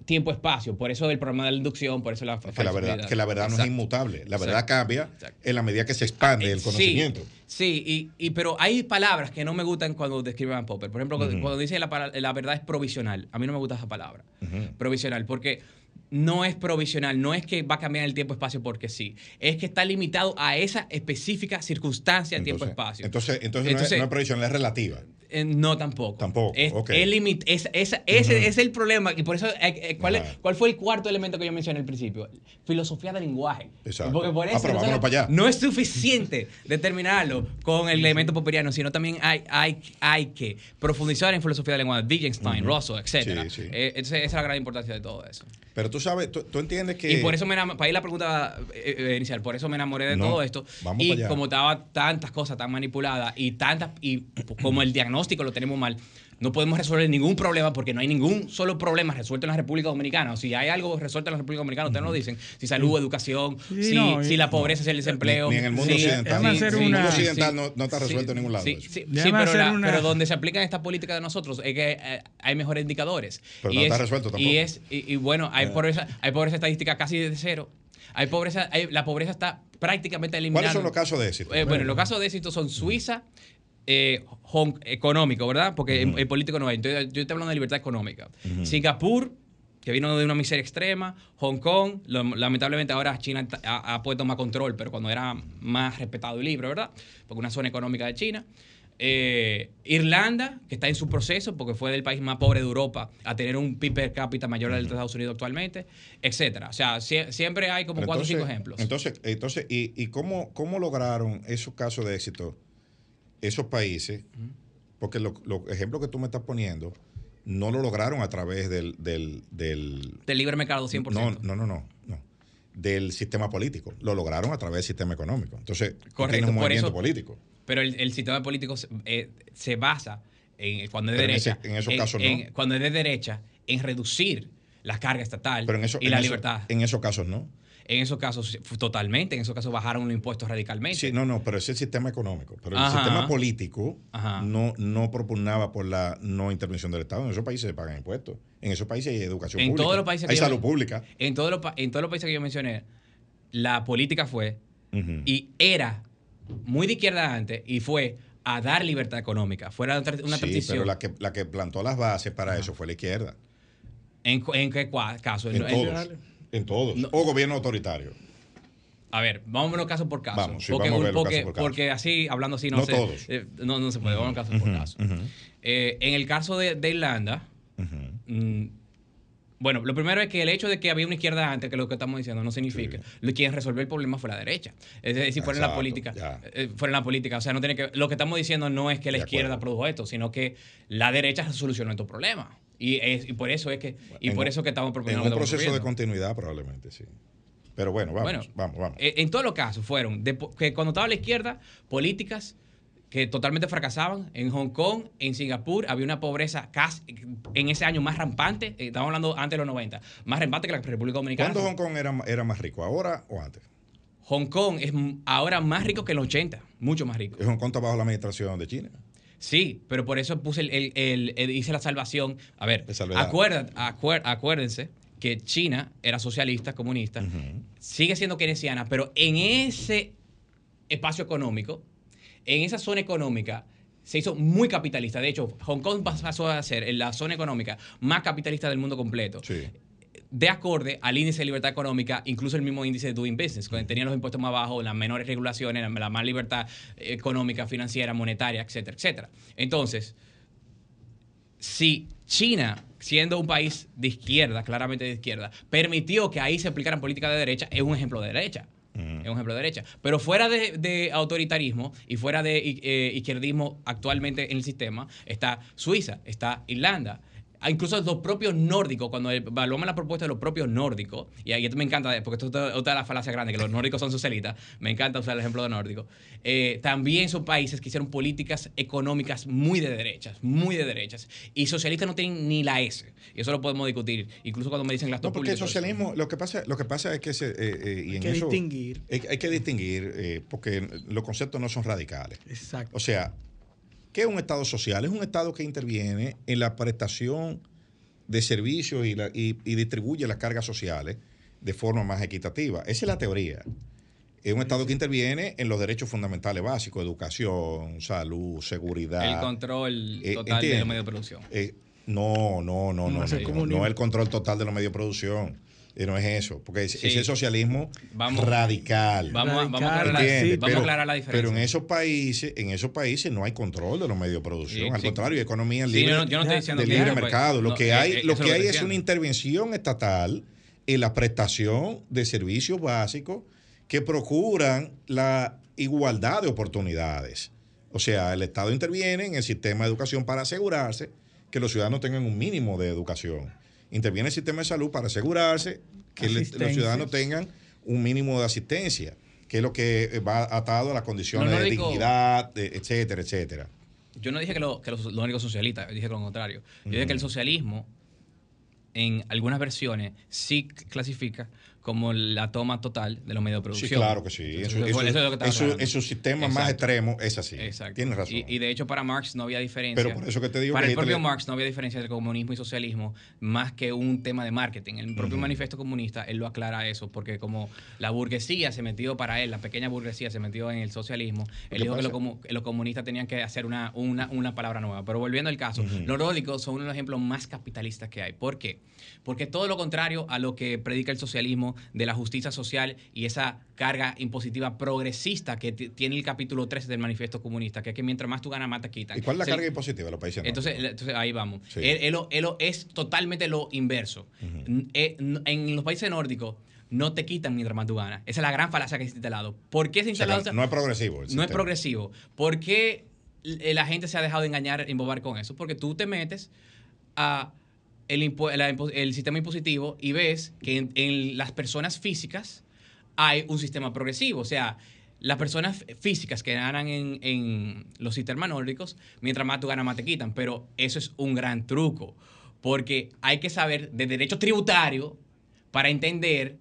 tiempo-espacio. Por eso el problema de la inducción, por eso la que la verdad, que la verdad no es inmutable. La verdad Exacto. cambia Exacto. en la medida que se expande Eh, el conocimiento. Sí, y, y- pero hay palabras que no me gustan cuando describen a Popper. Por ejemplo, cuando- cuando dicen la, la verdad es provisional. A mí no me gusta esa palabra. Provisional, porque no es provisional, no es que va a cambiar el tiempo-espacio porque sí. Es que está limitado a esa específica circunstancia de tiempo-espacio. entonces, entonces, no es- Entonces- no es provisional, es relativa. Eh, no, tampoco. Tampoco, Es, ok. es limit- es- es- ese es el problema. Y por eso, eh, eh, ¿cuál. ¿cuál fue el cuarto elemento que yo mencioné al principio? Filosofía del lenguaje. Exacto. Porque por Ah, pero vámonos para allá. no es suficiente determinarlo con el elemento popperiano, sino también hay, hay, hay que profundizar en filosofía del lenguaje. Wittgenstein, Russell, etc. Sí, sí. esa es la gran importancia de todo eso. Pero tú sabes, tú, tú entiendes que. Y por eso me enamoré, para ir la pregunta eh, eh, inicial, por eso me enamoré de No, todo esto. vamos y para allá. como estaba tantas cosas tan manipuladas y tantas, y como el diagnóstico lo tenemos mal, no podemos resolver ningún problema porque no hay ningún solo problema resuelto en la República Dominicana. O si hay algo resuelto en la República Dominicana, ustedes nos lo dicen. Si salud, educación, Sí, si, no, y- si la pobreza, si el desempleo. Ni, ni en el mundo occidental. En el mundo occidental Sí, no, no está sí, resuelto en ningún lado. Sí, eso. sí, sí, Déjame pero, hacer la- una- pero donde se aplican esta política de nosotros es que eh, hay mejores indicadores. Pero y no está es- resuelto tampoco. Y, es, y, y bueno, hay pobreza, hay pobreza estadística casi de cero. Hay pobreza, hay- la pobreza está prácticamente eliminada. ¿Cuáles son los casos de éxito? Eh, bueno, los casos de éxito son Suiza, eh, Hong- económico, ¿verdad? Porque en político no hay. Entonces, yo estoy hablando de libertad económica. Singapur, que vino de una miseria extrema. Hong Kong, lo- lamentablemente ahora China ha, ha puesto más control, pero cuando era más respetado y libre, ¿verdad? Porque una zona económica de China. Eh, Irlanda, que está en su proceso, porque fue del país más pobre de Europa a tener un PIB per cápita mayor al de Estados Unidos actualmente, etcétera. O sea, sie- siempre hay como Pero cuatro o cinco ejemplos. Entonces, entonces ¿y, y cómo, cómo lograron esos casos de éxito esos países? Porque los ejemplos que tú me estás poniendo no lo lograron a través del... del, del del libre mercado 100%. no, no, no, no, no. Del sistema político. Lo lograron a través del sistema económico. Entonces, Correcto, un movimiento eso- político. Pero el, el sistema político se, eh, se basa en cuando es de en derecha. ese- en esos casos no. Cuando es de derecha, en reducir la carga estatal Pero en, eso, y en la eso- libertad. en esos casos no. En esos casos, totalmente. En esos casos bajaron los impuestos radicalmente. Sí, no, no, pero ese es el sistema económico. Pero el sistema político Ajá. no, no propugnaba por la no intervención del Estado. En esos países se pagan impuestos. En esos países hay educación En pública. todos los países hay yo- salud pública. En todos, los, en todos los países que yo mencioné, la política fue y era muy de izquierda antes y fue a dar libertad económica. Fuera una, una sí, transición. pero la que, la que plantó las bases para eso fue la izquierda. ¿En, en qué caso? En En- en- todos. En todos. No. O gobierno autoritario. A ver, vamos a verlo caso por caso. Vamos, sí, porque, vamos a porque, caso por caso. porque así, hablando así, no, No sé. todos. eh, no, no se puede, vamos a caso por caso. Eh, en el caso de, de Irlanda, mm, bueno, lo primero es que el hecho de que había una izquierda antes, que lo que estamos diciendo, no significa. Lo quien resolvió el problema fue la derecha. Es decir, fuera en la política. eh, fuera en la política. O sea, no tiene que. Lo que estamos diciendo no es que la De izquierda acuerdo. produjo esto, sino que la derecha solucionó estos problemas. Y, es, y por eso es que. Y En por un- eso que estamos En proponiendo. un que estamos proceso de continuidad, probablemente, sí. Pero bueno, vamos, Bueno, vamos, vamos. eh, En todos los casos fueron de que cuando estaba la izquierda, políticas que totalmente fracasaban. En Hong Kong, en Singapur, había una pobreza casi en ese año más rampante. eh, Estamos hablando antes de los 90, más rampante que la República Dominicana. ¿Cuándo Hong Kong era, era más rico? ¿Ahora o antes? Hong Kong es ahora más rico que en los 80, mucho más rico. Hong Kong está bajo la administración de China. Sí, pero por eso puse el, el- el- el- hice la salvación. A ver, acuérdense que China era socialista, comunista, sigue siendo keynesiana, pero en ese espacio económico, en esa zona económica, se hizo muy capitalista. De hecho, Hong Kong pasó a ser la zona económica más capitalista del mundo completo. Sí. De acorde al índice de libertad económica, incluso el mismo índice de doing business, cuando tenían los impuestos más bajos, las menores regulaciones, la, más libertad eh, económica, financiera, monetaria, etcétera, etcétera. Entonces, si China, siendo un país de izquierda, claramente de izquierda, permitió que ahí se aplicaran políticas de derecha, es un ejemplo de derecha. Es un ejemplo de derecha. Pero fuera de, de autoritarismo y fuera de eh, izquierdismo actualmente en el sistema, está Suiza, está Irlanda. Ah, Incluso los propios nórdicos, cuando evaluamos la propuesta de los propios nórdicos, y ahí esto me encanta, porque esto es otra de las falacias grandes, que los nórdicos son socialistas, me encanta usar el ejemplo de nórdico, eh, también son países que hicieron políticas económicas muy de derechas, muy de derechas, y socialistas no tienen ni la S, y eso lo podemos discutir, incluso cuando me dicen las No, porque el socialismo, lo que pasa, lo que pasa es que se, eh, eh, y Hay en que eso distinguir. Hay, hay que distinguir eh, porque los conceptos no son radicales. Exacto. O sea, ¿qué es un Estado social? Es un Estado que interviene en la prestación de servicios y, la- y- y distribuye las cargas sociales de forma más equitativa. Esa es la teoría. Es un Estado que interviene en los derechos fundamentales básicos, educación, salud, seguridad. El control Eh, total de los medios de producción. Eh, no, no, no, No, no, no, no el control total de los medios de producción. Eh, no es eso, porque es, Sí. es el socialismo Vamos- radical. Vamos, a- vamos a aclarar, la, ¿Entiendes? vamos a aclarar la diferencia. Pero en esos países, en esos países no hay control de los medios de producción. Sí, Al sí. contrario, hay economía libre no, yo no estoy diciendo de libre pues, mercado. Lo que hay, lo que lo hay es una intervención estatal en la prestación de servicios básicos que procuran la igualdad de oportunidades. O sea, el Estado interviene en el sistema de educación para asegurarse que los ciudadanos tengan un mínimo de educación. Interviene en el sistema de salud para asegurarse que le- los ciudadanos tengan un mínimo de asistencia, que es lo que va atado a las condiciones de dignidad, de- etcétera, etcétera. Yo no dije que, lo- que los, los únicos socialistas, yo dije lo contrario. Yo dije que el socialismo, en algunas versiones, sí clasifica como la toma total de los medios de producción. Sí, claro que sí. En, su- Eso- eso es lo que estaba en sus sistemas más Exacto. extremos es así. Exacto. Tienes razón. Y, y de hecho para Marx no había diferencia. Pero por eso que te digo Para que el propio Marx no había diferencia entre comunismo y socialismo más que un tema de marketing. El propio manifiesto comunista, él lo aclara eso, porque como la burguesía se metió para él, la pequeña burguesía se metió en el socialismo, ¿Qué él dijo que pasa? los, que los comunistas tenían que hacer una, una, una palabra nueva. Pero volviendo al caso, los nórdicos son uno de los ejemplos más capitalistas que hay. ¿Por qué? Porque todo lo contrario a lo que predica el socialismo de la justicia social y esa carga impositiva progresista que tiene el capítulo 13 del manifiesto comunista, que es que mientras más tú ganas, más te quitan. ¿Y cuál es la Se- carga impositiva de los países entonces, nórdicos? entonces ahí vamos. Sí. Es totalmente lo inverso. Eh, en los países nórdicos no te quitan mientras más tú ganas. Esa es la gran falacia que existe instalado. ¿Por qué se O sea, instalado? no es progresivo. no es progresivo. ¿Por qué l- la gente se ha dejado de engañar, embobar con eso? Porque tú te metes a el, sistema impositivo y ves que en, las personas físicas hay un sistema progresivo. O sea, las personas físicas que ganan en, en los sistemas nórdicos, mientras más tú ganas, más te quitan. Pero eso es un gran truco. Porque hay que saber de derecho tributario para entender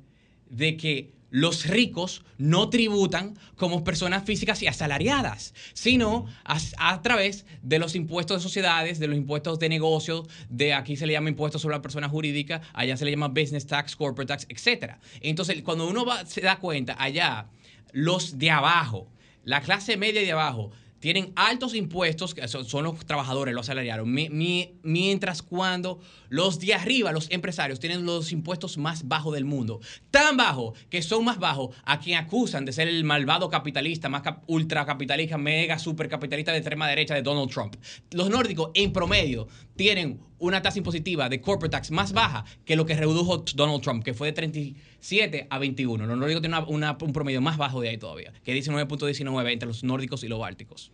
de que los ricos no tributan como personas físicas y asalariadas, sino a, través de los impuestos de sociedades, de los impuestos de negocios, de aquí se le llama impuestos sobre la persona jurídica, allá se le llama business tax, corporate tax, etc. Entonces, cuando uno va, se da cuenta, allá los de abajo, la clase media de abajo, tienen altos impuestos, que son, los trabajadores, los asalariados, mi, mi, mientras cuando los de arriba, los empresarios, tienen los impuestos más bajos del mundo. Tan bajos que son más bajos a quien acusan de ser el malvado capitalista, más cap ultracapitalista, mega supercapitalista de extrema derecha de Donald Trump. Los nórdicos, en promedio, tienen una tasa impositiva de corporate tax más baja que lo que redujo Donald Trump, que fue de 37 a 21. Los nórdicos tienen una, una, un promedio más bajo de ahí todavía, que es 19.19 entre los nórdicos y los bálticos.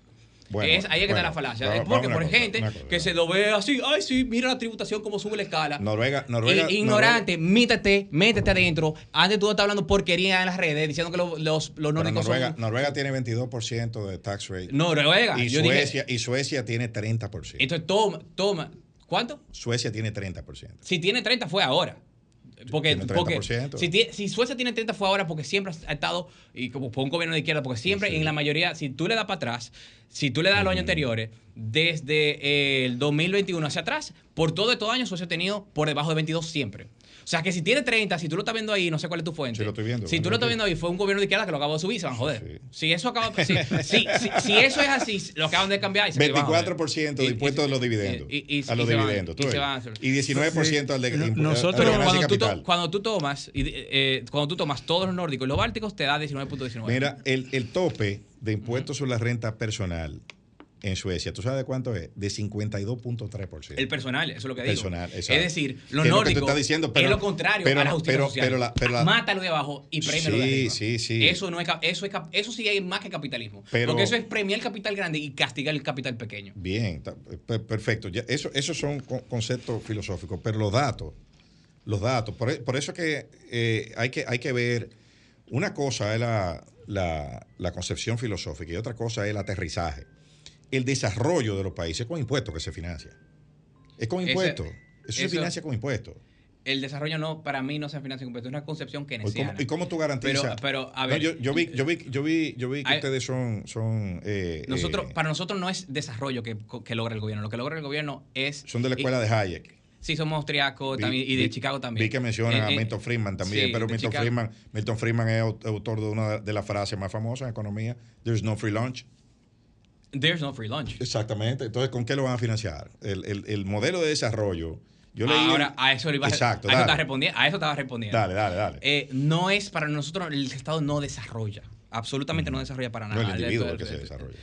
Bueno, es, ahí es que bueno, está la falacia. porque por cosa, gente cosa. que se lo ve así, ay, sí, mira la tributación, cómo sube la escala. Noruega, Noruega. I- ignorante, métete, métete adentro. Antes tú estás hablando porquería en las redes diciendo que los, los, los Pero nórdicos Noruega, son. Noruega tiene 22% de tax rate. Noruega. Y Yo dije- Suecia, y Suecia tiene 30%. Entonces, toma, toma. ¿Cuánto? Suecia tiene 30%. Si tiene 30 fue ahora. Porque, porque 30%. si, Suecia tiene 30 fue ahora porque siempre ha estado, y como por un gobierno de izquierda, porque siempre Sí. en la mayoría, si tú le das para atrás, si tú le das a los años anteriores, desde el 2021 hacia atrás, por todo estos años Suecia ha tenido por debajo de 22 siempre. O sea que si tiene 30, si tú lo estás viendo ahí, no sé cuál es tu fuente. Sí, lo estoy viendo. Si tú lo estás viendo ahí, fue un gobierno de izquierda que lo acabó de subir, se van a joder. Sí. Si eso acaba si, si, si- si eso es así, lo acaban de cambiar y se van a joder. 24% de impuestos de los dividendos. y- y- a los van- dividendos. tú van a Y 19% al de nosotros- a cuando tú, to- cuando tú tomas eh, cuando tú tomas todos los nórdicos y los bálticos te da 19.19. Mira, el, el tope de impuestos sobre la renta personal en Suecia, ¿tú sabes de cuánto es? De 52.3%. el personal, eso es lo que digo. Personal, es exacto. decir, los es lo que tú estás diciendo, pero- es lo contrario pero a la justicia pero- social. pero la- pero la- Mata lo de abajo y premia lo de arriba. sí, sí. Eso no es eso es eso sí es más que capitalismo, porque eso es premiar el capital grande y castigar el capital pequeño. Bien, perfecto. Ya, eso, esos son co- conceptos filosóficos, pero los datos, los datos, por, e- por eso es que, eh, hay que hay que ver, una cosa es la, la- la concepción filosófica y otra cosa es el aterrizaje. El desarrollo de los países es con impuestos que se financia. Es con Ese- impuestos. Eso, se financia con impuestos. El desarrollo no para mí no se financia completo, es una concepción ¿Y keynesiana. cómo, y cómo tú garantizas? Pero, pero a No, yo, yo vi, yo vi, yo vi, yo vi que Hay- ustedes son, son, eh, nosotros eh, para nosotros no es desarrollo que, que logra el gobierno, lo que logra el gobierno es son de la escuela de Hayek. Sí, somos austriacos y de vi- Chicago también. Vi que mencionan a Eh, Milton Friedman también, sí, pero Milton Chicago. Friedman, Milton Friedman es au- autor de una de las frases más famosas en economía, There's no free lunch. There's no free lunch. Exactamente. Entonces, ¿con qué lo van a financiar? El, el- el modelo de desarrollo. Yo leí. Ahora, a eso, le iba a- Exacto, a eso respondiendo. A eso estaba respondiendo. Dale, dale, dale. Eh, no es para nosotros, el Estado no desarrolla. Absolutamente no desarrolla para no nada. el individuo El- el que se desarrolla.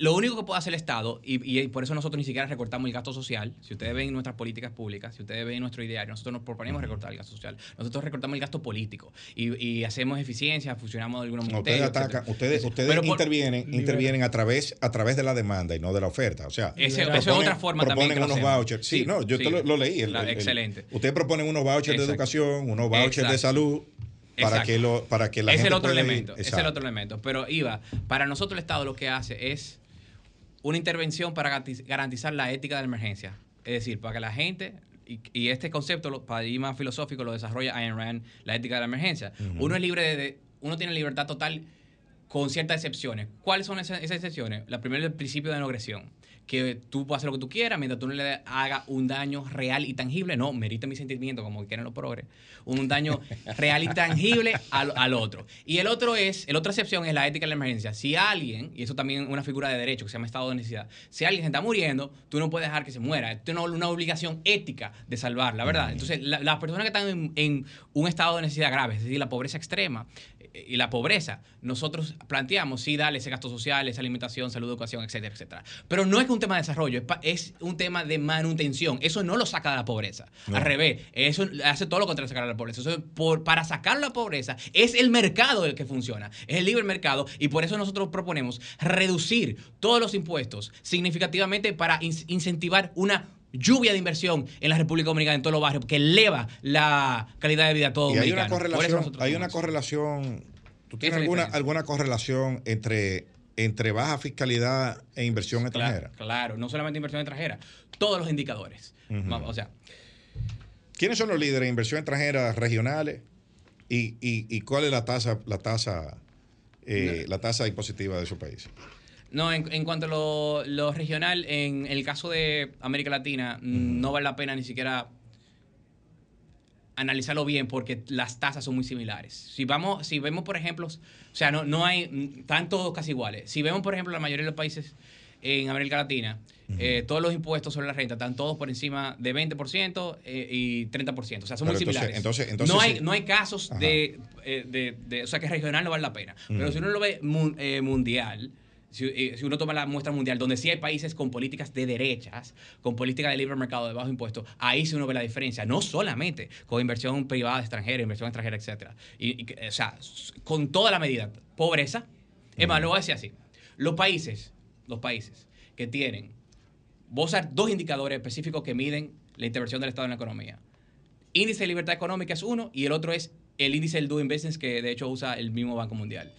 Lo único que puede hacer el Estado, y, y por eso nosotros ni siquiera recortamos el gasto social, si ustedes ven nuestras políticas públicas, si ustedes ven nuestro ideario, nosotros nos proponemos recortar el gasto social. Nosotros recortamos el gasto político y, y hacemos eficiencia, fusionamos de alguna No, ustedes atacan, ustedes, ustedes Pero por- intervienen, intervienen a través, a través de la demanda y no de la oferta. O sea, Ese- eso es otra forma también proponen que lo unos vouchers. Sí, Sí, no, yo sí. te lo, lo leí. el- La- el- el- excelente. ustedes proponen unos vouchers de educación, unos vouchers de salud para Exacto. que lo, para que la es gente el otro pueda ir- elemento. Es el otro elemento. Pero Iva, para nosotros el Estado lo que hace es una intervención para garantiz- garantizar la ética de la emergencia. Es decir, para que la gente, y, y este concepto, lo- para ir más filosófico, lo desarrolla Ayn Rand, la ética de la emergencia. Uno es libre de, de- uno tiene libertad total con ciertas excepciones. ¿Cuáles son esas, esas excepciones? La primera es el principio de no agresión. Que tú puedes hacer lo que tú quieras mientras tú no le hagas un daño real y tangible. No, merita mi sentimiento, como quieren los progres. Un daño real y tangible al, al otro. Y el otro es, el otra excepción es la ética de la emergencia. Si alguien, y eso también es una figura de derecho que se llama estado de necesidad, si alguien se está muriendo, tú no puedes dejar que se muera. Tú no una obligación ética de salvarla, ¿verdad? Entonces, la- las personas que están en, en un estado de necesidad grave, es decir, la pobreza extrema, y la pobreza, nosotros planteamos, sí, darle ese gasto social, esa alimentación, salud, educación, etcétera, etcétera. Pero no es un tema de desarrollo, es, un tema de manutención. Eso no lo saca de la pobreza. No. Al revés, eso hace todo lo contrario de sacar de la pobreza. Eso es por, para sacar la pobreza es el mercado el que funciona, es el libre mercado y por eso nosotros proponemos reducir todos los impuestos significativamente para in- incentivar una lluvia de inversión en la República Dominicana, en todos los barrios, que eleva la calidad de vida de todo Y hay una correlación, hay una correlación. ¿Tú tienes alguna, alguna correlación entre, entre baja fiscalidad e inversión Claro, extranjera? claro, no solamente inversión extranjera, todos los indicadores. O sea, ¿Quiénes son los líderes de inversión extranjera regionales? ¿Y, y, y cuál es la tasa, la tasa, eh, la tasa impositiva de su país? No, en, en cuanto a lo, lo regional, en el caso de América Latina, no vale la pena ni siquiera analizarlo bien porque las tasas son muy similares. Si vamos, si vemos, por ejemplo, o sea, no, no hay, están todos casi iguales. Si vemos, por ejemplo, la mayoría de los países en América Latina, eh, todos los impuestos sobre la renta están todos por encima de 20% eh, y 30%. O sea, son Pero muy entonces- similares. entonces- entonces no, hay, sí. no hay casos de, eh, de, de- O sea, que regional no vale la pena. Pero si uno lo ve mun- eh, mundial. Si, eh, si uno toma la muestra mundial, donde sí hay países con políticas de derechas, con políticas de libre mercado de bajo impuesto, ahí sí uno ve la diferencia. No solamente con inversión privada extranjera, inversión extranjera, etcétera. Y, o sea, con toda la medida. Pobreza. Es más, lo voy a decir así. Los países, los países que tienen, voy a usar dos indicadores específicos que miden la intervención del Estado en la economía. Índice de libertad económica es uno y el otro es el índice del Doing Business que de hecho usa el mismo Banco Mundial.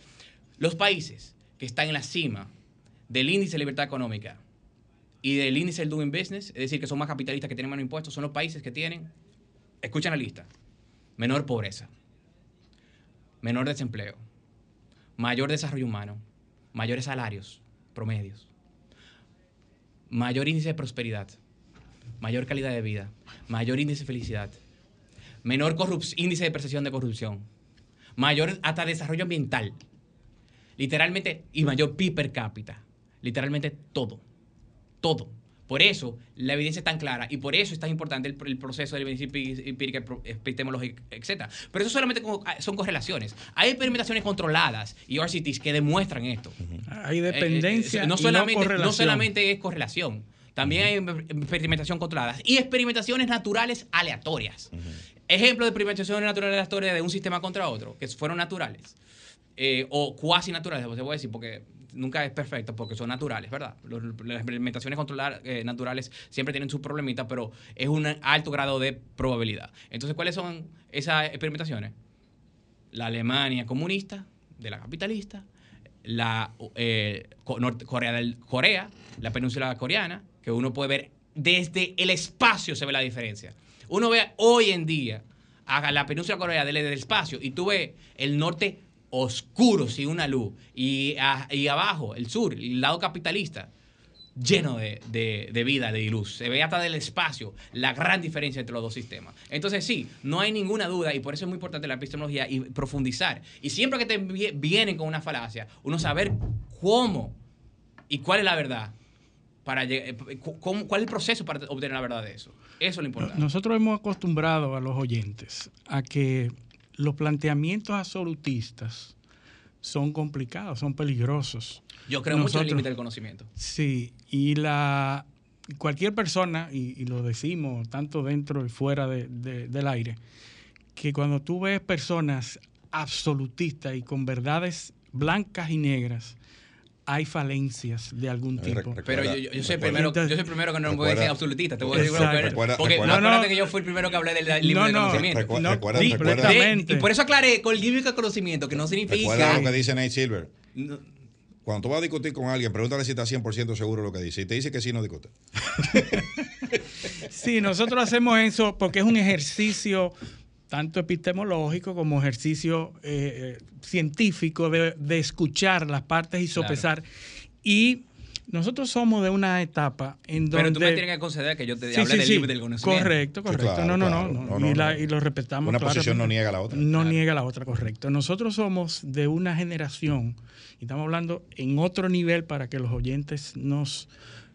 Los países que están en la cima del índice de libertad económica y del índice del Doing Business, es decir, que son más capitalistas, que tienen menos impuestos, son los países que tienen, escuchen la lista, menor pobreza, menor desempleo, mayor desarrollo humano, mayores salarios promedios, mayor índice de prosperidad, mayor calidad de vida, mayor índice de felicidad, menor índice de percepción de corrupción, mayor hasta desarrollo ambiental, literalmente, y mayor PIB per cápita, literalmente todo, todo. Por eso la evidencia es tan clara y por eso es tan importante el, el proceso de evidencia empi- empírica, epistemológica, etc. Pero eso solamente co- son correlaciones. Hay experimentaciones controladas y RCTs que demuestran esto. Hay Eh, dependencia eh, no, y solamente, no correlación. no solamente es correlación, también hay experimentación controlada y experimentaciones naturales aleatorias. Ejemplo de experimentaciones naturales aleatorias de un sistema contra otro, que fueron naturales. Eh, o cuasi naturales, se puede decir, porque nunca es perfecto, porque son naturales, ¿verdad? Las experimentaciones controladas, eh, naturales siempre tienen sus problemitas, pero es un alto grado de probabilidad. Entonces, ¿cuáles son esas experimentaciones? la Alemania comunista, de la capitalista, la eh, Corea, del, Corea, la península coreana, que uno puede ver desde el espacio se ve la diferencia. Uno ve hoy en día a la península coreana desde el espacio y tú ves el norte oscuro sin una luz y, a- y abajo el sur, el lado capitalista lleno de, de- vida, de luz. Se ve hasta del espacio la gran diferencia entre los dos sistemas. Entonces, sí, no hay ninguna duda y por eso es muy importante la epistemología y profundizar. Y siempre que te vi- vienen con una falacia, uno saber cómo y cuál es la verdad. Para, eh, ¿Cuál es el proceso para obtener la verdad de eso? Eso es lo importante. Nosotros hemos acostumbrado a los oyentes a que los planteamientos absolutistas son complicados, son peligrosos. Yo creo mucho en el límite del conocimiento. Sí, y la cualquier persona, y, y lo decimos tanto dentro y fuera de- de- del aire, que cuando tú ves personas absolutistas y con verdades blancas y negras, hay falencias de algún tipo. rec- Pero yo, Recuerda- yo, yo soy el recuerda- primero, Entonces- yo soy el primero que no me voy a decir recuerda- absolutista. Te voy a decir Recuerda- porque recuerda- acuérdate No, no. que yo fui el primero que hablé del límite No, no. conocimiento. No, recuerda- recuerda- completamente. Y por eso aclaré con el límite del conocimiento, que no Recuerda significa. lo que dice Nate Silver. No, Cuando tú vas a discutir con alguien, pregúntale si está 100% seguro de lo que dice. Y te dice que sí, no discute. Sí, nosotros hacemos eso porque es un ejercicio tanto epistemológico como ejercicio eh, eh, científico de, de escuchar las partes y sopesar. Y nosotros somos de una etapa en donde... Pero tú me tienes que conceder que yo te Sí, hable sí, del sí. del conocimiento. Correcto, Sí, correcto. claro, no, no, claro. no, No, no. Y, no, la- no. y lo respetamos. Una posición no niega la otra. No Claro. niega la otra, correcto. Nosotros somos de una generación, y estamos hablando en otro nivel para que los oyentes nos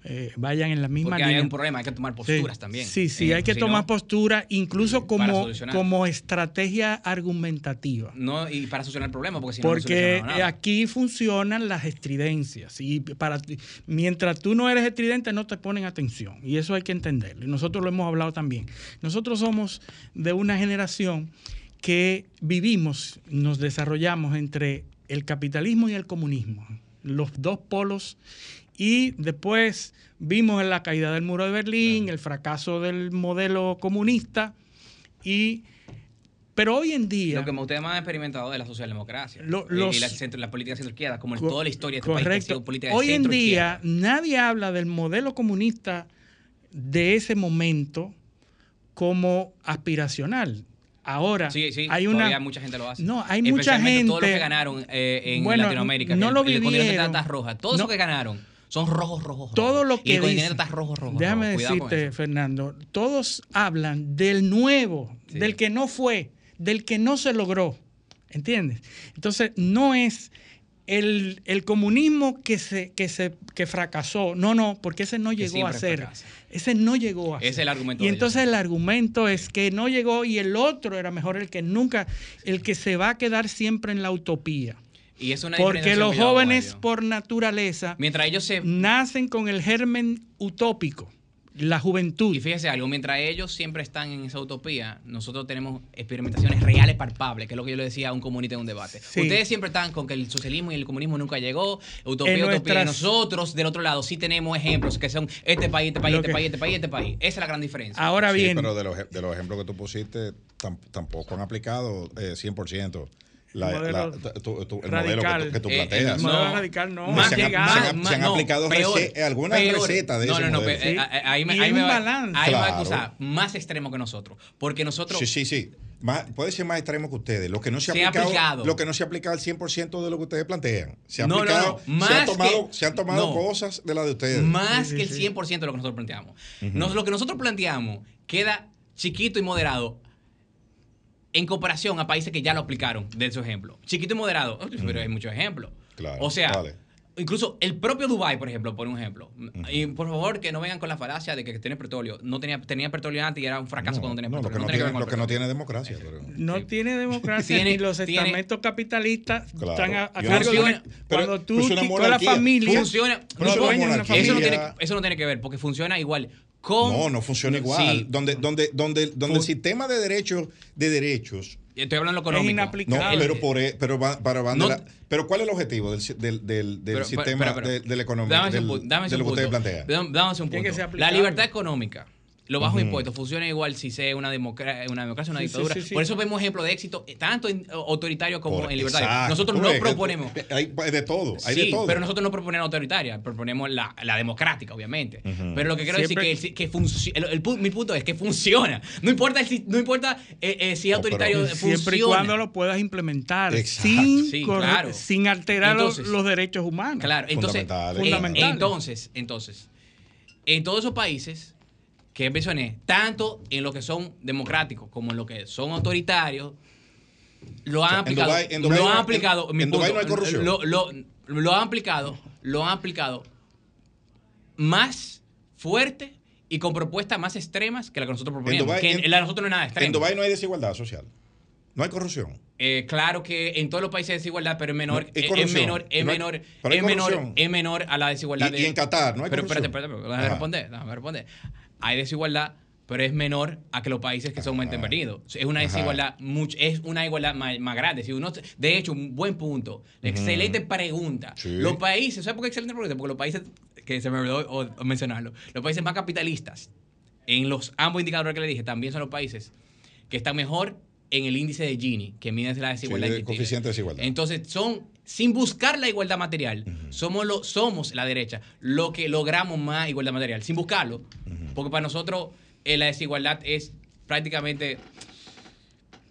eh, vayan en la misma Porque línea. hay un problema, hay que tomar posturas Sí, también. Sí, sí, Eh, hay que si tomar no- postura, incluso para como, como estrategia argumentativa. No, y para solucionar el problema, porque si no, no Porque solucionamos nada. aquí funcionan las estridencias y para mientras tú no eres estridente no te ponen atención y eso hay que entenderlo. Y nosotros lo hemos hablado también. Nosotros somos de una generación que vivimos, nos desarrollamos entre el capitalismo y el comunismo, los dos polos y después vimos la caída del muro de Berlín, el fracaso del modelo comunista y pero hoy en día Lo que ustedes más han experimentado es la socialdemocracia Lo- los- y la, centro- la política centro-izquierda, como en Co- toda la historia de este país, que ha Correcto. sido política de Hoy en día nadie habla del modelo comunista de ese momento como aspiracional. Ahora, Sí, sí, hay una. mucha gente lo hace. No, hay mucha gente. Todos los que ganaron eh, en Bueno, Latinoamérica. no el- lo el vivieron. roja. Todos No. los que ganaron son rojos, rojos, todo rojos. lo Y que el continente dicen- está rojo, rojo. Déjame rojo. Decirte. Fernando, todos hablan del nuevo, Sí. del que no fue, del que no se logró. ¿Entiendes? Entonces, no es el, el comunismo que se, que se que fracasó. No, no, porque ese no llegó a ser. fracasa. Ese no llegó a Ese es ser. el argumento Y entonces ellos. el argumento es que no llegó y el otro era mejor, el que nunca, el que se va a quedar siempre en la utopía. Y es una Porque los jóvenes por naturaleza Mientras ellos se nacen con el germen utópico, la juventud. Y fíjese algo, mientras ellos siempre están en esa utopía, nosotros tenemos experimentaciones reales, palpables, que es lo que yo le decía a un comunista en un debate. Sí. Ustedes siempre están con que el socialismo y el comunismo nunca llegó, utopía, En utopía. nuestras- Y nosotros, del otro lado, sí tenemos ejemplos que son este país, este país, este que- país, este país, este país. Esa es la gran diferencia. Ahora Sí, bien, pero de los, de los ejemplos que tú pusiste, tam- tampoco han aplicado eh, 100% la, El la- modelo tu- tu- el radical. modelo que tú, que tú Eh, el planteas. modelo radical no, Más se han- llegado, se han- más- se han no, aplicado peor, rece- algunas peor. recetas de no, ese no, no, modelo. pe- eh, eh, ahí me, ahí me va- balance. ahí va Claro. acusar, más extremo que nosotros. Porque nosotros, Sí, sí, sí. Más, puede ser más extremo que ustedes. Lo que no se ha Se ha aplicado, aplicado. lo que no se ha aplicado al 100% de lo que ustedes plantean. Se ha No, no, aplicado, no. se, ha Más tomado, que- se han tomado no. cosas de las de ustedes. Más Sí, que sí, el sí. 100% de lo que nosotros planteamos. Nos- lo que nosotros planteamos queda chiquito y moderado en comparación a países que ya lo aplicaron, de su ejemplo. Chiquito y moderado, pero hay muchos ejemplos. Claro, o sea, vale. incluso el propio Dubai, por ejemplo, por un ejemplo. Y por favor, que no vengan con la falacia de que tiene petróleo. No tenía, tenía petróleo antes y era un fracaso No, cuando tenía no, lo petróleo. que no, tiene con lo que no tiene democracia. pero- no Sí. tiene democracia Tiene- y los tiene- estamentos capitalistas Claro. están a, a cargo de cuando tú, pero es una tú- la familia Funciona. No una. Eso no, tiene, eso no tiene que ver, porque funciona igual con... No, no funciona igual. Sí. Donde, donde, donde, donde el sistema de derechos, de derechos, Estoy hablando de lo Es económico. inaplicable. no, pero por e- pero para van de No- la- pero ¿cuál es el objetivo del, del, del, del Pero, sistema pero, pero, de, de la economía Dame un punto, dame de un lo que ustedes punto. La libertad económica, los bajos impuestos, funciona igual si sea una, democra- una democracia o una Sí, dictadura. sí, sí. Por eso vemos ejemplos de éxito, eh, tanto en autoritario como Por- en libertario. exacto. Nosotros no que proponemos. Hay de todo, hay sí, de todo. pero nosotros no proponemos autoritaria, proponemos la, la democrática, obviamente. Pero lo que quiero Siempre- decir que, el- que el, el pu- mi punto es que funciona. No importa, el si- no importa eh, eh, si es No, pero- autoritario, funciona. siempre y cuando lo puedas implementar Exacto. sin, Sí, corre- claro. sin alterar los- Entonces- los, derechos humanos. Claro, entonces, Fundamentales. eh, Fundamentales. entonces, entonces, en todos esos países que mencioné, tanto en lo que son democráticos como en lo que son autoritarios, lo han sea, en aplicado. En Dubái lo no han hay- aplicado. en- mi en Dubái punto, no hay corrupción. Lo, lo- lo han aplicado, lo han aplicado más fuerte y con propuestas más extremas que la que nosotros que en- la de nosotros no es nada extremo. En Dubái no hay desigualdad social. No hay corrupción. Eh, claro que en todos los países hay desigualdad, pero es menor, No, es menor, es No hay- menor, pero es menor, es menor a la desigualdad. Y- de- y en Qatar no hay pero corrupción. espérate, espérate, déjame responder, déjame responder. Hay desigualdad, pero es menor a que los países que son Ajá. intervenidos. Es una desigualdad mucho, es una igualdad más, más grande. Si uno, de hecho, un buen punto. Excelente pregunta. Sí. Los países, ¿sabes por qué excelente pregunta? Porque los países, que se me olvidó o- o mencionarlo, los países más capitalistas, en los ambos indicadores que le dije, también son los países que están mejor en el índice de Gini, que mide la desigualdad. Sí, el coeficiente de desigualdad. Entonces, son, sin buscar la igualdad material, somos, lo, somos la derecha, lo que logramos más igualdad material, sin buscarlo. Porque para nosotros eh, la desigualdad es prácticamente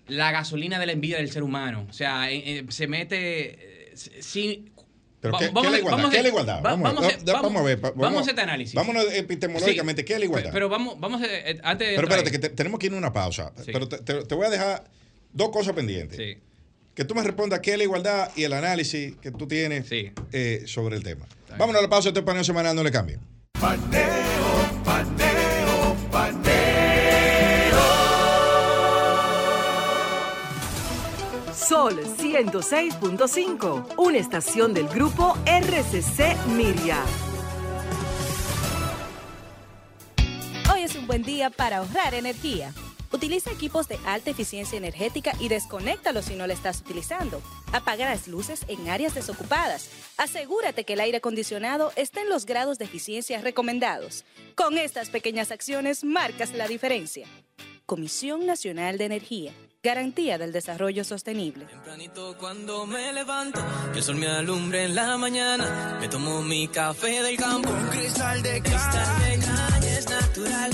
la gasolina de la envidia del ser humano. O sea, eh, eh, se mete sin... Pero ¿qué, qué vamos es la vamos a- ¿Qué es la igualdad? va- Vamos, vamos a, vamos a ver. vamos a hacer este análisis. Vámonos epistemológicamente. Sí, ¿Qué es la igualdad? Pero vamos, vamos a, antes de Pero espérate, que te- tenemos que ir a una pausa. Sí. Pero te, te- te voy a dejar dos cosas pendientes. Sí. Que tú me respondas qué es la igualdad y el análisis que tú tienes Sí. eh, sobre el tema. Vámonos a la pausa. Este paneo semanal no le cambien. Paneo, paneo, paneo. Sol 106.5, una estación del grupo RCC Miria. Hoy es un buen día para ahorrar energía. Utiliza equipos de alta eficiencia energética y desconéctalos si no lo estás utilizando. Apaga las luces en áreas desocupadas. Asegúrate que el aire acondicionado esté en los grados de eficiencia recomendados. Con estas pequeñas acciones marcas la diferencia. Comisión Nacional de Energía. Garantía del Desarrollo Sostenible. Tempranito cuando me levanto, que el sol me alumbre en la mañana, me tomo mi café del campo. Un cristal de cristal de caña es natural,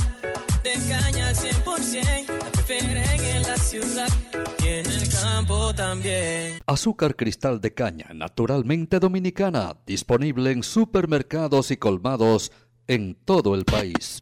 de caña al 100%, la prefieren en la ciudad y en el campo también. Azúcar cristal de caña, naturalmente dominicana, disponible en supermercados y colmados en todo el país.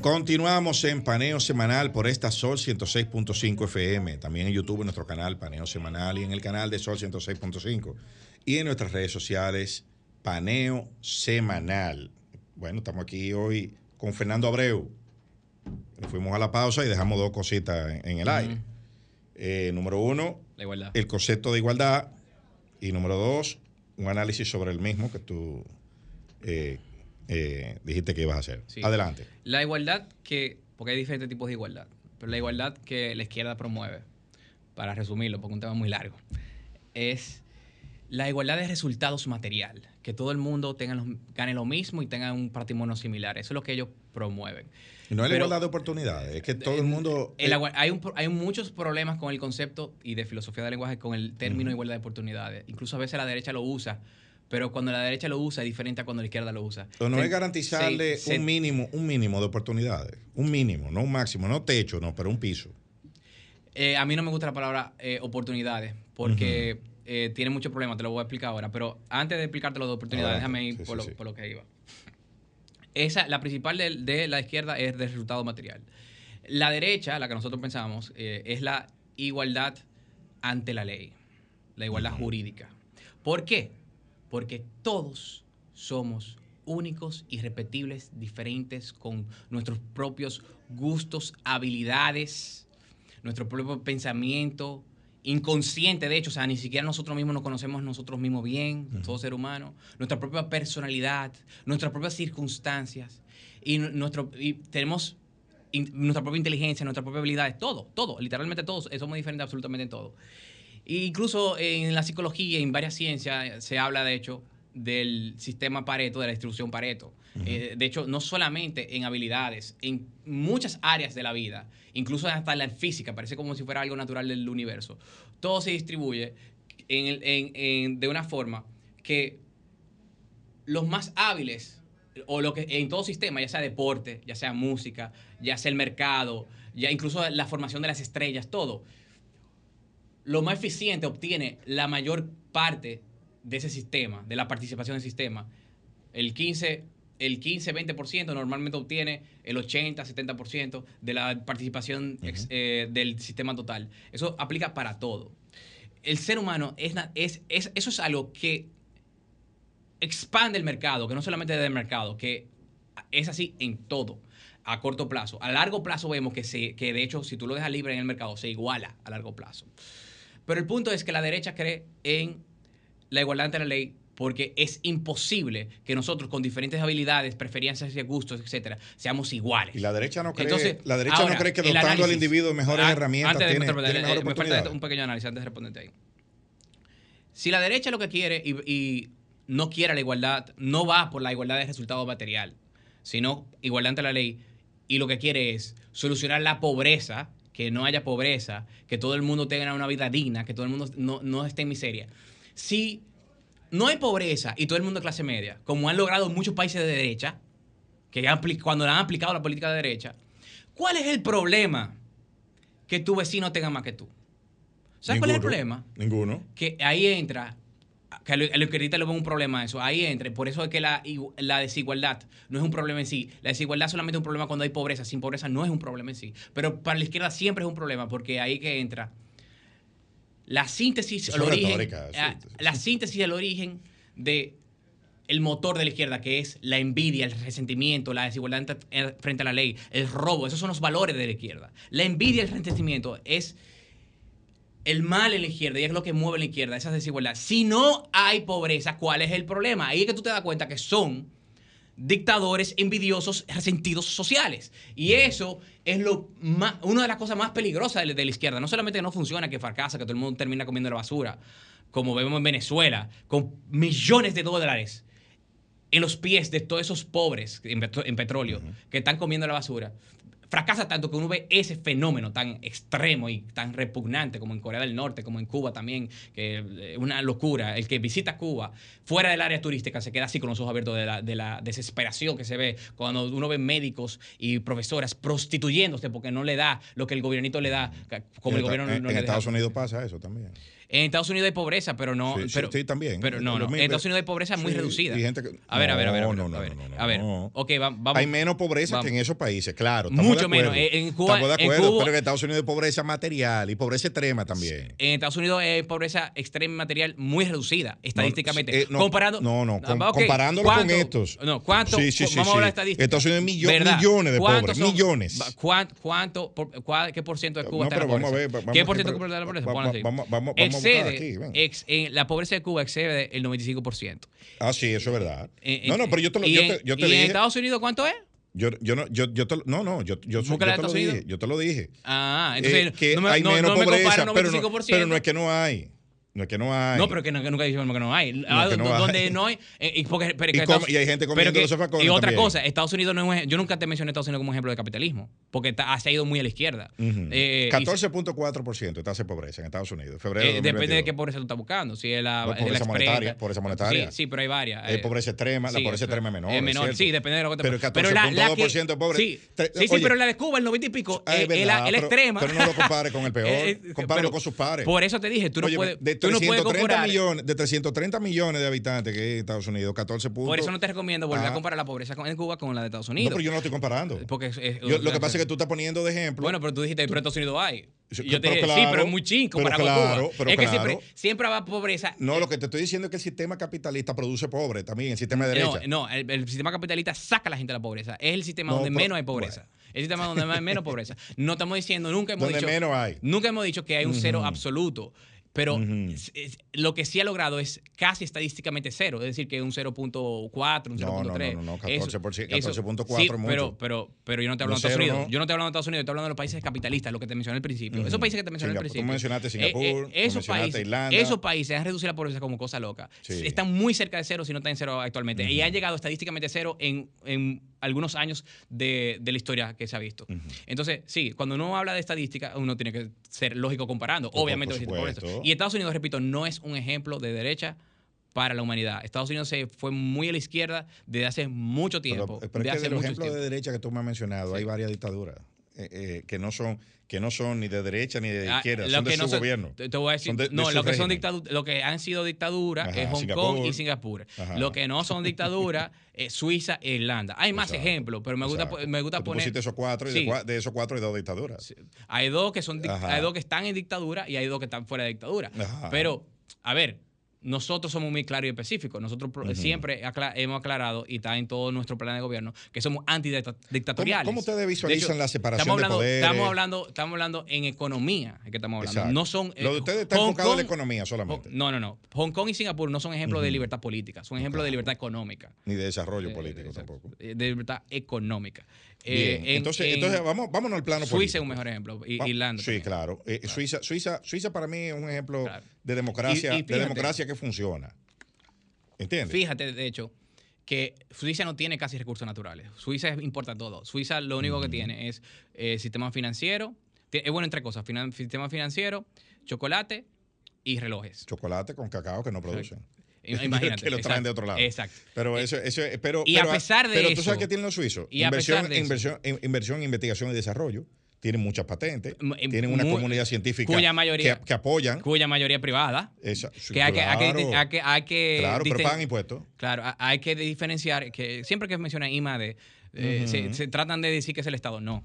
Continuamos en Paneo Semanal por esta Sol 106.5 FM, también en YouTube en nuestro canal Paneo Semanal y en el canal de Sol 106.5 y en nuestras redes sociales Paneo Semanal. Bueno, estamos aquí hoy con Fernando Abreu. Fuimos a la pausa y dejamos dos cositas en, en el aire. Eh, número uno, La igualdad. el concepto de igualdad y número dos, un análisis sobre el mismo que tú eh, eh, dijiste que ibas a hacer. Sí. Adelante. La igualdad que, porque hay diferentes tipos de igualdad, pero la igualdad que la izquierda promueve, para resumirlo, porque es un tema muy largo, es la igualdad de resultados material, que todo el mundo tenga los- gane lo mismo y tenga un patrimonio similar. Eso es lo que ellos promueven. Y no es la igualdad de oportunidades, es que todo el mundo... El hay, un hay muchos problemas con el concepto y de filosofía del lenguaje con el término igualdad de oportunidades. Incluso a veces la derecha lo usa, pero cuando la derecha lo usa es diferente a cuando la izquierda lo usa. Pero no Se- es garantizarle se- se- un mínimo, un mínimo de oportunidades. Un mínimo, no un máximo, no techo, no, pero un piso. Eh, a mí no me gusta la palabra eh, oportunidades porque eh, tiene muchos problemas, te lo voy a explicar ahora. Pero antes de explicarte de oportunidades, Adelante. déjame ir Sí, por, sí, lo, sí. por lo que iba. Esa, la principal de, de la izquierda es del resultado material. La derecha, la que nosotros pensamos, es la igualdad ante la ley, la igualdad jurídica. ¿Por qué? Porque todos somos únicos, irrepetibles, diferentes, con nuestros propios gustos, habilidades, nuestro propio pensamiento, inconsciente, de hecho, o sea, ni siquiera nosotros mismos nos conocemos nosotros mismos bien, todo ser humano, nuestra propia personalidad, nuestras propias circunstancias, y, nu- nuestro, y tenemos in- nuestra propia inteligencia, nuestras propias habilidades, todo, todo, literalmente todos, somos diferentes absolutamente en todo. E incluso en la psicología, en varias ciencias, se habla de hecho del sistema Pareto, de la distribución Pareto. Eh, de hecho, no solamente en habilidades, en muchas áreas de la vida, incluso hasta en la física, parece como si fuera algo natural del universo. Todo se distribuye en el- en- en- de una forma que los más hábiles, o lo que en todo sistema, ya sea deporte, ya sea música, ya sea el mercado, ya incluso la formación de las estrellas, todo, lo más eficiente obtiene la mayor parte de ese sistema, de la participación del sistema. El 15, el 15 20% normalmente obtiene el 80, 70% de la participación ex- eh, del sistema total. Eso aplica para todo. El ser humano es, es, es- eso es algo que expande el mercado, que no solamente del mercado, que es así en todo, a corto plazo. A largo plazo vemos que, se, que de hecho, si tú lo dejas libre en el mercado, se iguala a largo plazo. Pero el punto es que la derecha cree en la igualdad ante la ley porque es imposible que nosotros con diferentes habilidades, preferencias y gustos, etcétera, seamos iguales. Y la derecha no cree, Entonces, la derecha ahora, no cree que dotando al análisis. individuo de mejores Ah, herramientas antes de tiene, tiene eh, me falta un pequeño análisis antes de responderte ahí. Si la derecha lo que quiere y, y no quiere la igualdad, no va por la igualdad de resultado material, sino igualdad ante la ley, y lo que quiere es solucionar la pobreza, que no haya pobreza, que todo el mundo tenga una vida digna, que todo el mundo no, no esté en miseria. Si no hay pobreza y todo el mundo es clase media, como han logrado muchos países de derecha, que han cuando han aplicado la política de derecha, ¿cuál es el problema que tu vecino tenga más que tú? ¿Sabes cuál es el problema? Ninguno. que ahí entra, que a lo, a lo que ahorita le ven un problema eso, ahí entra, por eso es que la, la desigualdad no es un problema en sí. La desigualdad solamente es un problema cuando hay pobreza, sin pobreza no es un problema en sí. Pero para la izquierda siempre es un problema, porque ahí que entra la síntesis, el origen, ah, la síntesis del origen de el motor de la izquierda, que es la envidia, el resentimiento, la desigualdad frente a la ley, el robo, esos son los valores de la izquierda. La envidia y el resentimiento es el mal en la izquierda y es lo que mueve la izquierda, esa desigualdad. Si no hay pobreza, ¿cuál es el problema? Ahí es que tú te das cuenta que son dictadores envidiosos, resentidos sociales. Y eso es lo más, una de las cosas más peligrosas de, de la izquierda. No solamente que no funciona, que fracasa, que todo el mundo termina comiendo la basura, como vemos en Venezuela, con millones de dólares en los pies de todos esos pobres en petróleo que están comiendo la basura. Fracasa tanto que uno ve ese fenómeno tan extremo y tan repugnante como en Corea del Norte, como en Cuba también, que es una locura. El que visita Cuba fuera del área turística se queda así con los ojos abiertos de la, de la desesperación que se ve cuando uno ve médicos y profesoras prostituyéndose porque no le da lo que el gobernito le da, como el en, gobierno en- no en le Estados deja. Unidos pasa eso también. En Estados Unidos hay pobreza, pero no. Sí, pero, sí, también. Pero no, no. En Estados Unidos hay pobreza muy Sí, reducida. gente que- a ver, a ver, a ver. A ver, No, no, a ver. no, A ver. no. Ok, va- vamos. Hay menos pobreza vamos. que en esos países, claro. Mucho de menos. En- en Cuba- Estamos de en acuerdo, Cuba- pero en Estados Unidos hay pobreza material y pobreza extrema también. En Estados Unidos hay pobreza extrema y material muy reducida, estadísticamente. eh, no, comparando. no, Ah, comparándolo con estos. No, ¿cuánto? Sí, sí, sí, vamos a hablar de estadísticas. Estados Unidos hay millo- ¿Verdad? millones de ¿Cuántos pobres, son- millones. ¿Cuánto? por- ¿Qué por ciento de Cuba está en la pobreza? ¿Qué por ciento de la pobreza? va- Ponlo va- así. vamos- Excede, aquí, ex- en la pobreza de Cuba excede el 95%. Ah, sí, eso es verdad. En- no, no, en- pero yo te lo, yo en- te, yo te ¿Y en dije. Estados Unidos cuánto es? Yo, yo no, yo, yo te, lo- no, no, yo, yo, yo, te lo dije, yo te lo dije. Ah, entonces Eh, que no me, hay no, menos no me pobreza, compara pero, no, 95%. pero no es que no hay. No es que no hay. No, pero que, no, que nunca dijimos que no hay. Ah, que no do- hay. donde no hay. eh, y, porque- pero Y Estados- y hay gente pero comiendo que- los Y otra también. cosa, Estados Unidos no es Yo nunca te mencioné Estados Unidos como ejemplo de capitalismo. Porque está- se ha ido muy a la izquierda. Ujú. Eh, y- 14.4% tasa de pobreza en Estados Unidos. Febrero eh, de depende de 2022. qué pobreza tú estás buscando. Si es la, No, la pobreza expresa. monetaria, pobreza monetaria. Sí, sí, pero hay varias. Hay eh, pobreza extrema, la sí, pobreza pero- extrema es menor. Es menor, sí, depende de lo que te Pero el pero la- la que- 14.2% de pobre. Sí, sí, sí, pero la de Cuba, el 90 y pico, Ah, es eh, es la, la pero- extrema. Pero no lo compares con el peor. Eh, eh, Compáralo pero- con sus pares. Por eso te dije, tú no puedes. De tú no puedes 330 comparar. millones, de 330 millones de habitantes que hay en Estados Unidos, 14 puntos. Por eso no te recomiendo volver Ah. a comparar la pobreza en Cuba con la de Estados No, Unidos. pero yo no estoy comparando. Porque es- es- Yo- lo que pasa es que tú estás poniendo de ejemplo. Bueno, pero tú dijiste, pero en Estados Unidos hay. Sí, Y yo te pero dije, sí, claro, pero es muy chingo para claro, Cuba. pero es que claro. siempre, siempre va pobreza. No, lo que te estoy diciendo es que el sistema capitalista produce pobre también, el sistema de derecha. No, no el, el sistema capitalista saca a la gente de la pobreza. Es el sistema No, donde pero- menos hay pobreza. El sistema donde hay menos pobreza. No estamos diciendo, nunca hemos Donde dicho. menos hay. Nunca hemos dicho que hay un cero absoluto. Pero Ujú. es- es- lo que sí ha logrado es casi estadísticamente cero. Es decir, que un 0.4, un No, no, 0.3. no, no, no, Eso- 14%, eso- 14.4 sí, mucho. Pero, pero, pero yo no te hablo de Estados Unidos. Yo no te hablo de Estados Unidos, te hablo de los países capitalistas, lo que te mencioné al principio. Esos países que te mencioné al Singapur, tú principio. mencionaste eh, Singapur, eh, esos mencionaste países, Irlanda. esos países han reducido la pobreza como cosa loca. Sí. Están muy cerca de cero si no están en cero actualmente. Y han llegado estadísticamente a cero en, en algunos años de, de la historia que se ha visto. Entonces, sí, cuando uno habla de estadística, uno tiene que ser lógico comparando. Por- Obviamente, por. Y Estados Unidos, repito, no es un ejemplo de derecha para la humanidad. Estados Unidos se fue muy a la izquierda desde hace mucho Pero, tiempo. pero de es que hace tiempo. de derecha que tú me has mencionado, hay varias dictaduras eh, eh, que no son que no son ni de derecha ni de Ah, izquierda, son de su son- gobierno. Te, voy a decir, de- no, lo que son régimen. lo que han sido dictaduras es Hong Singapur. Kong y Singapur. Ajá. Lo que no son dictaduras es Suiza e Irlanda. Hay más Exacto, ejemplos, pero me gusta, exacto. me gusta poner. pusiste esos cuatro y de, Sí. cua- de esos cuatro hay dos dictaduras. Hay dos que son Ajá. hay dos que están en dictadura y hay dos que están fuera de dictadura. Ajá. Pero, a ver, nosotros somos muy claros y específicos. Nosotros siempre acla- hemos aclarado y está en todo nuestro plan de gobierno que somos ¿Cómo, antidictatoriales. cómo ustedes De visualizan hecho, la separación estamos de hablando, poderes? Estamos hablando, estamos hablando en economía, es que estamos hablando. Exacto. No son. Lo de eh, ustedes está Hong enfocado en la Kong- economía solamente. No, no, no. Hong Kong y Singapur no son ejemplos de libertad política, son ejemplos de libertad económica. Ni de desarrollo Eh, político tampoco. Eh, De libertad económica. Bien, Eh, en- entonces, en entonces vamos, vámonos al plano Suiza político. es un mejor ejemplo. Y, Va- Irlanda. Sí, también. claro. Eh, Suiza, Suiza, Suiza para mí es un ejemplo de democracia, Y- y de democracia que funciona. ¿Entiendes? Fíjate, de hecho, que Suiza no tiene casi recursos naturales. Suiza importa todo. Suiza lo único que tiene es eh, sistema financiero. Es bueno entre cosas. finan- sistema financiero, chocolate y relojes. Chocolate con cacao que no producen. Imagínate. que lo traen exacto, de otro lado. Exacto. Pero eso, eso es- pero, Y a pesar de pero tú eso- sabes que tienen los suizos. y a inversión, pesar de eso- inversión, in- inversión, investigación y desarrollo. Tienen muchas patentes. eh, tienen una muy- comunidad científica cuya mayoría- que, que apoyan. Cuya mayoría privada. Esa- que hay claro. hay que- hay que Claro, pero pagan impuestos. Claro, ha- hay que diferenciar que siempre que menciona IMAD, eh, se, se tratan de decir que es el Estado. No.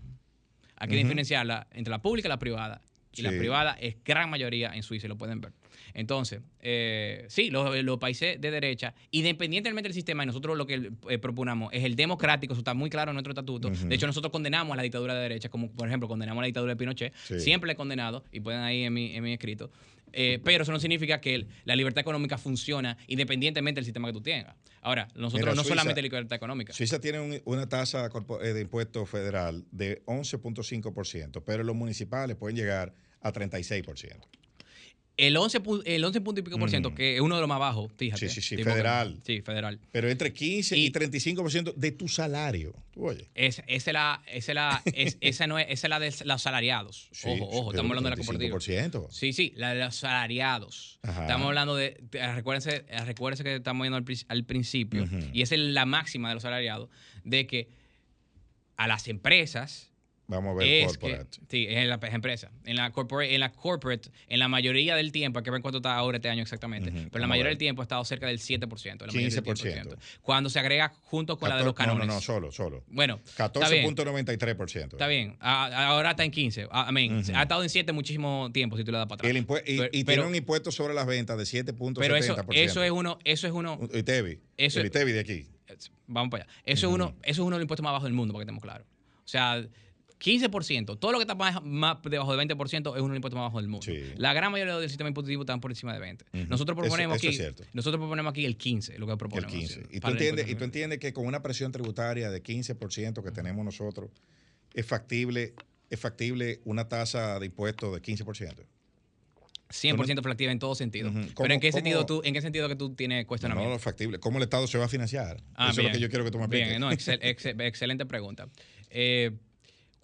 Hay que diferenciarla entre la pública y la privada. Y la Sí. privada es gran mayoría en Suiza, y lo pueden ver. Entonces, eh, sí, los, los países de derecha, independientemente del sistema, y nosotros lo que eh, proponemos es el democrático, eso está muy claro en nuestro estatuto. De hecho, nosotros condenamos a la dictadura de derecha, como por ejemplo condenamos a la dictadura de Pinochet. Sí. Siempre le he condenado, y pueden ahí en mi, en mi escrito. eh, pero eso no significa que la libertad económica funciona independientemente del sistema que tú tengas. Ahora, nosotros no solamente libertad económica. Suiza tiene una tasa eh, de impuesto federal de 11.5%, pero los municipales pueden llegar a 36%. El 11, el 11 punto y pico por ciento, mm. que es uno de los más bajos, fíjate. Sí, sí, sí, federal. sí, federal. Pero entre 15 y, 35% de tu salario. oye. Es, esa, es la, esa, la, es, esa, no es, esa es la de los asalariados. ojo, ojo, estamos hablando de la cooperativa. Sí, sí, la de los salariados. Estamos hablando de, recuérdense, recuérdense que estamos viendo al, principio, y esa es la máxima de los salariados, de que a las empresas Vamos a ver corporate. sí, en la empresa. En la, corporate, en la corporate, en la mayoría del tiempo, hay que ver cuánto está ahora este año exactamente, pero la mayoría del tiempo ha estado cerca del 7%. 15%. Cuando se agrega junto con la de los canones. No, no, solo, solo. Bueno. 14.93%. Está bien. Ahora está en 15. Amén. Ha estado en 7 muchísimo tiempo si tú le das para atrás. y, tiene un impuesto sobre las ventas de 7.70%. Pero eso, eso es uno. Eso es uno. ITEVI. Eso, el ITEVI de aquí. Vamos para allá. Eso, es uno, eso es uno de los impuestos más bajos del mundo, para que estemos claros. O sea, 15%. Todo lo que está más, debajo de 20% es un impuesto más bajo del mundo. La gran mayoría del sistema impositivo están por encima de 20. Nosotros proponemos aquí nosotros proponemos aquí el 15, lo que proponemos. El 15. y, tú entiendes, y tú entiendes que con una presión tributaria de 15% que tenemos nosotros, es factible, es factible una tasa de impuestos de 15%. 100% factible en todo sentido. Pero ¿en qué, sentido tú, ¿en qué sentido que tú tienes cuestionamiento? No, no, factible. ¿Cómo el Estado se va a financiar? Ah, Eso es lo que yo quiero que tú me expliques. Bien, no, excelente pregunta. Eh,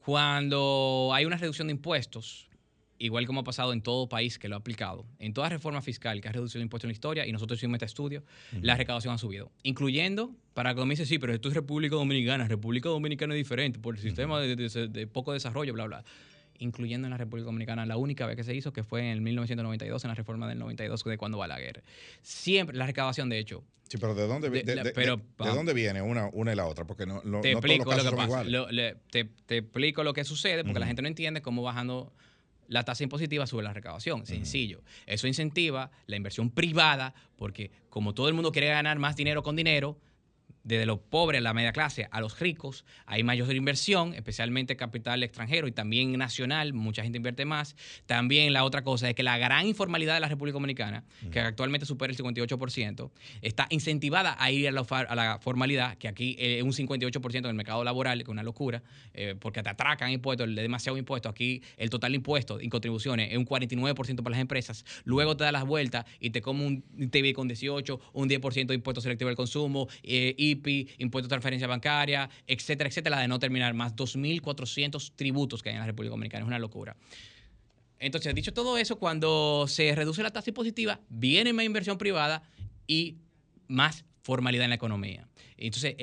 cuando hay una reducción de impuestos, igual como ha pasado en todo país que lo ha aplicado, en toda reforma fiscal que ha reducido impuestos en la historia, y nosotros hicimos este estudio, la recaudación ha subido. Incluyendo, para que me dice, sí, pero esto es República Dominicana, República Dominicana es diferente por el sistema de, poco desarrollo, bla, bla incluyendo en la República Dominicana, la única vez que se hizo, que fue en 1992, en la reforma del 92, de cuando va la guerra. Siempre, la recaudación, de hecho. Sí, pero ¿de dónde, de, dónde viene una, una y la otra? Porque no, te explico lo que pasa. te, explico lo que sucede, porque la gente no entiende cómo bajando la tasa impositiva sube la recaudación. Sencillo. Eso incentiva la inversión privada, porque como todo el mundo quiere ganar más dinero con dinero, desde los pobres, la media clase, a los ricos, hay mayor inversión, especialmente capital extranjero y también nacional, mucha gente invierte más. También la otra cosa es que la gran informalidad de la República Dominicana, que actualmente supera el 58%, está incentivada a ir a la, formalidad, que aquí es un 58% en el mercado laboral, que es una locura, eh, porque te atracan impuestos, le demasiado impuesto. Aquí el total de impuestos y contribuciones es un 49% para las empresas. Luego te da las vueltas y te come un TV con 18, un 10% de impuesto selectivo al consumo eh, y IPI, impuesto de transferencia bancaria, etcétera, etcétera, la de no terminar, más 2.400 tributos que hay en la República Dominicana. Es una locura. Entonces, dicho todo eso, cuando se reduce la tasa impositiva, viene más inversión privada y más formalidad en la economía. Entonces,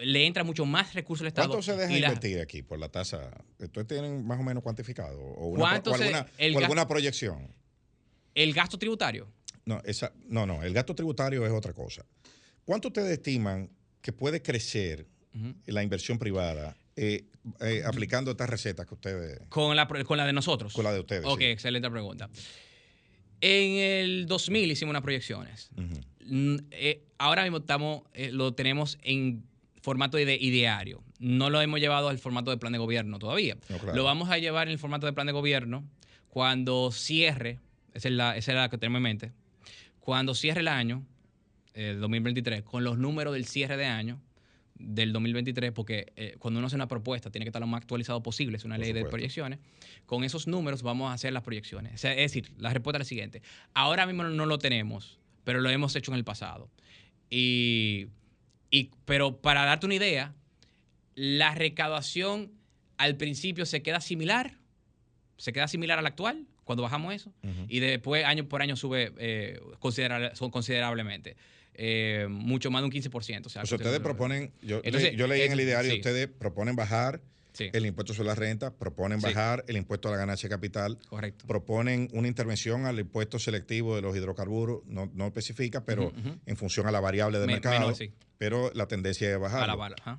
le entra mucho más recursos al Estado. ¿Cuánto se deja invertir aquí por la tasa? ¿Ustedes tienen más o menos cuantificado? ¿O, una, alguna, proyección? ¿El gasto tributario? No, esa, no, no, el gasto tributario es otra cosa. ¿Cuánto ustedes estiman que puede crecer la inversión privada eh, eh, aplicando estas recetas que ustedes... Con la, con la de nosotros. Con la de ustedes. Ok, excelente pregunta. En el 2000 hicimos unas proyecciones. Eh, ahora mismo estamos, lo tenemos en formato de ideario. No lo hemos llevado al formato de plan de gobierno todavía. Lo vamos a llevar en el formato de plan de gobierno cuando cierre, esa es la, esa es la que tenemos en mente, cuando cierre el año, el 2023 con los números del cierre de año del 2023, porque eh, cuando uno hace una propuesta tiene que estar lo más actualizado posible, es una ley de proyecciones. Con esos números vamos a hacer las proyecciones. es decir, la respuesta es la siguiente. Ahora mismo no lo tenemos, pero lo hemos hecho en el pasado. Y, y, pero para darte una idea, la recaudación al principio se queda similar, se queda similar a la actual cuando bajamos eso, y después año por año sube eh, considerablemente. Eh, mucho más de un 15%. O sea, ustedes proponen, yo, yo leí en el ideario, ustedes proponen bajar el impuesto sobre la renta, proponen bajar el impuesto a la ganancia de capital, Correcto. proponen una intervención al impuesto selectivo de los hidrocarburos, no, no especifica, pero en función a la variable del mercado, pero la tendencia es bajar.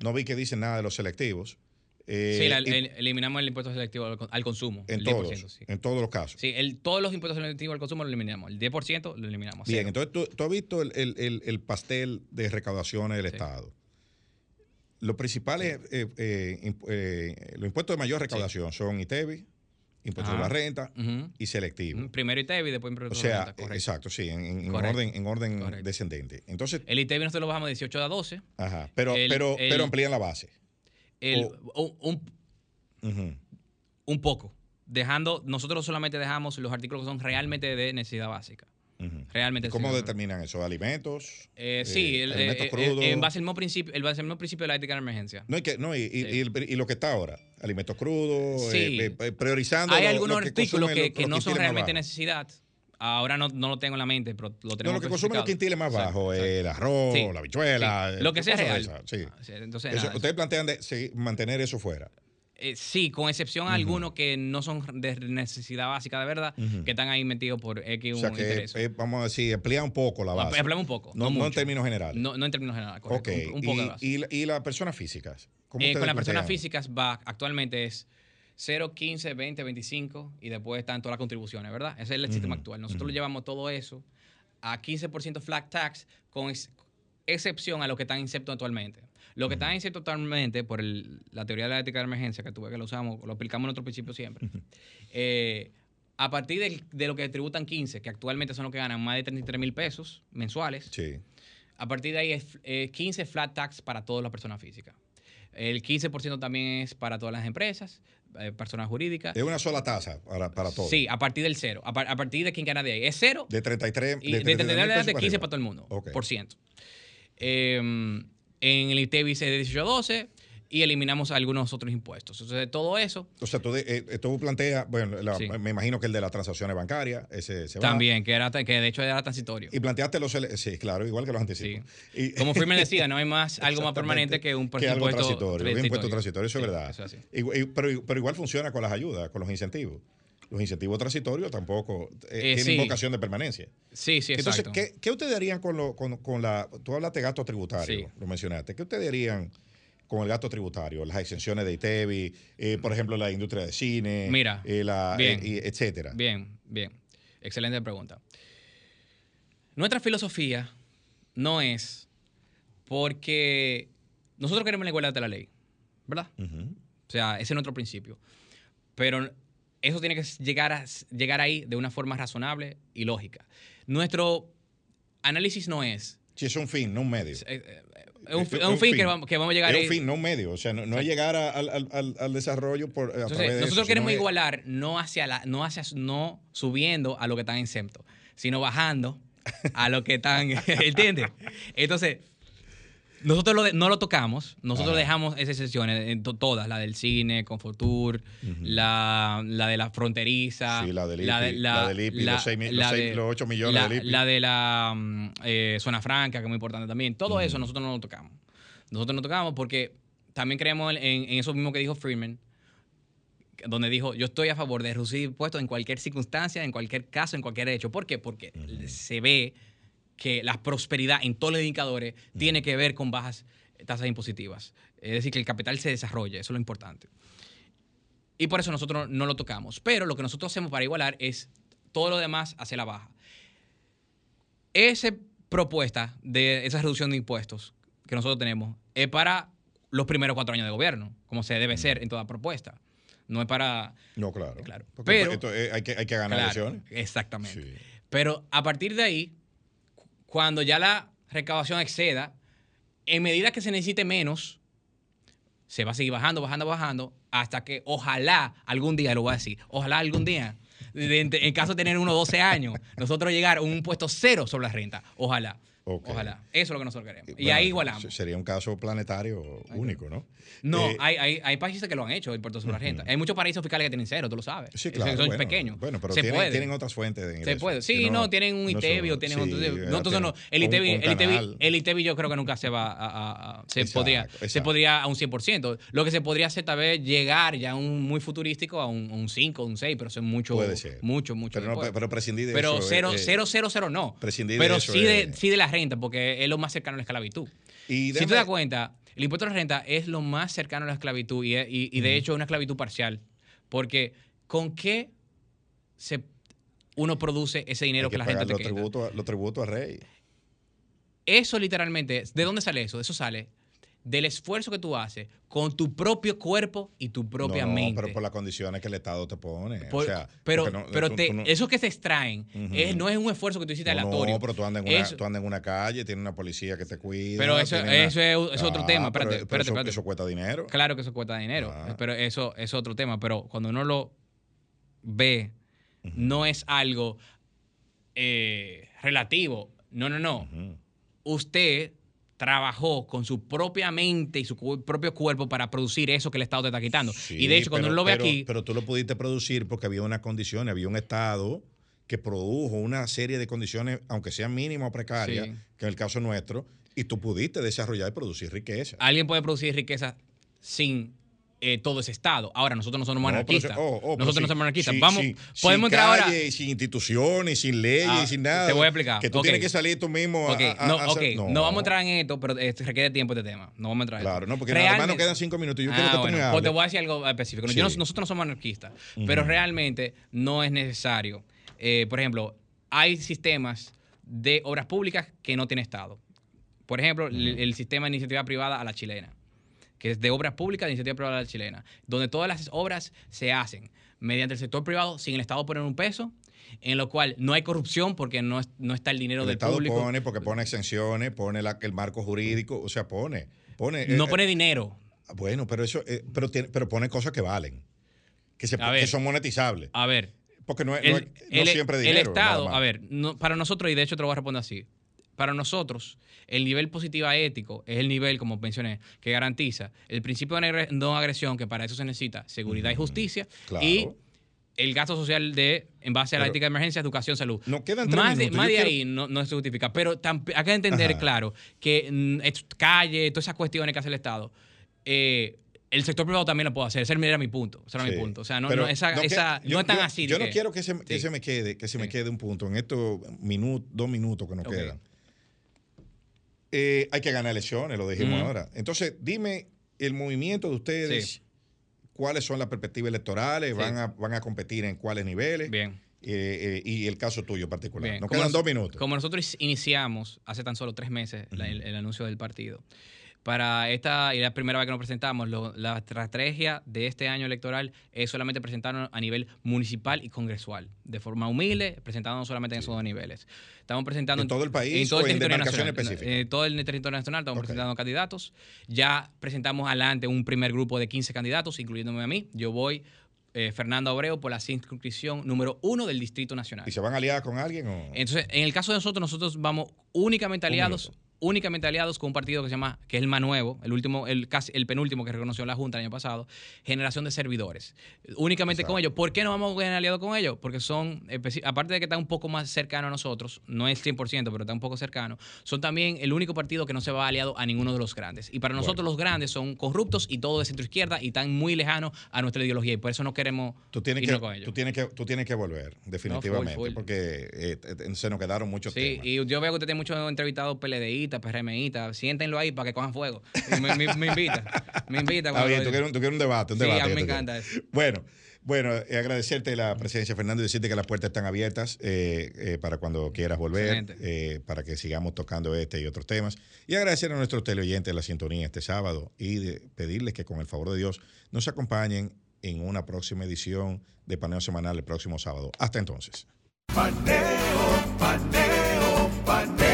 No vi que dicen nada de los selectivos. Eh, sí, eliminamos el impuesto selectivo al, consumo. En, todos, en todos los casos. Sí, todos los impuestos selectivos al consumo lo eliminamos. El 10% lo eliminamos. Bien, entonces tú, has visto el, pastel de recaudaciones del Estado. Los principales, eh, eh, los impuestos de mayor recaudación son ITEVI, impuesto de la renta y selectivo. Primero ITEVI y después impuesto sobre la renta, correcto. exacto, sí, en, orden, en orden Correcto. descendente. Entonces, El ITEVI nosotros lo bajamos de 18 a 12. ajá, pero, el- pero, el- pero amplían la base. El- un, un- Ujú. un poco. Dejando, nosotros solamente dejamos los artículos que son realmente de necesidad básica. Ujú. Realmente. ¿Y ¿Cómo sí. determinan eso? ¿Alimentos? Eh, sí, Eh, el- alimentos eh, eh, crudos. en base al mismo principio, el base al mismo principio de la ética de emergencia. No, y, que, no y, y- Sí. y el- y lo que está ahora, alimentos crudos, Sí. eh, eh, priorizando. Hay algunos lo que artículos que, los- que los no son realmente bajos. necesidad. Ahora no, no lo tengo en la mente, pero lo tenemos No, lo que consumen los quintiles más sí. el arroz, Sí, la habichuela, sí. eh, Lo que sea real. sí. Sí, Entonces, Eso- nada, ustedes plantean de, mantener eso fuera. Eh, sí, con excepción a algunos que no son de necesidad básica de verdad, que están ahí metidos por X O sea que, eh, vamos a decir, amplía un poco la base. Ampliamos un poco. No, No, no en términos generales. No, no en términos generales, correcto. Ok. Un, un poco de y, base. y, y las personas físicas. ¿Cómo Eh, con las personas físicas va actualmente es 0, 15, 20, 25 y después están todas las contribuciones, ¿verdad? Ese es el sistema actual. Nosotros lo llevamos todo eso a 15% flat tax con ex- excepción a lo que están incepto actualmente. Lo que están incepto actualmente, por el- la teoría de la ética de emergencia que tuve que lo usamos, lo aplicamos en otro principio siempre, eh, a partir del- de lo que tributan 15, que actualmente son los que ganan más de 33 mil pesos mensuales, Sí. a partir de ahí es eh, 15 flat tax para todas las personas físicas. El 15% también es para todas las empresas, eh, personas jurídicas. Es una sola tasa para, para todos. Sí, a partir del cero. A, par- a partir de quien gana de ahí. Es cero De 33 y de de 33 tener mil pesos de para 15 arriba. para todo el mundo. Ok. Por ciento. Eh, en el ITEVI es de 18 a 12 y eliminamos algunos otros impuestos. Entonces, todo eso O sea, tú, de- eh, tú planteas, bueno, la- Sí. me imagino que el de las transacciones bancarias, ese se va. también, que, era, que de hecho era transitorio. Y planteaste los, sí, claro, igual que los anticipos. Y- Como Freeman decía, no hay más algo más permanente que un que algo presupuesto transitorio, un impuesto transitorio, eso es Sí, verdad. eso es así. Y- y- pero, pero igual funciona con las ayudas, con los incentivos. Los incentivos transitorios tampoco eh, Eh, tienen sí. vocación de permanencia. Sí, sí, Entonces, exacto. ¿qué, qué ustedes harían con, lo, con, con la... Tú hablaste de gasto tributario, Sí. lo mencionaste. ¿Qué ustedes harían con el gasto tributario? Las exenciones de ITEVI, eh, por ejemplo, la industria de cine, Mira, eh, la, bien. eh, y etcétera. Bien, bien. Excelente pregunta. Nuestra filosofía no es porque nosotros queremos la igualdad de la ley, ¿verdad? O sea, ese es nuestro principio. Pero eso tiene que llegar, a, llegar ahí de una forma razonable y lógica. Nuestro análisis no es... Si es un fin, no un medio. Es, eh, eh, es un, es un fin, que, vamos, que vamos a llegar Es ahí. un fin, no un medio. O sea, no, no es llegar a- al, al- al- desarrollo por, a Entonces, de nosotros eso, queremos es- igualar no hacia la, no hacia no subiendo a lo que están exentos, sino bajando a lo que están, ¿entiendes? Entonces, nosotros lo de- no lo tocamos, nosotros dejamos esas en to- todas, la del cine, Confortur, la, la de la fronteriza, Sí, la del de- IPI, la del IPI, los seis mi- los la seis- de- los ocho millones la- del IPI. La de la mm, eh, zona franca, que es muy importante también. Todo eso nosotros no lo tocamos. Nosotros no tocamos porque también creemos en, en eso mismo que dijo Freeman, donde dijo, yo estoy a favor de reducir impuestos en cualquier circunstancia, en cualquier caso, en cualquier hecho. ¿Por qué? Porque se ve que la prosperidad en todos los indicadores tiene que ver con bajas tasas impositivas. Es decir, que el capital se desarrolle, eso es lo importante. Y por eso nosotros no lo tocamos. Pero lo que nosotros hacemos para igualar es todo lo demás hacia la baja. Esa propuesta de esa reducción de impuestos que nosotros tenemos es para los primeros cuatro años de gobierno, como se debe ser en toda propuesta. No es para... No, claro. Claro. Porque Pero- esto, eh, hay, que, hay que ganar Claro, elecciones. Exactamente. Sí. Pero a partir de ahí, cuando ya la recaudación exceda, en medida que se necesite menos, se va a seguir bajando, bajando, bajando, hasta que ojalá algún día, lo voy a decir, ojalá algún día, en caso de tener unos 12 años, nosotros llegar a un puesto cero sobre la renta. Ojalá. Ojalá. Eso es lo que nosotros queremos. Y Bueno, ahí igualamos. se- Sería un caso planetario único, ¿no? No, Eh, hay, hay, hay países que lo han hecho, el puerto sobre la renta. Hay muchos paraísos fiscales que tienen cero, tú lo sabes. Sí, claro. Son bueno, pequeños. Bueno, pero se tienen, puede. tienen otras fuentes de Se ingresos. puede. Sí, no, tienen un no son- o tienen sí, otro. No, entonces no. El un- un el, ITEVI yo creo que nunca se va a. a- a- se, Exacto, podría, se podría a un 100%. Lo que se podría hacer tal vez llegar ya a un muy futurístico a un, un 5, un 6, pero eso es mucho. Puede ser. Mucho, mucho. Pero, no, pero prescindir de Pero eso. cero, eh, cero, cero, cero no. prescindir de Pero eso sí, de, es- sí de la renta, porque es lo más cercano a la esclavitud. Y si te das cuenta, el impuesto a la renta es lo más cercano a la esclavitud y, y- y de hecho es una esclavitud parcial. Porque ¿con qué se, uno produce ese dinero hay que, que la los te quita? tributos, los tributos al rey. Eso literalmente, ¿de dónde sale eso? Eso sale del esfuerzo que tú haces con tu propio cuerpo y tu propia no, no, mente. pero por las condiciones que el Estado te pone. Por- o sea, pero no- pero tú- te- tú no- esos que se extraen es- no es un esfuerzo que tú hiciste aleatorio. No, pero tú andas, en una, Eso- tú andas en una calle, tiene una policía que te cuida. Pero eso- una- eso es- otro Ah, tema, pero- espérate, pero espérate, eso, espérate. eso cuesta dinero. Claro que eso cuesta dinero, Ah. pero eso es otro tema. Pero cuando uno lo ve, no es algo eh, relativo. No, no, no. Usted trabajó con su propia mente y su cu- propio cuerpo para producir eso que el Estado te está quitando. y de hecho, cuando pero- uno lo ve pero- aquí, Pero tú lo pudiste producir porque había una condición, había un Estado que produjo una serie de condiciones, aunque sean mínimas o precarias, Sí. que en el caso nuestro, y tú pudiste desarrollar y producir riqueza. alguien puede producir riqueza sin eh, todo ese Estado. Ahora, nosotros no somos No, monarquistas. oh, oh, nosotros no somos monarquistas. si- Vamos, podemos sin entrar ahora. calle, Sin instituciones, sin leyes, Ah, sin nada. te voy a explicar. Que tú tienes que salir tú mismo a- a, a- no, a vamos a entrar en esto, pero eh, requiere tiempo este tema. No vamos a entrar en Claro, esto. no, porque nada más nos quedan cinco minutos. Yo Ah, quiero que tú me pues te hables. voy a decir algo específico. Yo Sí. nosotros no somos anarquistas, pero realmente no es necesario. Eh, por ejemplo, hay sistemas de obras públicas que no tiene Estado. Por ejemplo, el, el sistema de iniciativa privada a la chilena, que es de obras públicas de iniciativa privada chilena, donde todas las obras se hacen mediante el sector privado sin el Estado poner un peso, en lo cual no hay corrupción porque no, no está el dinero El del Estado público. pone, porque pone exenciones, pone la- el marco jurídico, o sea, pone. pone no eh, pone dinero. Bueno, pero eso, eh, pero, tiene- pero pone cosas que valen, que, se, ver. que son monetizables. A ver, Porque no, es- el, no es- no el- siempre el dinero. Estado, nada más. a ver, no- para nosotros, y de hecho te lo voy a responder así, para nosotros el nivel positiva ético es el nivel, como mencioné, que garantiza el principio de no agre- no agresión, que para eso se necesita seguridad y justicia, Claro. y el gasto social de, en base a la Pero- ética de emergencia, educación, salud. Nos quedan tres más de, más de quiero- ahí no, no se justifica, pero hay que entender Ajá. claro que mm, calle, todas esas cuestiones que hace el Estado, eh, el sector privado también lo puede hacer. Ese era mi punto. Ese era mi punto. O sea, no, no, esa, no que- esa- yo- no es tan yo- así. Yo no que- quiero que se, que Sí. se me quede, que se me quede un punto en estos minutos, dos minutos que nos quedan. Eh, hay que ganar elecciones, lo dijimos ahora. Entonces, dime el movimiento de ustedes, Sí. cuáles son las perspectivas electorales, Sí. van, a, van a competir en cuáles niveles. Bien. Eh, eh, y el caso tuyo particular. Bien, Nos como quedan nos- dos minutos. Como nosotros iniciamos hace tan solo tres meses la- el, el anuncio del partido, para esta y la primera vez que nos presentamos, lo- la estrategia de este año electoral es solamente presentarnos a nivel municipal y congresual, de forma humilde, presentándonos solamente en esos dos niveles. Estamos presentando ¿En todo el país en todo el en territorio nacional. específicas? En todo el territorio nacional estamos Ok. presentando candidatos. Ya presentamos adelante un primer grupo de 15 candidatos, incluyéndome a mí. Yo voy eh, Fernando Abreu por la circunscripción número uno del Distrito Nacional. ¿Y se van a aliar con alguien? O? Entonces, en el caso de nosotros, nosotros vamos únicamente aliados. Únicamente aliados con un partido que se llama, que es el más nuevo, el último, el casi el penúltimo que reconoció la Junta el año pasado, Generación de Servidores. Únicamente con ellos. ¿Por qué no vamos a aliados con ellos? Porque son, aparte de que está un poco más cercano a nosotros, no es 100%, pero está un poco cercano, son también el único partido que no se va aliado a ninguno de los grandes. Y para nosotros los grandes son corruptos y todo de centro izquierda y están muy lejanos a nuestra ideología y por eso no queremos Tú tienes, irnos que, con ellos. tú, tienes que, tú tienes que volver, definitivamente, full. porque eh, eh, se nos quedaron muchos Sí, temas. y yo veo que usted tiene muchos entrevistados PLDistas, PRMistas. Siéntenlo ahí para que cojan fuego. Y me, me- me invita. Me invita. Está bien, tú quieres, un- tú quieres un debate, un Sí, debate. a mí me encanta eso. Bueno, bueno, eh, agradecerte la presencia, Fernando, y decirte que las puertas están abiertas eh, eh, para cuando quieras volver, eh, para que sigamos tocando este y otros temas. Y agradecer a nuestros teleoyentes la sintonía este sábado y de pedirles que con el favor de Dios nos acompañen en una próxima edición de Paneo Semanal el próximo sábado. Hasta entonces. Paneo, paneo, paneo.